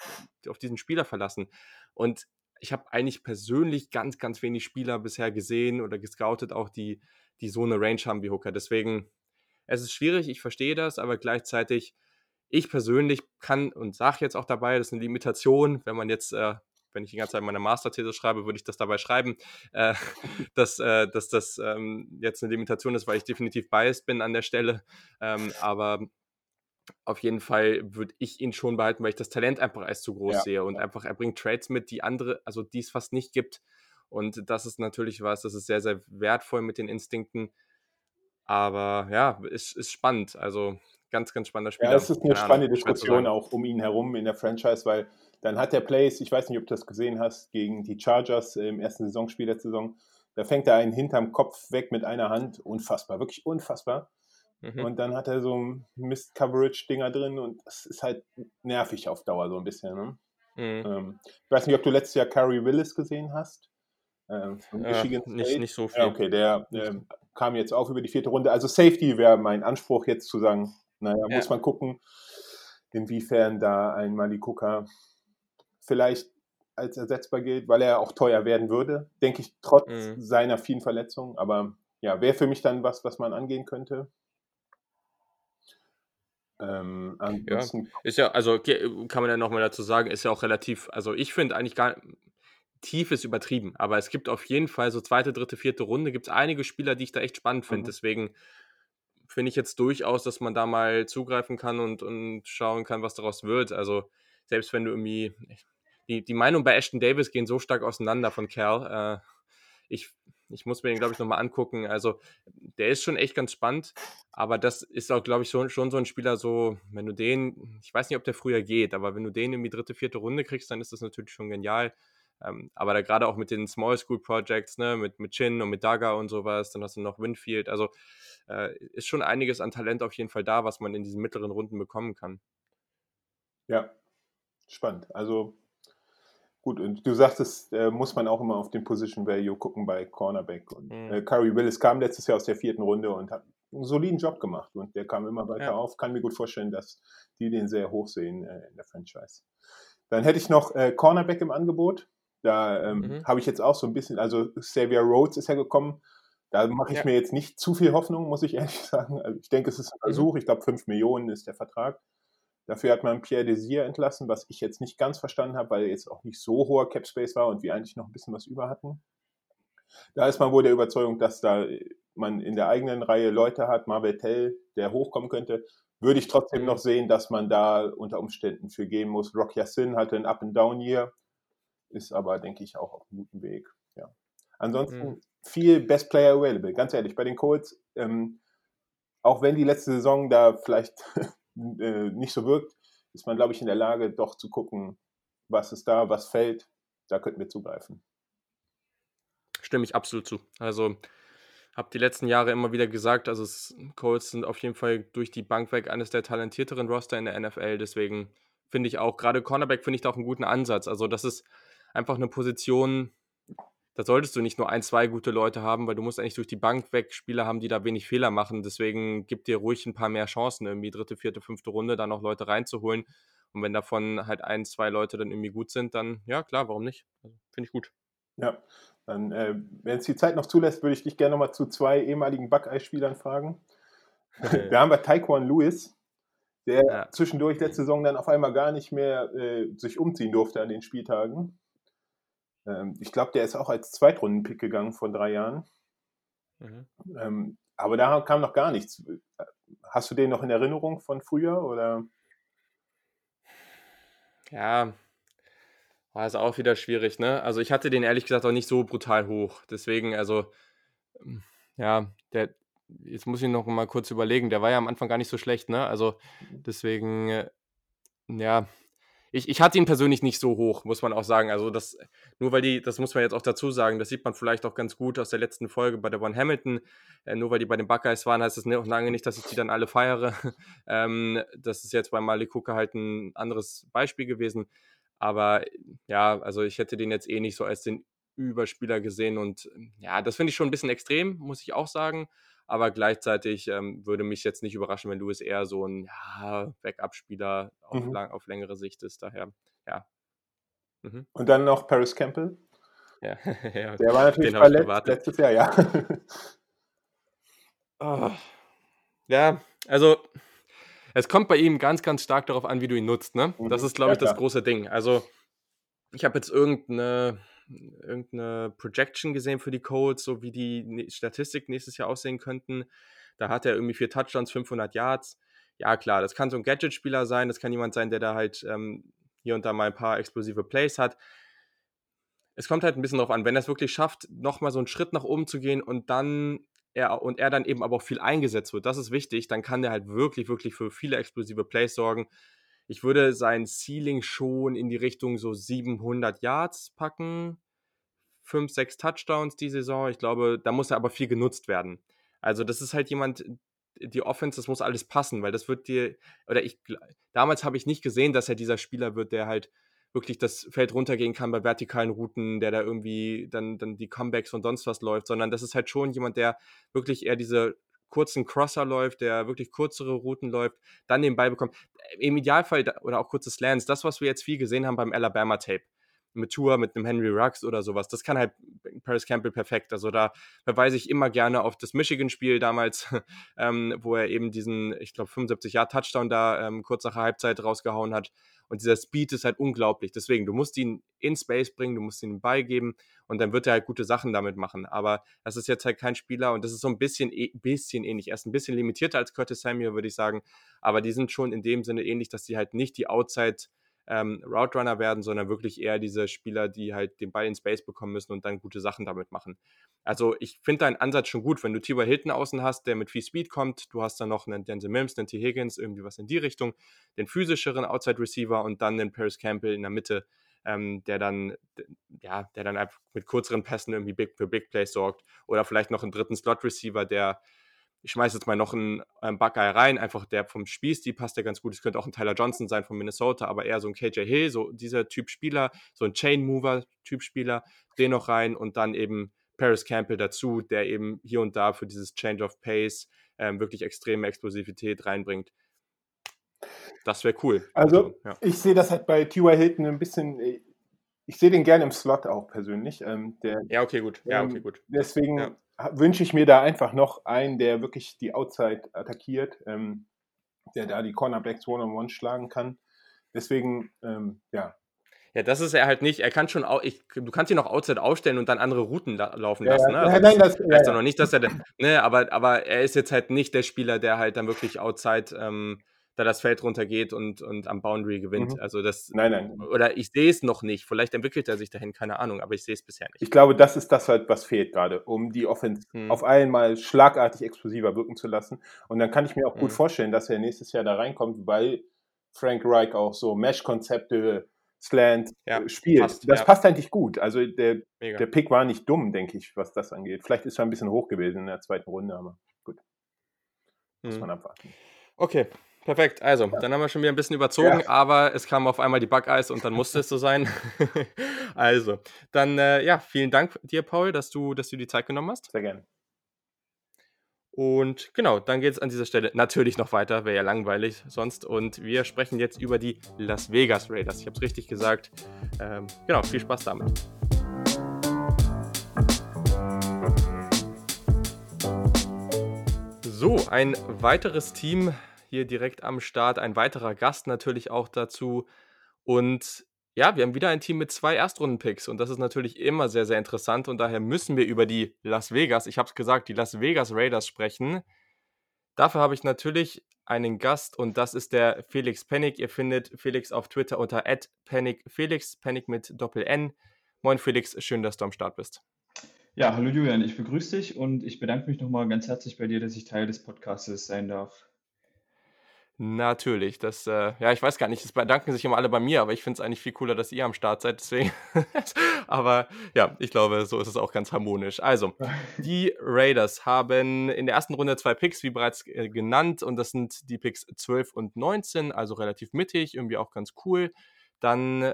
auf diesen Spieler verlassen. Und ich habe eigentlich persönlich ganz, ganz wenig Spieler bisher gesehen oder gescoutet, auch die die so eine Range haben wie Hooker. Deswegen, es ist schwierig, ich verstehe das, aber gleichzeitig, ich persönlich kann und sage jetzt auch dabei, das ist eine Limitation, wenn man jetzt, äh, wenn ich die ganze Zeit meine Masterthese schreibe, würde ich das dabei schreiben, äh, dass, äh, dass das ähm, jetzt eine Limitation ist, weil ich definitiv biased bin an der Stelle. Ähm, aber auf jeden Fall würde ich ihn schon behalten, weil ich das Talent einfach als zu groß ja. sehe und einfach er bringt Trades mit, die andere, also die es fast nicht gibt. Und das ist natürlich was, das ist sehr, sehr wertvoll mit den Instinkten. Aber ja, ist, ist spannend. Also ganz, ganz spannender Spieler. Ja, es ist eine spannende Diskussion auch um ihn herum in der Franchise, weil dann hat der Plays, ich weiß nicht, ob du das gesehen hast, gegen die Chargers im ersten Saisonspiel der Saison, da fängt er einen hinterm Kopf weg mit einer Hand. Unfassbar, wirklich unfassbar. Mhm. Und dann hat er so Mist-Coverage-Dinger drin und das ist halt nervig auf Dauer so ein bisschen. Ne? Mhm. Ähm, ich weiß nicht, ob du letztes Jahr Carrie Willis gesehen hast äh, Michigan. Nicht, nicht so viel. Ja, okay, der äh, kam jetzt auch über die vierte Runde. Also Safety wäre mein Anspruch jetzt zu sagen, naja, ja. muss man gucken, inwiefern da ein Mali Cooker vielleicht als ersetzbar gilt, weil er auch teuer werden würde, denke ich, trotz mhm. seiner vielen Verletzungen. Aber ja, wäre für mich dann was, was man angehen könnte. Ähm, ja, ist ja, also kann man ja nochmal dazu sagen, ist ja auch relativ, also ich finde eigentlich gar, tief ist übertrieben, aber es gibt auf jeden Fall so zweite, dritte, vierte Runde, gibt es einige Spieler, die ich da echt spannend finde. Mhm. Deswegen finde ich jetzt durchaus, dass man da mal zugreifen kann und, und schauen kann, was daraus wird. Also selbst wenn du irgendwie, die, die Meinung bei Ashton Davis gehen so stark auseinander von Cal. Äh, ich, ich muss mir den, glaube ich, nochmal angucken. Also der ist schon echt ganz spannend, aber das ist auch, glaube ich, schon, schon so ein Spieler so, wenn du den, ich weiß nicht, ob der früher geht, aber wenn du den in die dritte, vierte Runde kriegst, dann ist das natürlich schon genial. Ähm, aber da gerade auch mit den Small School Projects, ne, mit, mit Chin und mit Daga und sowas, dann hast du noch Winfield. Also äh, ist schon einiges an Talent auf jeden Fall da, was man in diesen mittleren Runden bekommen kann. Ja, spannend. Also gut, und du sagtest, äh, muss man auch immer auf den Position Value gucken bei Cornerback. Und mhm. äh, Curry Willis kam letztes Jahr aus der vierten Runde und hat einen soliden Job gemacht und der kam immer weiter ja. auf. Kann mir gut vorstellen, dass die den sehr hoch sehen äh, in der Franchise. Dann hätte ich noch äh, Cornerback im Angebot. Da ähm, mhm. habe ich jetzt auch so ein bisschen, also Xavier Rhodes ist ja gekommen. Da mache ich ja. mir jetzt nicht zu viel Hoffnung, muss ich ehrlich sagen. Also ich denke, es ist ein mhm. Versuch. Ich glaube, 5 Millionen ist der Vertrag. Dafür hat man Pierre Desir entlassen, was ich jetzt nicht ganz verstanden habe, weil er jetzt auch nicht so hoher Cap Space war und wir eigentlich noch ein bisschen was über hatten. Da ist man wohl der Überzeugung, dass da man in der eigenen Reihe Leute hat, Marvel Tell, der hochkommen könnte. Würde ich trotzdem mhm. noch sehen, dass man da unter Umständen für gehen muss. Rock Yassin hatte ein Up-and-Down-Year ist aber, denke ich, auch auf einem guten Weg. Ja. Ansonsten mhm. viel Best Player Available. Ganz ehrlich, bei den Colts, ähm, auch wenn die letzte Saison da vielleicht äh, nicht so wirkt, ist man, glaube ich, in der Lage, doch zu gucken, was ist da, was fällt. Da könnten wir zugreifen. Stimme ich absolut zu. Also habe die letzten Jahre immer wieder gesagt, also es, Colts sind auf jeden Fall durch die Bank weg eines der talentierteren Roster in der NFL. Deswegen finde ich auch, gerade Cornerback finde ich da auch einen guten Ansatz. Also das ist einfach eine Position, da solltest du nicht nur ein, zwei gute Leute haben, weil du musst eigentlich durch die Bank weg Spieler haben, die da wenig Fehler machen. Deswegen gib dir ruhig ein paar mehr Chancen, irgendwie dritte, vierte, fünfte Runde da noch Leute reinzuholen. Und wenn davon halt ein, zwei Leute dann irgendwie gut sind, dann ja, klar, warum nicht? Also, Finde ich gut. Ja, dann, äh, wenn es die Zeit noch zulässt, würde ich dich gerne nochmal zu zwei ehemaligen Buckeye-Spielern fragen. Wir haben bei Taekwon Lewis, der ja. zwischendurch letzte Saison dann auf einmal gar nicht mehr äh, sich umziehen durfte an den Spieltagen. Ähm, ich glaube, der ist auch als Zweitrunden-Pick gegangen vor drei Jahren. Mhm. Ähm, aber da kam noch gar nichts. Hast du den noch in Erinnerung von früher oder? Ja, war es auch wieder schwierig, ne? Also ich hatte den ehrlich gesagt auch nicht so brutal hoch. Deswegen, also, ähm, ja, der, jetzt muss ich noch mal kurz überlegen, der war ja am Anfang gar nicht so schlecht, ne? Also deswegen, äh, ja, ich, ich hatte ihn persönlich nicht so hoch, muss man auch sagen. Also das, nur weil die, das muss man jetzt auch dazu sagen, das sieht man vielleicht auch ganz gut aus der letzten Folge bei der One Hamilton. Äh, nur weil die bei den Buckeyes waren, heißt das noch lange nicht, dass ich die dann alle feiere. ähm, das ist jetzt bei Malik Cooker halt ein anderes Beispiel gewesen. Aber ja, also ich hätte den jetzt eh nicht so als den Überspieler gesehen und ja, das finde ich schon ein bisschen extrem, muss ich auch sagen. Aber gleichzeitig ähm, würde mich jetzt nicht überraschen, wenn Lewis eher so ein ja, Backup-Spieler auf, Mhm. lang, auf längere Sicht ist. Daher, ja. Mhm. Und dann noch Paris Campbell. ja. ja. Der war natürlich verletzt letztes Jahr, ja. Ah. Ja, also es kommt bei ihm ganz, ganz stark darauf an, wie du ihn nutzt. Ne? Das Mhm. ist, glaube Ja, ich, das große Ding. Also ich habe jetzt irgendeine, irgendeine Projection gesehen für die Colts, so wie die ne- Statistik nächstes Jahr aussehen könnten. Da hat er irgendwie vier Touchdowns, 500 Yards. Ja, klar, das kann so ein Gadget-Spieler sein. Das kann jemand sein, der da halt ähm, hier und da mal ein paar explosive Plays hat. Es kommt halt ein bisschen darauf an, wenn er es wirklich schafft, nochmal so einen Schritt nach oben zu gehen und dann er und er dann eben aber auch viel eingesetzt wird, das ist wichtig, dann kann der halt wirklich, wirklich für viele explosive Plays sorgen. Ich würde sein Ceiling schon in die Richtung so 700 Yards packen, 5, 6 Touchdowns die Saison. Ich glaube, da muss er aber viel genutzt werden. Also das ist halt jemand, die Offense, das muss alles passen, weil das wird dir, oder ich, damals habe ich nicht gesehen, dass er dieser Spieler wird, der halt wirklich das Feld runtergehen kann bei vertikalen Routen, der da irgendwie dann, dann die Comebacks und sonst was läuft, sondern das ist halt schon jemand, der wirklich eher diese kurzen Crosser läuft, der wirklich kürzere Routen läuft, dann den Ball bekommt. Im Idealfall, oder auch kurze Slants, das, was wir jetzt viel gesehen haben beim Alabama-Tape, mit Tour, mit einem Henry Ruggs oder sowas, das kann halt Paris Campbell perfekt. Also da verweise ich immer gerne auf das Michigan-Spiel damals, ähm, wo er eben diesen, ich glaube, 75 Jahr Touchdown da ähm, kurz nach Halbzeit rausgehauen hat. Und dieser Speed ist halt unglaublich. Deswegen, du musst ihn in Space bringen, du musst ihn beigeben und dann wird er halt gute Sachen damit machen. Aber das ist jetzt halt kein Spieler und das ist so ein bisschen, eh- bisschen ähnlich. Er ist ein bisschen limitierter als Curtis Samuel, würde ich sagen. Aber die sind schon in dem Sinne ähnlich, dass die halt nicht die Outside ähm, Route Runner werden, sondern wirklich eher diese Spieler, die halt den Ball in Space bekommen müssen und dann gute Sachen damit machen. Also ich finde deinen Ansatz schon gut, wenn du T.Y. Hilton außen hast, der mit viel Speed kommt, du hast dann noch einen Denzel Mims, einen T. Higgins, irgendwie was in die Richtung, den physischeren Outside Receiver und dann den Paris Campbell in der Mitte, ähm, der dann, ja, der dann einfach mit kürzeren Pässen irgendwie big, für Big Plays sorgt. Oder vielleicht noch einen dritten Slot Receiver, der ich schmeiße jetzt mal noch einen ähm, Buckeye rein, einfach der vom Spielstil passt der ganz gut. Es könnte auch ein Tyler Johnson sein von Minnesota, aber eher so ein KJ Hill, so dieser Typ Spieler, so ein Chain Mover Typ Spieler, den noch rein und dann eben Paris Campbell dazu, der eben hier und da für dieses Change of Pace ähm, wirklich extreme Explosivität reinbringt. Das wäre cool. Also, ja. ich sehe das halt bei T.Y. Hilton ein bisschen, äh, ich sehe den gerne im Slot auch persönlich. Ähm, der, ja, okay, gut. Ja, okay, ähm, gut. Deswegen Ja. wünsche ich mir da einfach noch einen, der wirklich die Outside attackiert, ähm, der da die Cornerbacks One-on-One schlagen kann. Deswegen, ähm, ja. Ja, das ist er halt nicht. Er kann schon, au ich, du kannst ihn auch Outside aufstellen und dann andere Routen la laufen Ja, lassen. Ne? Also nein, das- heißt ja, noch nicht, dass er, ne, aber, aber er ist jetzt halt nicht der Spieler, der halt dann wirklich Outside ähm, da das Feld runtergeht und, und am Boundary gewinnt. Mhm. Also das, Nein, nein. oder ich sehe es noch nicht. Vielleicht entwickelt er sich dahin, keine Ahnung, aber ich sehe es bisher nicht. Ich glaube, das ist das halt, was fehlt gerade, um die Offense Hm. auf einmal schlagartig explosiver wirken zu lassen. Und dann kann ich mir auch gut Mhm. vorstellen, dass er nächstes Jahr da reinkommt, weil Frank Reich auch so Mesh-Konzepte, Slant Ja, äh, spielt. passt, das ja. passt eigentlich gut. Also der, Mega. der Pick war nicht dumm, denke ich, was das angeht. Vielleicht ist er ein bisschen hoch gewesen in der zweiten Runde, aber gut, muss Hm. man abwarten. Okay, perfekt. Also, dann haben wir schon wieder ein bisschen überzogen, Ja. aber es kam auf einmal die Buckeyes und dann musste es so sein. also, dann äh, ja, vielen Dank dir, Paul, dass du, dass du die Zeit genommen hast. Sehr gerne. Und genau, dann geht es an dieser Stelle natürlich noch weiter, wäre ja langweilig sonst. Und wir sprechen jetzt über die Las Vegas Raiders. Ich habe es richtig gesagt. Ähm, genau, viel Spaß damit. So, ein weiteres Team hier direkt am Start, ein weiterer Gast natürlich auch dazu. Und ja, wir haben wieder ein Team mit zwei Erstrunden-Picks und das ist natürlich immer sehr, sehr interessant und daher müssen wir über die Las Vegas, ich habe es gesagt, die Las Vegas Raiders sprechen. Dafür habe ich natürlich einen Gast und das ist der Felix Pennig. Ihr findet Felix auf Twitter unter @penigfelix, Pennig mit Doppel N. Moin Felix, schön, dass du am Start bist. Ja, hallo Julian, ich begrüße dich und ich bedanke mich nochmal ganz herzlich bei dir, dass ich Teil des Podcasts sein darf. Natürlich, das, äh, ja, ich weiß gar nicht, es bedanken sich immer alle bei mir, aber ich finde es eigentlich viel cooler, dass ihr am Start seid, deswegen. aber ja, ich glaube, so ist es auch ganz harmonisch. Also, die Raiders haben in der ersten Runde zwei Picks, wie bereits äh, genannt, und das sind die Picks 12 und 19, also relativ mittig, irgendwie auch ganz cool. Dann,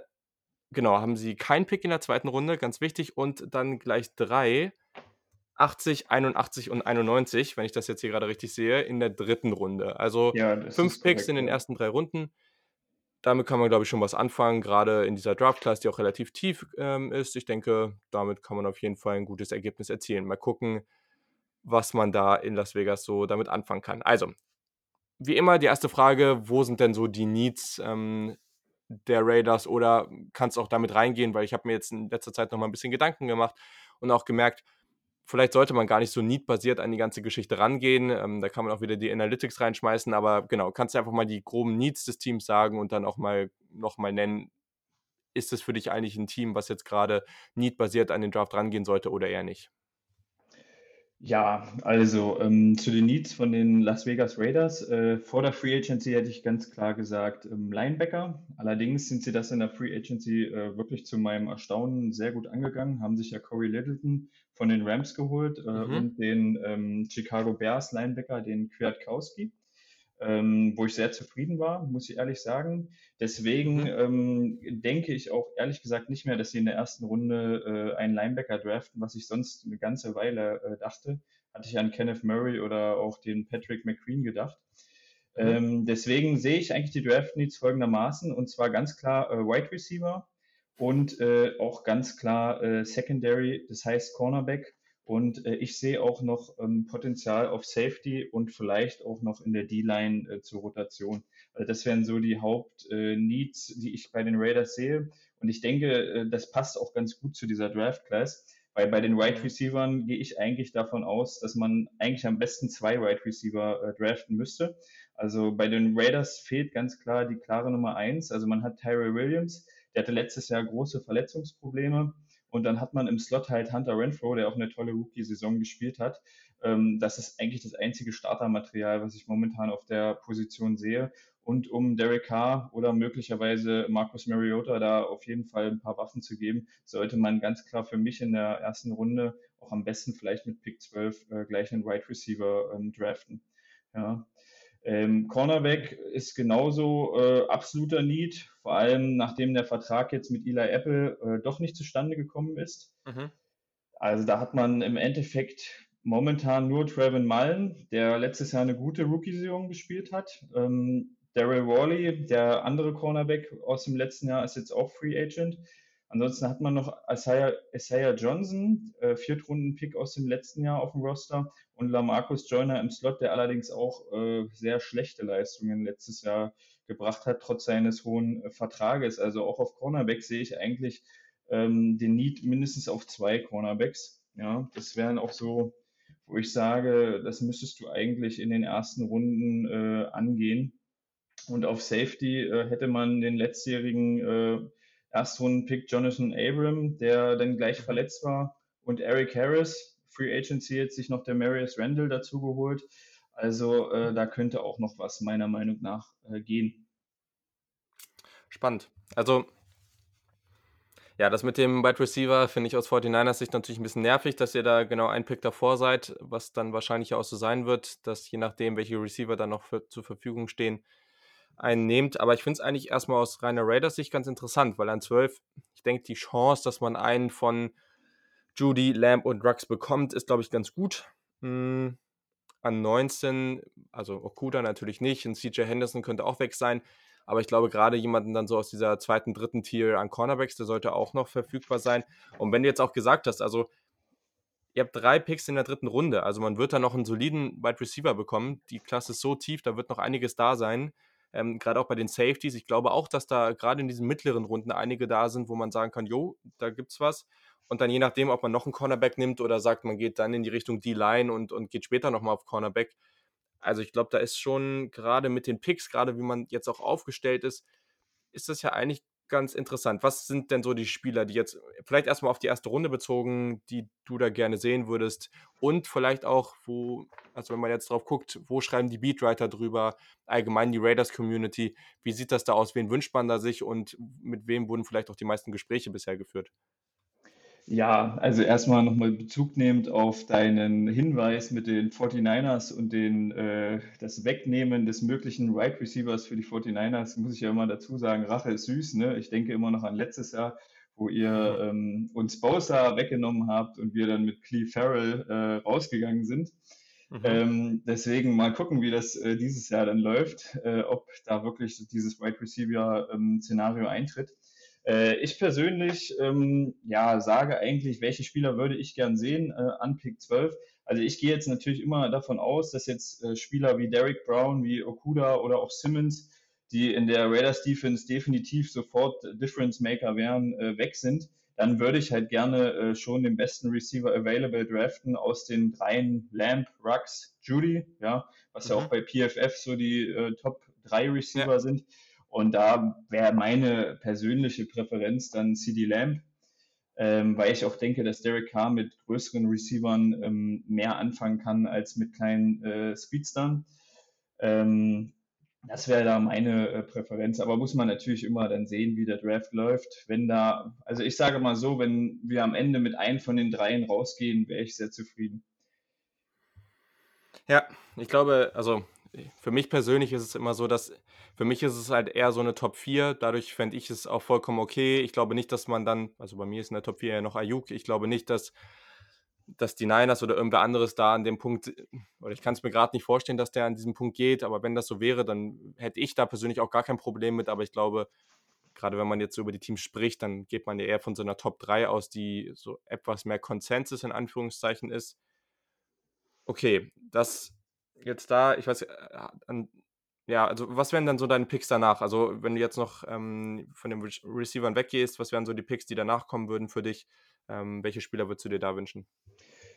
genau, haben sie keinen Pick in der zweiten Runde, ganz wichtig, und dann gleich drei 80, 81 und 91, wenn ich das jetzt hier gerade richtig sehe, in der dritten Runde. Also ja, fünf Picks in den ersten drei Runden. Damit kann man, glaube ich, schon was anfangen, gerade in dieser Draft-Class, die auch relativ tief ähm, ist. Ich denke, damit kann man auf jeden Fall ein gutes Ergebnis erzielen. Mal gucken, was man da in Las Vegas so damit anfangen kann. Also, wie immer, die erste Frage: Wo sind denn so die Needs ähm, der Raiders? Oder kannst du auch damit reingehen, weil ich habe mir jetzt in letzter Zeit noch mal ein bisschen Gedanken gemacht und auch gemerkt, vielleicht sollte man gar nicht so need-basiert an die ganze Geschichte rangehen. Ähm, da kann man auch wieder die Analytics reinschmeißen, aber genau, kannst du einfach mal die groben Needs des Teams sagen und dann auch mal nochmal nennen, ist es für dich eigentlich ein Team, was jetzt gerade need-basiert an den Draft rangehen sollte oder eher nicht? Ja, also ähm, zu den Needs von den Las Vegas Raiders. Äh, vor der Free Agency hätte ich ganz klar gesagt ähm, Linebacker. Allerdings sind sie das in der Free Agency äh, wirklich zu meinem Erstaunen sehr gut angegangen, haben sich ja Corey Littleton von den Rams geholt äh, mhm. und den ähm, Chicago Bears Linebacker, den Kwiatkowski ähm, wo ich sehr zufrieden war, muss ich ehrlich sagen. Deswegen mhm. ähm, denke ich auch ehrlich gesagt nicht mehr, dass sie in der ersten Runde äh, einen Linebacker draften, was ich sonst eine ganze Weile äh, dachte. Hatte ich an Kenneth Murray oder auch den Patrick McQueen gedacht. Mhm. Ähm, deswegen sehe ich eigentlich die Draft Needs folgendermaßen und zwar ganz klar äh, Wide Receiver und äh, auch ganz klar äh, Secondary, das heißt Cornerback und äh, ich sehe auch noch ähm, Potenzial auf Safety und vielleicht auch noch in der D-Line äh, zur Rotation. Also das wären so die Haupt-Needs, äh, die ich bei den Raiders sehe. Und ich denke, äh, das passt auch ganz gut zu dieser Draft-Class. Weil bei den Wide Receivers gehe ich eigentlich davon aus, dass man eigentlich am besten zwei Wide Receiver äh, draften müsste. Also bei den Raiders fehlt ganz klar die klare Nummer eins. Also man hat Tyrell Williams, der hatte letztes Jahr große Verletzungsprobleme. Und dann hat man im Slot halt Hunter Renfro, der auch eine tolle Rookie-Saison gespielt hat. Ähm, das ist eigentlich das einzige Startermaterial, was ich momentan auf der Position sehe. Und um Derek Carr oder möglicherweise Marcus Mariota da auf jeden Fall ein paar Waffen zu geben, sollte man ganz klar für mich in der ersten Runde auch am besten vielleicht mit Pick 12 äh, gleich einen Wide Receiver ähm, draften. Ja. Ähm, Cornerback ist genauso äh, absoluter Need, vor allem nachdem der Vertrag jetzt mit Eli Apple äh, doch nicht zustande gekommen ist. Mhm. Also da hat man im Endeffekt momentan nur Trevin Mullen, der letztes Jahr eine gute Rookie-Saison gespielt hat. Ähm, Daryl Worley, der andere Cornerback aus dem letzten Jahr, ist jetzt auch Free Agent. Ansonsten hat man noch Isaiah, Isaiah Johnson, äh, Viertrunden-Pick aus dem letzten Jahr auf dem Roster und Lamarcus Joyner im Slot, der allerdings auch äh, sehr schlechte Leistungen letztes Jahr gebracht hat, trotz seines hohen äh, Vertrages. Also auch auf Cornerback sehe ich eigentlich ähm, den Need mindestens auf zwei Cornerbacks. Ja, das wären auch so, wo ich sage, das müsstest du eigentlich in den ersten Runden äh, angehen. Und auf Safety äh, hätte man den letztjährigen äh, Erstrunden-Pick Jonathan Abram, der dann gleich mhm. verletzt war, und Eric Harris, Free Agency, jetzt sich noch der Marius Randall dazu geholt. Also äh, da könnte auch noch was meiner Meinung nach äh, gehen. Spannend. Also ja, das mit dem Wide Receiver finde ich aus 49ers Sicht natürlich ein bisschen nervig, dass ihr da genau ein Pick davor seid, was dann wahrscheinlich auch so sein wird, dass je nachdem, welche Receiver dann noch für, zur Verfügung stehen, einen nehmt. Aber ich finde es eigentlich erstmal aus reiner Raiders Sicht ganz interessant, weil an 12, ich denke, die Chance, dass man einen von Judy, Lamb und Rux bekommt, ist, glaube ich, ganz gut. Hm, an 19, also Okuda natürlich nicht, und CJ Henderson könnte auch weg sein. Aber ich glaube, gerade jemanden dann so aus dieser zweiten, dritten Tier an Cornerbacks, der sollte auch noch verfügbar sein. Und wenn du jetzt auch gesagt hast, also ihr habt drei Picks in der dritten Runde, also man wird da noch einen soliden Wide Receiver bekommen. Die Klasse ist so tief, da wird noch einiges da sein ähm, gerade auch bei den Safeties. Ich glaube auch, dass da gerade in diesen mittleren Runden einige da sind, wo man sagen kann, jo, da gibt's was. Und dann je nachdem, ob man noch einen Cornerback nimmt oder sagt, man geht dann in die Richtung D-Line und, und geht später nochmal auf Cornerback. Also ich glaube, da ist schon gerade mit den Picks, gerade wie man jetzt auch aufgestellt ist, ist das ja eigentlich ganz interessant. Was sind denn so die Spieler, die jetzt vielleicht erstmal auf die erste Runde bezogen, die du da gerne sehen würdest? Und vielleicht auch, wo, also wenn man jetzt drauf guckt, wo schreiben die Beatwriter drüber, allgemein die Raiders-Community, wie sieht das da aus? Wen wünscht man da sich und mit wem wurden vielleicht auch die meisten Gespräche bisher geführt? Ja, also erstmal nochmal Bezug nehmend auf deinen Hinweis mit den 49ers und den, äh, das Wegnehmen des möglichen Right Receivers für die 49ers, muss ich ja immer dazu sagen, Rache ist süß. Ne? Ich denke immer noch an letztes Jahr, wo ihr ähm, uns Bosa weggenommen habt und wir dann mit Cleve Farrell äh, rausgegangen sind. Mhm. Ähm, deswegen mal gucken, wie das äh, dieses Jahr dann läuft, äh, ob da wirklich dieses Wide Receiver-Szenario ähm, eintritt. Äh, ich persönlich ähm, ja, sage eigentlich, welche Spieler würde ich gern sehen äh, an Pick 12. Also ich gehe jetzt natürlich immer davon aus, dass jetzt äh, Spieler wie Derek Brown, wie Okuda oder auch Simmons, die in der Raiders Defense definitiv sofort Difference Maker wären, äh, weg sind. Dann würde ich halt gerne äh, schon den besten Receiver available draften aus den dreien Lamp, Rux, Judy, ja, was mhm. ja auch bei PFF so die äh, Top 3 Receiver ja. sind. Und da wäre meine persönliche Präferenz dann CD Lamb, ähm, weil ich auch denke, dass Derek Carr mit größeren Receivern ähm, mehr anfangen kann als mit kleinen äh, Speedstern. Ähm, das wäre da meine äh, Präferenz, aber muss man natürlich immer dann sehen, wie der Draft läuft. Wenn da, also ich sage mal so, wenn wir am Ende mit einem von den dreien rausgehen, wäre ich sehr zufrieden. Ja, ich glaube, also für mich persönlich ist es immer so, dass für mich ist es halt eher so eine Top 4. Dadurch fände ich es auch vollkommen okay. Ich glaube nicht, dass man dann, also bei mir ist in der Top 4 ja noch Ayuk. Ich glaube nicht, dass, dass die Niners oder irgendwer anderes da an dem Punkt, oder ich kann es mir gerade nicht vorstellen, dass der an diesem Punkt geht, aber wenn das so wäre, dann hätte ich da persönlich auch gar kein Problem mit. Aber ich glaube, gerade wenn man jetzt so über die Teams spricht, dann geht man ja eher von so einer Top 3 aus, die so etwas mehr Konsensus in Anführungszeichen ist. Okay, das jetzt da, ich weiß, äh, ja, also was wären dann so deine Picks danach? Also wenn du jetzt noch ähm, von den Re Receivern weggehst, was wären so die Picks, die danach kommen würden für dich? Ähm, welche Spieler würdest du dir da wünschen?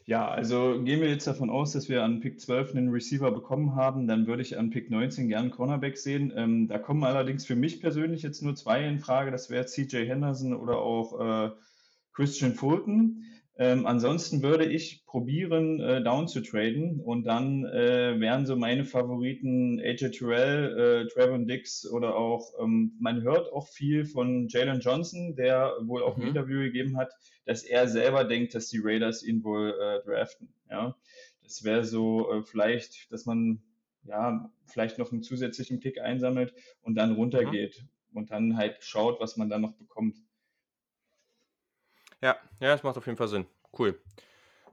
Ja, also gehen wir jetzt davon aus, dass wir an Pick 12 einen Receiver bekommen haben, dann würde ich an Pick 19 gern Cornerback sehen. Ähm, da kommen allerdings für mich persönlich jetzt nur zwei in Frage, das wäre CJ Henderson oder auch äh, Christian Fulton. Ähm, ansonsten würde ich probieren, äh, down zu traden und dann äh, wären so meine Favoriten AJ Terrell, äh, Trevor Dix oder auch, ähm, man hört auch viel von Jalen Johnson, der wohl auch mhm. ein Interview gegeben hat, dass er selber denkt, dass die Raiders ihn wohl äh, draften. Ja, das wäre so äh, vielleicht, dass man ja vielleicht noch einen zusätzlichen Pick einsammelt und dann runtergeht mhm. und dann halt schaut, was man dann noch bekommt. Ja, ja, das macht auf jeden Fall Sinn. Cool.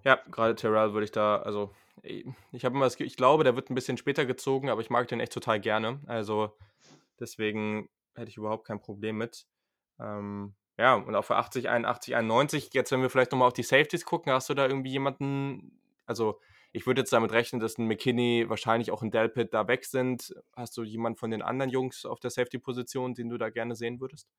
Ja, gerade Terrell würde ich da, also ich habe immer das, ich glaube, der wird ein bisschen später gezogen, aber ich mag den echt total gerne. Also deswegen hätte ich überhaupt kein Problem mit. Ähm, ja, und auch für 80, 81, 91, jetzt wenn wir vielleicht nochmal auf die Safeties gucken, hast du da irgendwie jemanden, also ich würde jetzt damit rechnen, dass ein McKinney, wahrscheinlich auch ein Delpit da weg sind. Hast du jemanden von den anderen Jungs auf der Safety-Position, den du da gerne sehen würdest?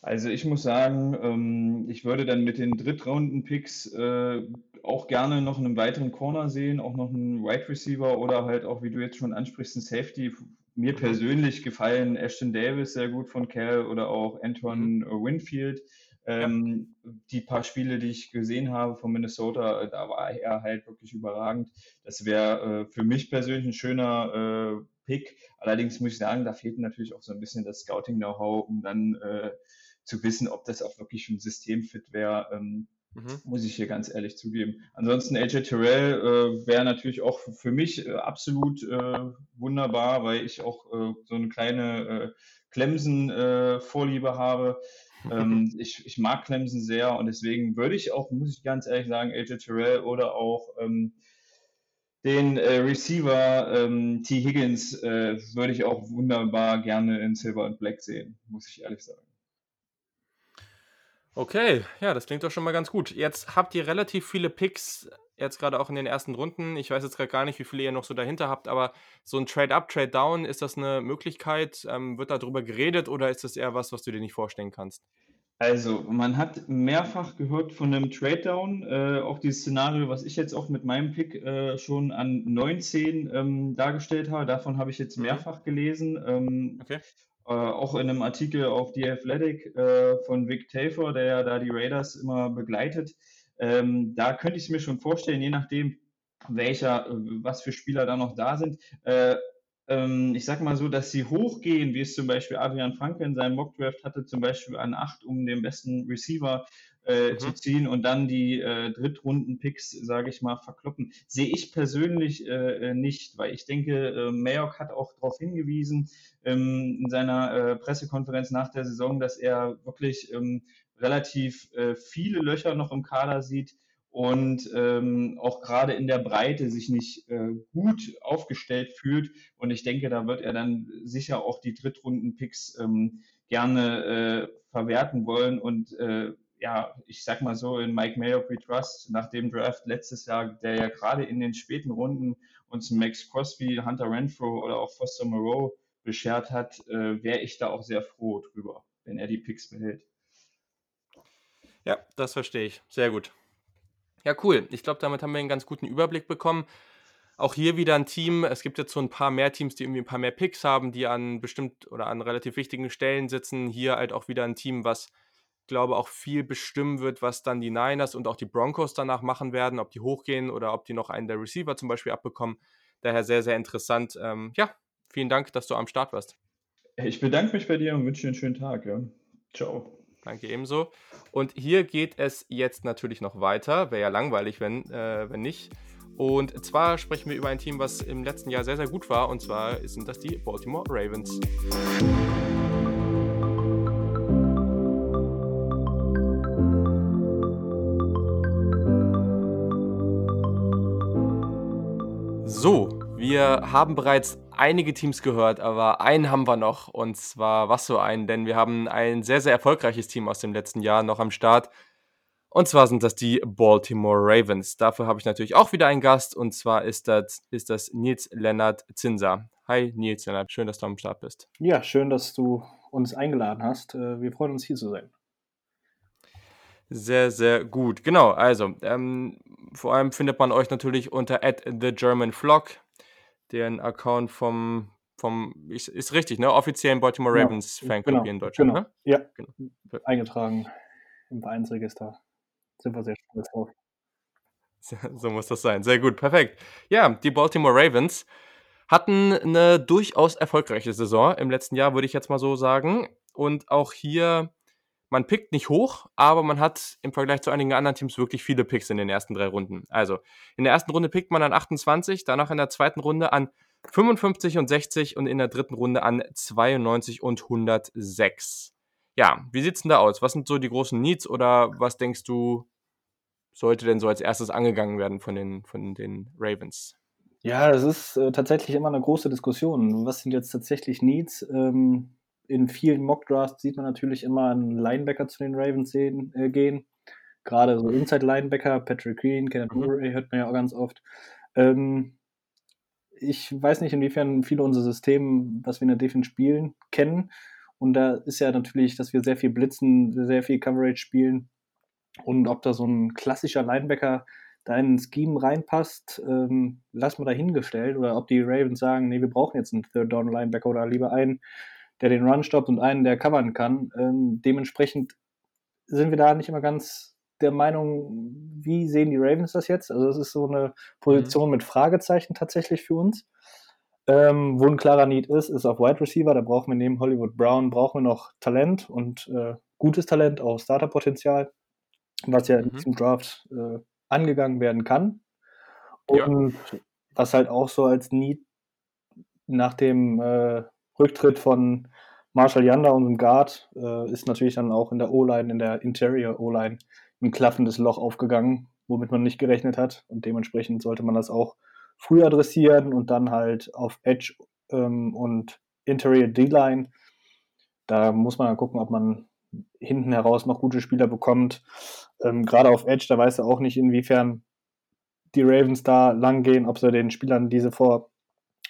Also ich muss sagen, ähm, ich würde dann mit den Drittrunden-Picks äh, auch gerne noch einen weiteren Corner sehen, auch noch einen Wide Receiver oder halt auch, wie du jetzt schon ansprichst, einen Safety. Mir mhm. persönlich gefallen Ashton Davis sehr gut von Cal oder auch Anton mhm. Winfield. Ähm. Die paar Spiele, die ich gesehen habe von Minnesota, äh, da war er halt wirklich überragend. Das wäre äh, für mich persönlich ein schöner äh, Pick. Allerdings muss ich sagen, da fehlt natürlich auch so ein bisschen das Scouting-Know-how, um dann äh, zu wissen, ob das auch wirklich ein Systemfit wäre, ähm, mhm. muss ich hier ganz ehrlich zugeben. Ansonsten AJ Terrell äh, wäre natürlich auch für mich äh, absolut äh, wunderbar, weil ich auch äh, so eine kleine äh, Clemson-Vorliebe habe. ähm, ich, ich mag Clemson sehr und deswegen würde ich auch, muss ich ganz ehrlich sagen, AJ Terrell oder auch ähm, den äh, Receiver ähm, T. Higgins äh, würde ich auch wunderbar gerne in Silver und Black sehen, muss ich ehrlich sagen. Okay, ja, das klingt doch schon mal ganz gut. Jetzt habt ihr relativ viele Picks, jetzt gerade auch in den ersten Runden. Ich weiß jetzt gerade gar nicht, wie viele ihr noch so dahinter habt, aber so ein Trade-up, Trade-down, ist das eine Möglichkeit? Ähm, wird darüber geredet oder ist das eher was, was du dir nicht vorstellen kannst? Also, man hat mehrfach gehört von einem Trade-Down, äh, auch dieses Szenario, was ich jetzt auch mit meinem Pick äh, schon an 19 ähm, dargestellt habe, davon habe ich jetzt mhm. mehrfach gelesen. Ähm, okay äh, auch in einem Artikel auf The Athletic äh, von Vic Tafer, der ja da die Raiders immer begleitet. Ähm, da könnte ich es mir schon vorstellen, je nachdem, welcher, was für Spieler da noch da sind. Äh, ähm, ich sag mal so, dass sie hochgehen, wie es zum Beispiel Adrian Franke in seinem Mockdraft hatte, zum Beispiel an 8, um den besten Receiver äh, mhm. zu ziehen und dann die äh, Drittrunden-Picks, sage ich mal, verkloppen, sehe ich persönlich äh, nicht, weil ich denke, äh, Mayock hat auch darauf hingewiesen ähm, in seiner äh, Pressekonferenz nach der Saison, dass er wirklich ähm, relativ äh, viele Löcher noch im Kader sieht und ähm, auch gerade in der Breite sich nicht äh, gut aufgestellt fühlt. Und ich denke, da wird er dann sicher auch die Drittrunden-Picks ähm, gerne äh, verwerten wollen. Und äh, ja, ich sag mal so, in Mike Mayock We Trust, nach dem Draft letztes Jahr, der ja gerade in den späten Runden uns Max Crosby, Hunter Renfro oder auch Foster Moreau beschert hat, äh, wäre ich da auch sehr froh drüber, wenn er die Picks behält. Ja, das verstehe ich. Sehr gut. Ja, cool. Ich glaube, damit haben wir einen ganz guten Überblick bekommen. Auch hier wieder ein Team. Es gibt jetzt so ein paar mehr Teams, die irgendwie ein paar mehr Picks haben, die an bestimmt oder an relativ wichtigen Stellen sitzen. Hier halt auch wieder ein Team, was, glaube auch viel bestimmen wird, was dann die Niners und auch die Broncos danach machen werden, ob die hochgehen oder ob die noch einen der Receiver zum Beispiel abbekommen. Daher sehr, sehr interessant. Ähm, ja, vielen Dank, dass du am Start warst. Ich bedanke mich bei dir und wünsche dir einen schönen Tag. Ja. Ciao. Danke ebenso. Und hier geht es jetzt natürlich noch weiter. Wäre ja langweilig, wenn, äh, wenn nicht. Und zwar sprechen wir über ein Team, was im letzten Jahr sehr, sehr gut war. Und zwar sind das die Baltimore Ravens. Wir haben bereits einige Teams gehört, aber einen haben wir noch. Und zwar was so einen, denn wir haben ein sehr, sehr erfolgreiches Team aus dem letzten Jahr noch am Start. Und zwar sind das die Baltimore Ravens. Dafür habe ich natürlich auch wieder einen Gast und zwar ist das, ist das Nils Lennart Zinser. Hi Nils Lennart, schön, dass du am Start bist. Ja, schön, dass du uns eingeladen hast. Äh, wir freuen uns hier zu sein. Sehr, sehr gut. Genau, also ähm, vor allem findet man euch natürlich unter at the German Vlog den Account vom, vom ist, ist richtig, ne? Offiziellen Baltimore genau. Ravens Fanclub genau. hier in Deutschland, genau. ne? Ja, genau. eingetragen im Vereinsregister. Sind wir sehr stolz drauf. So muss das sein. Sehr gut, perfekt. Ja, die Baltimore Ravens hatten eine durchaus erfolgreiche Saison im letzten Jahr, würde ich jetzt mal so sagen. Und auch hier man pickt nicht hoch, aber man hat im Vergleich zu einigen anderen Teams wirklich viele Picks in den ersten drei Runden. Also in der ersten Runde pickt man an 28, danach in der zweiten Runde an 55 und 60 und in der dritten Runde an 92 und 106. Ja, wie sieht's denn da aus? Was sind so die großen Needs oder was denkst du, sollte denn so als erstes angegangen werden von den, von den Ravens? Ja, es ist äh, tatsächlich immer eine große Diskussion. Was sind jetzt tatsächlich Needs? Ähm, in vielen Mockdrafts sieht man natürlich immer einen Linebacker zu den Ravens sehen, äh, gehen. Gerade so Inside-Linebacker, Patrick Green, Kenneth mhm. Murray hört man ja auch ganz oft. Ähm, ich weiß nicht, inwiefern viele unser System, was wir in der Defense spielen, kennen. Und da ist ja natürlich, dass wir sehr viel blitzen, sehr viel Coverage spielen. Und ob da so ein klassischer Linebacker da in ein Scheme reinpasst, ähm, lassen wir dahingestellt. Oder ob die Ravens sagen, nee, wir brauchen jetzt einen Third-Down-Linebacker oder lieber einen, der den Run stoppt und einen, der covern kann. Ähm, dementsprechend sind wir da nicht immer ganz der Meinung, wie sehen die Ravens das jetzt? Also es ist so eine Position mhm. mit Fragezeichen tatsächlich für uns. Ähm, wo ein klarer Need ist, ist auf Wide Receiver. Da brauchen wir neben Hollywood Brown brauchen wir noch Talent und äh, gutes Talent, auch Starterpotenzial, was ja mhm. in diesem Draft äh, angegangen werden kann. Und ja. was halt auch so als Need nach dem äh, Rücktritt von Marshall Yanda, unserem Guard, äh, ist natürlich dann auch in der O-Line, in der Interior O-Line, ein klaffendes Loch aufgegangen, womit man nicht gerechnet hat. Und dementsprechend sollte man das auch früh adressieren und dann halt auf Edge ähm, und Interior D-Line. Da muss man dann gucken, ob man hinten heraus noch gute Spieler bekommt. Ähm, Gerade auf Edge, da weiß er auch nicht, inwiefern die Ravens da lang gehen, ob sie den Spielern diese vor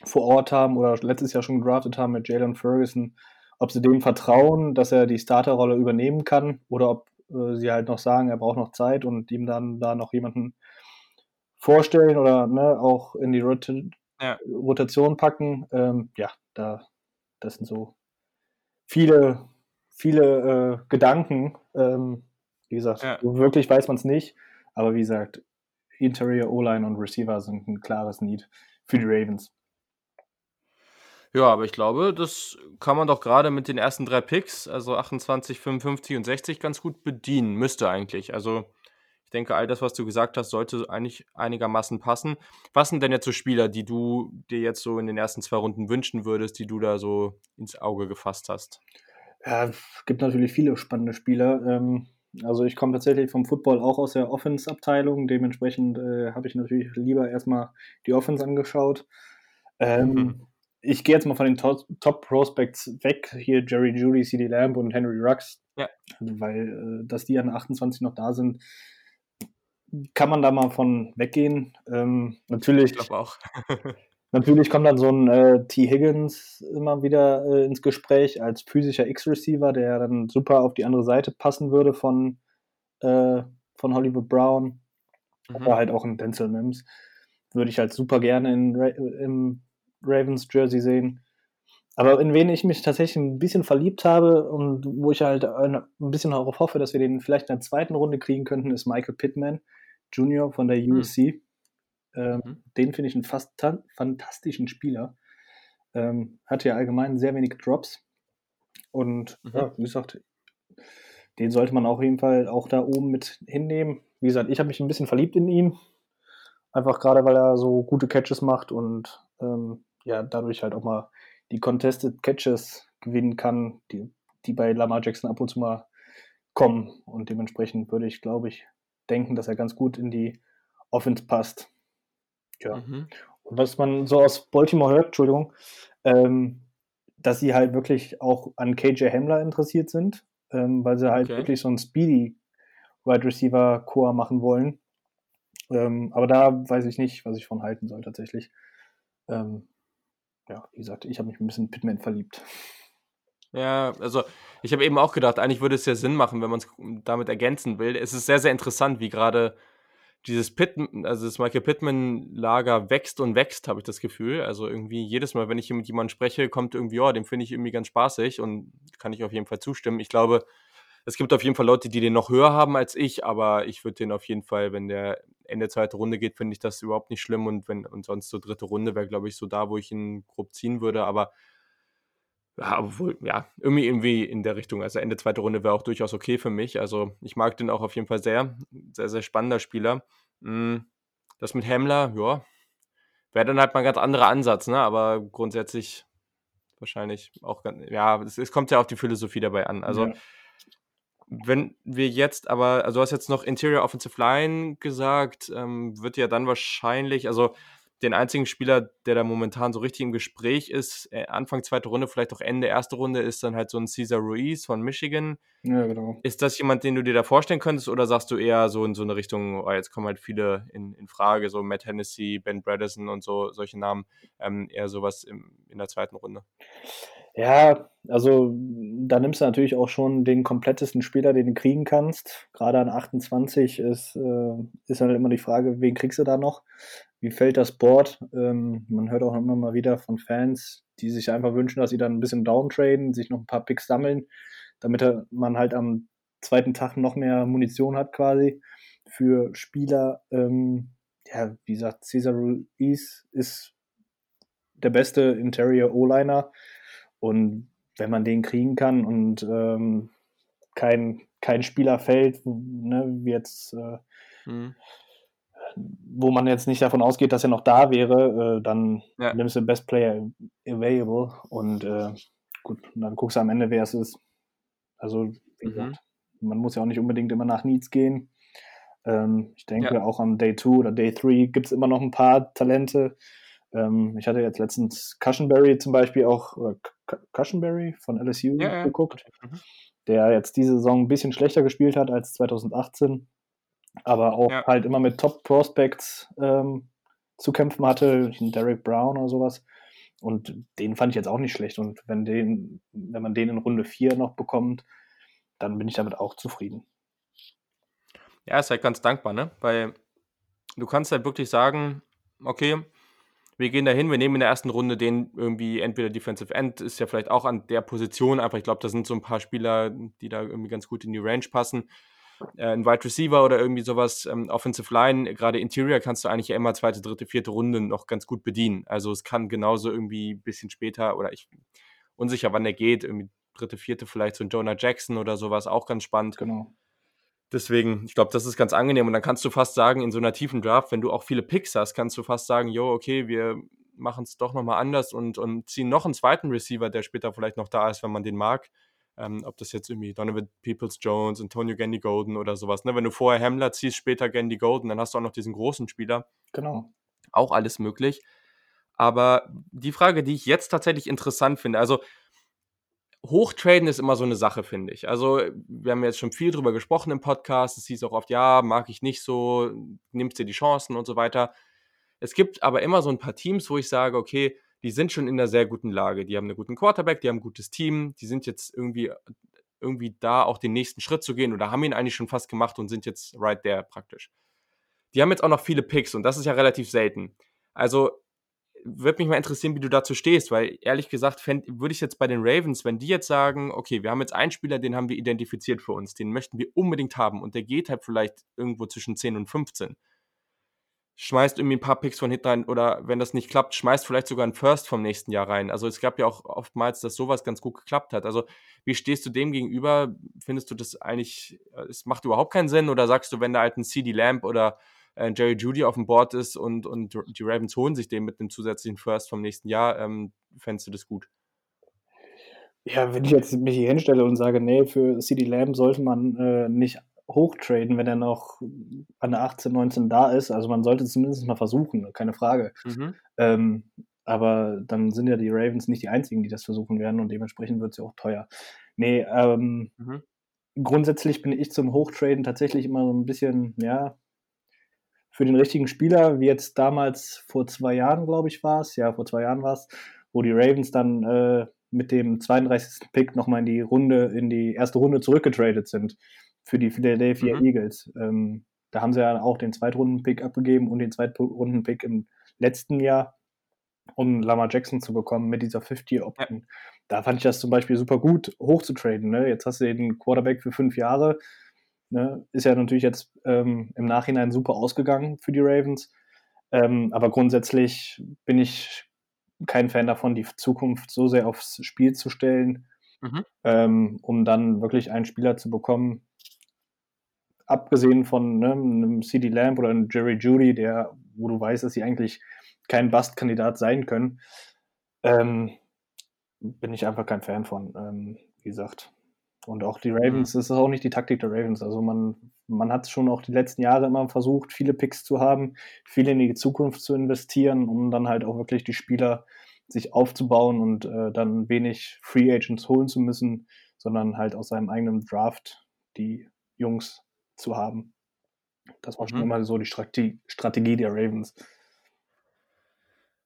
vor Ort haben oder letztes Jahr schon gedraftet haben mit Jalen Ferguson, ob sie dem vertrauen, dass er die Starterrolle übernehmen kann oder ob äh, sie halt noch sagen, er braucht noch Zeit und ihm dann da noch jemanden vorstellen oder ne, auch in die Rot ja. Rotation packen. Ähm, ja, da, das sind so viele, viele äh, Gedanken. Ähm, wie gesagt, Ja. wirklich weiß man es nicht. Aber wie gesagt, Interior, O-Line und Receiver sind ein klares Need für die Ravens. Ja, aber ich glaube, das kann man doch gerade mit den ersten drei Picks, also 28, 55 und 60, ganz gut bedienen. Müsste eigentlich. Also, ich denke, all das, was du gesagt hast, sollte eigentlich einigermaßen passen. Was sind denn jetzt so Spieler, die du dir jetzt so in den ersten zwei Runden wünschen würdest, die du da so ins Auge gefasst hast? Ja, es gibt natürlich viele spannende Spieler. Ähm, also ich komme tatsächlich vom Football auch aus der Offense-Abteilung. Dementsprechend äh, habe ich natürlich lieber erstmal die Offense angeschaut. Ähm, Mhm. Ich gehe jetzt mal von den To- Top-Prospects weg. Hier Jerry Judy, CD Lamb und Henry Rux. Ja. Weil, äh, dass die an 28 noch da sind, kann man da mal von weggehen. Ähm, natürlich, Ich auch. Natürlich kommt dann so ein äh, T. Higgins immer wieder äh, ins Gespräch als physischer X-Receiver, der dann super auf die andere Seite passen würde von, äh, von Hollywood Brown. Mhm. Oder halt auch in Denzel Mims. Würde ich halt super gerne in im Ravens Jersey sehen. Aber in wen ich mich tatsächlich ein bisschen verliebt habe und wo ich halt ein, bisschen darauf hoffe, dass wir den vielleicht in der zweiten Runde kriegen könnten, ist Michael Pittman Jr. von der USC. Ähm, Mhm. Den finde ich einen fast ta- fantastischen Spieler. Ähm, hat ja allgemein sehr wenig Drops. Und Mhm. ja, wie gesagt, den sollte man auf jeden Fall auch da oben mit hinnehmen. Wie gesagt, ich habe mich ein bisschen verliebt in ihn. Einfach gerade, weil er so gute Catches macht und ähm, ja, dadurch halt auch mal die Contested Catches gewinnen kann, die, die bei Lamar Jackson ab und zu mal kommen. Und dementsprechend würde ich, glaube ich, denken, dass er ganz gut in die Offense passt. Ja. Mhm. Und was man so aus Baltimore hört, Entschuldigung, ähm, dass sie halt wirklich auch an KJ Hamler interessiert sind, ähm, weil sie halt Okay. wirklich so einen Speedy Wide Receiver Core machen wollen. Ähm, aber da weiß ich nicht, was ich von halten soll tatsächlich. Ähm, ja, wie gesagt, ich habe mich ein bisschen in Pitman verliebt. Ja, also ich habe eben auch gedacht, eigentlich würde es ja Sinn machen, wenn man es damit ergänzen will. Es ist sehr, sehr interessant, wie gerade dieses Pitt, also das Michael Pittman-Lager wächst und wächst, habe ich das Gefühl. Also irgendwie jedes Mal, wenn ich hier mit jemandem spreche, kommt irgendwie, ja, den finde ich irgendwie ganz spaßig und kann ich auf jeden Fall zustimmen. Ich glaube, es gibt auf jeden Fall Leute, die den noch höher haben als ich, aber ich würde den auf jeden Fall, wenn der Ende zweite Runde geht, finde ich das überhaupt nicht schlimm und wenn und sonst so dritte Runde wäre, glaube ich, so da, wo ich ihn grob ziehen würde, aber ja, obwohl, ja, irgendwie, irgendwie in der Richtung. Also Ende zweite Runde wäre auch durchaus okay für mich. Also ich mag den auch auf jeden Fall sehr. Sehr, sehr spannender Spieler. Mm, Das mit Hemmler, ja, wäre dann halt mal ein ganz anderer Ansatz, ne? Aber grundsätzlich wahrscheinlich auch ganz, ja, es, es kommt ja auf die Philosophie dabei an. Also Ja. Wenn wir jetzt aber, also du hast jetzt noch Interior Offensive Line gesagt, ähm, wird ja dann wahrscheinlich, also den einzigen Spieler, der da momentan so richtig im Gespräch ist, äh, Anfang zweite Runde, vielleicht auch Ende erste Runde, ist dann halt so ein Cesar Ruiz von Michigan. Ja, genau. Ist das jemand, den du dir da vorstellen könntest oder sagst du eher so in so eine Richtung, oh, jetzt kommen halt viele in, in Frage, so Matt Hennessy, Ben Bredesen und so, solche Namen, ähm, eher sowas im, in der zweiten Runde? Ja, also da nimmst du natürlich auch schon den komplettesten Spieler, den du kriegen kannst. Gerade an 28 ist, äh, ist halt immer die Frage, wen kriegst du da noch? Wie fällt das Board? Ähm, man hört auch immer mal wieder von Fans, die sich einfach wünschen, dass sie dann ein bisschen downtraden, sich noch ein paar Picks sammeln, damit man halt am zweiten Tag noch mehr Munition hat quasi für Spieler. Ähm, ja, wie gesagt, Cesar Ruiz ist der beste Interior O-Liner. Und wenn man den kriegen kann und ähm, kein, kein Spieler fällt, ne, wie jetzt, äh, Mhm. wo man jetzt nicht davon ausgeht, dass er noch da wäre, äh, dann Ja. nimmst du Best Player Available und äh, gut, und dann guckst du am Ende, wer es ist. Also, wie Mhm. gesagt, man muss ja auch nicht unbedingt immer nach Needs gehen. Ähm, ich denke, Ja. auch am Day 2 oder Day 3 gibt es immer noch ein paar Talente. Ähm, ich hatte jetzt letztens Cushenberry zum Beispiel auch, oder Cushenberry von LSU Ja, ja. geguckt, Mhm. der jetzt diese Saison ein bisschen schlechter gespielt hat als 2018, aber auch Ja. halt immer mit Top-Prospects ähm, zu kämpfen hatte, Derek Brown oder sowas. Und den fand ich jetzt auch nicht schlecht. Und wenn, den, wenn man den in Runde 4 noch bekommt, dann bin ich damit auch zufrieden. Ja, ist halt ganz dankbar, ne? Weil du kannst halt wirklich sagen, okay, wir gehen dahin, wir nehmen in der ersten Runde den irgendwie entweder Defensive End, ist ja vielleicht auch an der Position, aber ich glaube, da sind so ein paar Spieler, die da irgendwie ganz gut in die Range passen. Äh, ein Wide Receiver oder irgendwie sowas, ähm, Offensive Line, gerade Interior kannst du eigentlich ja immer zweite, dritte, vierte Runde noch ganz gut bedienen. Also es kann genauso irgendwie ein bisschen später oder ich unsicher, wann der geht, irgendwie dritte, vierte vielleicht so ein Jonah Jackson oder sowas, auch ganz spannend. Genau. Deswegen, ich glaube, das ist ganz angenehm. Und dann kannst du fast sagen, in so einer tiefen Draft, wenn du auch viele Picks hast, kannst du fast sagen, jo, okay, wir machen es doch nochmal anders und, und ziehen noch einen zweiten Receiver, der später vielleicht noch da ist, wenn man den mag. Ähm, ob das jetzt irgendwie Donovan Peoples Jones, Antonio Gandy Golden oder sowas. Ne? Wenn du vorher Hamler ziehst, später Gandy Golden, dann hast du auch noch diesen großen Spieler. Genau. Auch alles möglich. Aber die Frage, die ich jetzt tatsächlich interessant finde, also Hochtraden ist immer so eine Sache, finde ich. Also, wir haben jetzt schon viel drüber gesprochen im Podcast. Es hieß auch oft, ja, mag ich nicht so, nimmst dir die Chancen und so weiter. Es gibt aber immer so ein paar Teams, wo ich sage, okay, die sind schon in einer sehr guten Lage. Die haben einen guten Quarterback, die haben ein gutes Team, die sind jetzt irgendwie, irgendwie da, auch den nächsten Schritt zu gehen oder haben ihn eigentlich schon fast gemacht und sind jetzt right there praktisch. Die haben jetzt auch noch viele Picks und das ist ja relativ selten. Also würde mich mal interessieren, wie du dazu stehst, weil ehrlich gesagt würde ich jetzt bei den Ravens, wenn die jetzt sagen, okay, wir haben jetzt einen Spieler, den haben wir identifiziert für uns, den möchten wir unbedingt haben und der geht halt vielleicht irgendwo zwischen 10 und 15. Schmeißt irgendwie ein paar Picks von hinten rein oder wenn das nicht klappt, schmeißt vielleicht sogar einen First vom nächsten Jahr rein. Also es gab ja auch oftmals, dass sowas ganz gut geklappt hat. Also wie stehst du dem gegenüber? Findest du das eigentlich, äh, es macht überhaupt keinen Sinn oder sagst du, wenn da halt ein CD Lamp oder äh, Jerry Judy auf dem Board ist und, und die Ravens holen sich den mit einem zusätzlichen First vom nächsten Jahr, ähm, fändest du das gut? Ja, wenn ich jetzt mich hier hinstelle und sage, nee, für CD Lamb sollte man äh, nicht hochtraden, wenn er noch an der 18, 19 da ist. Also man sollte es zumindest mal versuchen, keine Frage. Mhm. Ähm, aber dann sind ja die Ravens nicht die einzigen, die das versuchen werden und dementsprechend wird es ja auch teuer. Nee, ähm, mhm. grundsätzlich bin ich zum Hochtraden tatsächlich immer so ein bisschen, ja, für den richtigen Spieler, wie jetzt damals vor zwei Jahren, glaube ich, war es, ja, vor zwei Jahren war es, wo die Ravens dann äh, mit dem 32. Pick nochmal in die Runde, in die erste Runde zurückgetradet sind für die Philadelphia mhm. Eagles. Ähm, da haben sie ja auch den Zweitrunden-Pick abgegeben und den Zweitrunden-Pick im letzten Jahr, um Lamar Jackson zu bekommen mit dieser 50-Year-Option. Ja. Da fand ich das zum Beispiel super gut, hochzutraden. Ne? Jetzt hast du den Quarterback für fünf Jahre Ne? Ist ja natürlich jetzt ähm, im Nachhinein super ausgegangen für die Ravens. Ähm, aber grundsätzlich bin ich kein Fan davon, die Zukunft so sehr aufs Spiel zu stellen, mhm. ähm, um dann wirklich einen Spieler zu bekommen. Abgesehen von ne, einem CD Lamb oder einem Jerry Judy, der, wo du weißt, dass sie eigentlich kein Bust-Kandidat sein können, ähm, bin ich einfach kein Fan von, ähm, wie gesagt. Und auch die Ravens, mhm. das ist auch nicht die Taktik der Ravens. Also man, man hat schon auch die letzten Jahre immer versucht, viele Picks zu haben, viel in die Zukunft zu investieren, um dann halt auch wirklich die Spieler sich aufzubauen und äh, dann wenig Free Agents holen zu müssen, sondern halt aus seinem eigenen Draft die Jungs zu haben. Das war mhm. schon immer so die Strategie, Strategie der Ravens.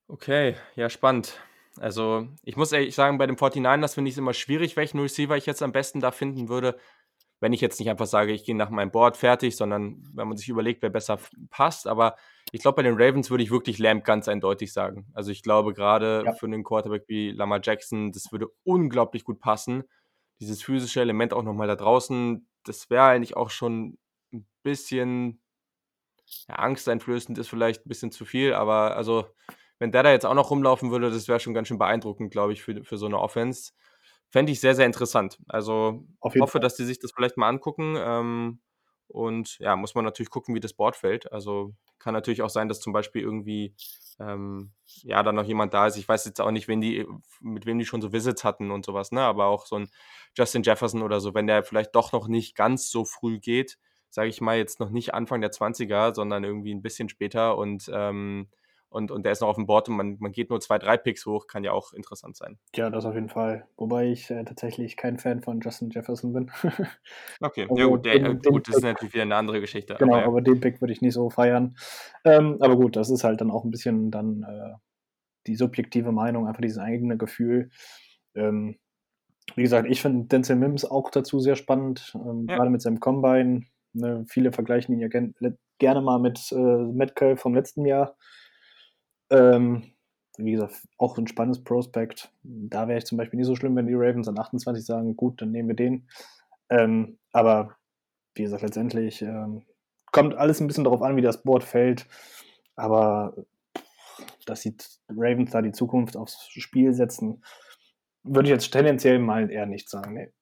Okay, ja, spannend. Also, ich muss ehrlich sagen, bei dem 49ers finde ich es immer schwierig, welchen Receiver ich jetzt am besten da finden würde. Wenn ich jetzt nicht einfach sage, ich gehe nach meinem Board fertig, sondern wenn man sich überlegt, wer besser passt. Aber ich glaube, bei den Ravens würde ich wirklich Lamb ganz eindeutig sagen. Also, ich glaube, gerade ja. für einen Quarterback wie Lamar Jackson, das würde unglaublich gut passen. Dieses physische Element auch nochmal da draußen, das wäre eigentlich auch schon ein bisschen ja, angsteinflößend, ist vielleicht ein bisschen zu viel, aber also wenn der da jetzt auch noch rumlaufen würde, das wäre schon ganz schön beeindruckend, glaube ich, für, für so eine Offense. Fände ich sehr, sehr interessant. Also hoffe, Fall. dass die sich das vielleicht mal angucken. Ähm, und ja, muss man natürlich gucken, wie das Board fällt. Also kann natürlich auch sein, dass zum Beispiel irgendwie ähm, ja dann noch jemand da ist. Ich weiß jetzt auch nicht, wen die, mit wem die schon so Visits hatten und sowas, ne? Aber auch so ein Justin Jefferson oder so, wenn der vielleicht doch noch nicht ganz so früh geht, sage ich mal, jetzt noch nicht Anfang der 20er, sondern irgendwie ein bisschen später und ähm, und, und der ist noch auf dem Board und man, man geht nur zwei, drei Picks hoch, kann ja auch interessant sein. Ja, das auf jeden Fall. Wobei ich äh, tatsächlich kein Fan von Justin Jefferson bin. okay, also ja, gut, der, den, gut das ist natürlich wieder eine andere Geschichte. Genau, aber, ja. aber den Pick würde ich nicht so feiern. Ähm, aber gut, das ist halt dann auch ein bisschen dann äh, die subjektive Meinung, einfach dieses eigene Gefühl. Ähm, wie gesagt, ich finde Denzel Mims auch dazu sehr spannend, ähm, ja. gerade mit seinem Combine. Ne, viele vergleichen ihn ja gerne mal mit äh, Metcalf vom letzten Jahr. Ähm, wie gesagt, auch ein spannendes Prospect. Da wäre ich zum Beispiel nicht so schlimm, wenn die Ravens an 28 sagen, gut, dann nehmen wir den. Ähm, aber wie gesagt, letztendlich ähm, kommt alles ein bisschen darauf an, wie das Board fällt. Aber dass die Ravens da die Zukunft aufs Spiel setzen, würde ich jetzt tendenziell mal eher nicht sagen. Nee.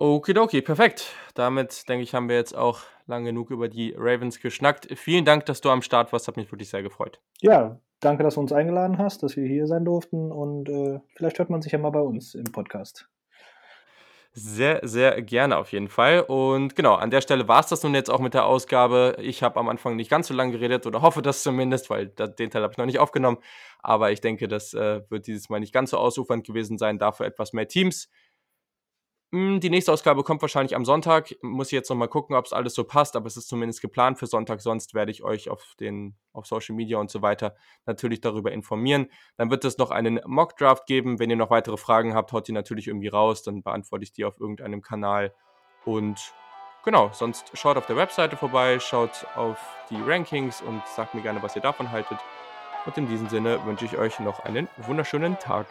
Okidoki, perfekt. Damit, denke ich, haben wir jetzt auch lang genug über die Ravens geschnackt. Vielen Dank, dass du am Start warst. Hat mich wirklich sehr gefreut. Ja, danke, dass du uns eingeladen hast, dass wir hier sein durften. Und äh, vielleicht hört man sich ja mal bei uns im Podcast. Sehr, sehr gerne auf jeden Fall. Und genau, an der Stelle war es das nun jetzt auch mit der Ausgabe. Ich habe am Anfang nicht ganz so lange geredet oder hoffe das zumindest, weil den Teil habe ich noch nicht aufgenommen. Aber ich denke, das äh, wird dieses Mal nicht ganz so ausufernd gewesen sein. Dafür etwas mehr Teams. Hm, die nächste Ausgabe kommt wahrscheinlich am Sonntag. Muss ich jetzt nochmal gucken, ob es alles so passt, aber es ist zumindest geplant für Sonntag. Sonst werde ich euch auf, den, auf Social Media und so weiter natürlich darüber informieren. Dann wird es noch einen Mock-Draft geben. Wenn ihr noch weitere Fragen habt, haut die natürlich irgendwie raus. Dann beantworte ich die auf irgendeinem Kanal. Und genau, sonst schaut auf der Webseite vorbei, schaut auf die Rankings und sagt mir gerne, was ihr davon haltet. Und in diesem Sinne wünsche ich euch noch einen wunderschönen Tag.